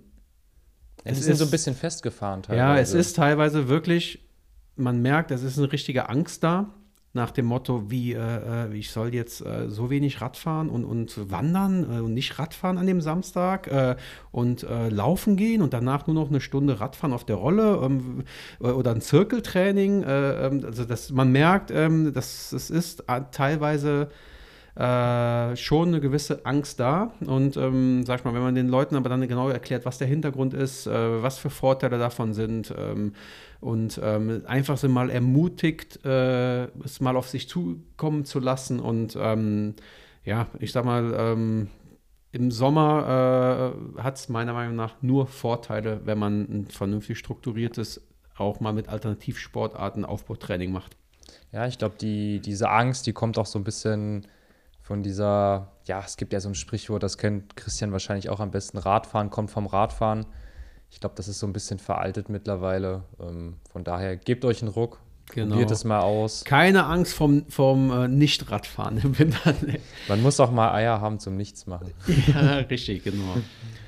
Es die sind so ein ist- bisschen festgefahren ja, es teilweise. ist teilweise wirklich man merkt, es ist eine richtige Angst da nach dem Motto, wie äh, äh, ich soll jetzt äh, so wenig Radfahren und, und wandern äh, und nicht Radfahren an dem Samstag äh, und äh, laufen gehen und danach nur noch eine Stunde Radfahren auf der Rolle ähm, oder ein Zirkeltraining. Ähm, also dass man merkt, ähm, dass es ist teilweise äh, schon eine gewisse Angst da. Und ähm, sag ich mal, wenn man den Leuten aber dann genau erklärt, was der Hintergrund ist, äh, was für Vorteile davon sind ähm, und ähm, einfach so mal ermutigt, äh, es mal auf sich zukommen zu lassen und ähm, ja, ich sag mal, ähm, im Sommer äh, hat es meiner Meinung nach nur Vorteile, wenn man ein vernünftig strukturiertes, auch mal mit Alternativsportarten Aufbautraining macht. Ja, ich glaube, die, diese Angst, die kommt auch so ein bisschen von dieser, ja, es gibt ja so ein Sprichwort, das kennt Christian wahrscheinlich auch am besten, Radfahren kommt vom Radfahren. Ich glaube, das ist so ein bisschen veraltet mittlerweile. Ähm, von daher, gebt euch einen Ruck, genau. probiert es mal aus. Keine Angst vom, vom äh, Nicht-Radfahren (laughs) im Winter. Man muss auch mal Eier haben zum Nichts machen. (laughs) ja, richtig, genau.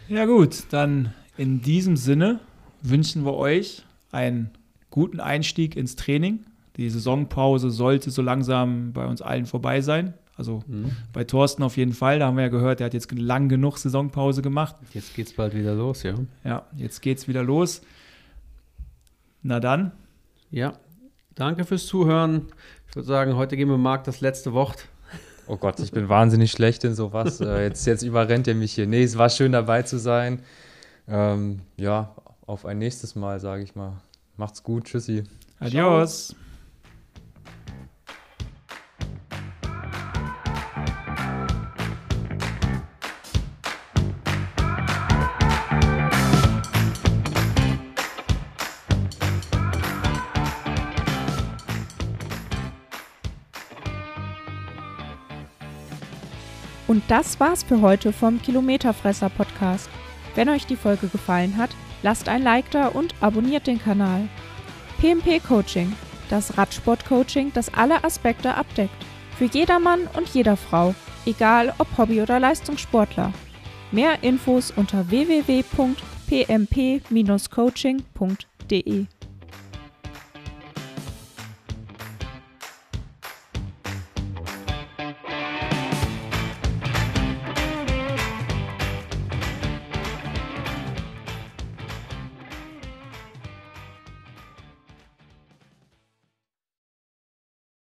Ja gut, dann in diesem Sinne wünschen wir euch einen guten Einstieg ins Training. Die Saisonpause sollte so langsam bei uns allen vorbei sein. Also mhm. bei Thorsten auf jeden Fall, da haben wir ja gehört, der hat jetzt lang genug Saisonpause gemacht. Jetzt geht es bald wieder los, ja. Ja, jetzt geht es wieder los. Na dann. Ja, danke fürs Zuhören. Ich würde sagen, heute geben wir Marc das letzte Wort. Oh Gott, ich bin wahnsinnig schlecht in sowas. (laughs) Äh, jetzt, jetzt überrennt er mich hier. Nee, es war schön dabei zu sein. Ähm, ja, auf ein nächstes Mal, sage ich mal. Macht's gut, tschüssi. Adios. Ciao. Und das war's für heute vom Kilometerfresser Podcast. Wenn euch die Folge gefallen hat, lasst ein Like da und abonniert den Kanal. PMP Coaching, das Radsport-Coaching, das alle Aspekte abdeckt. Für jedermann und jeder Frau, egal ob Hobby- oder Leistungssportler. Mehr Infos unter www.pmp-coaching.de.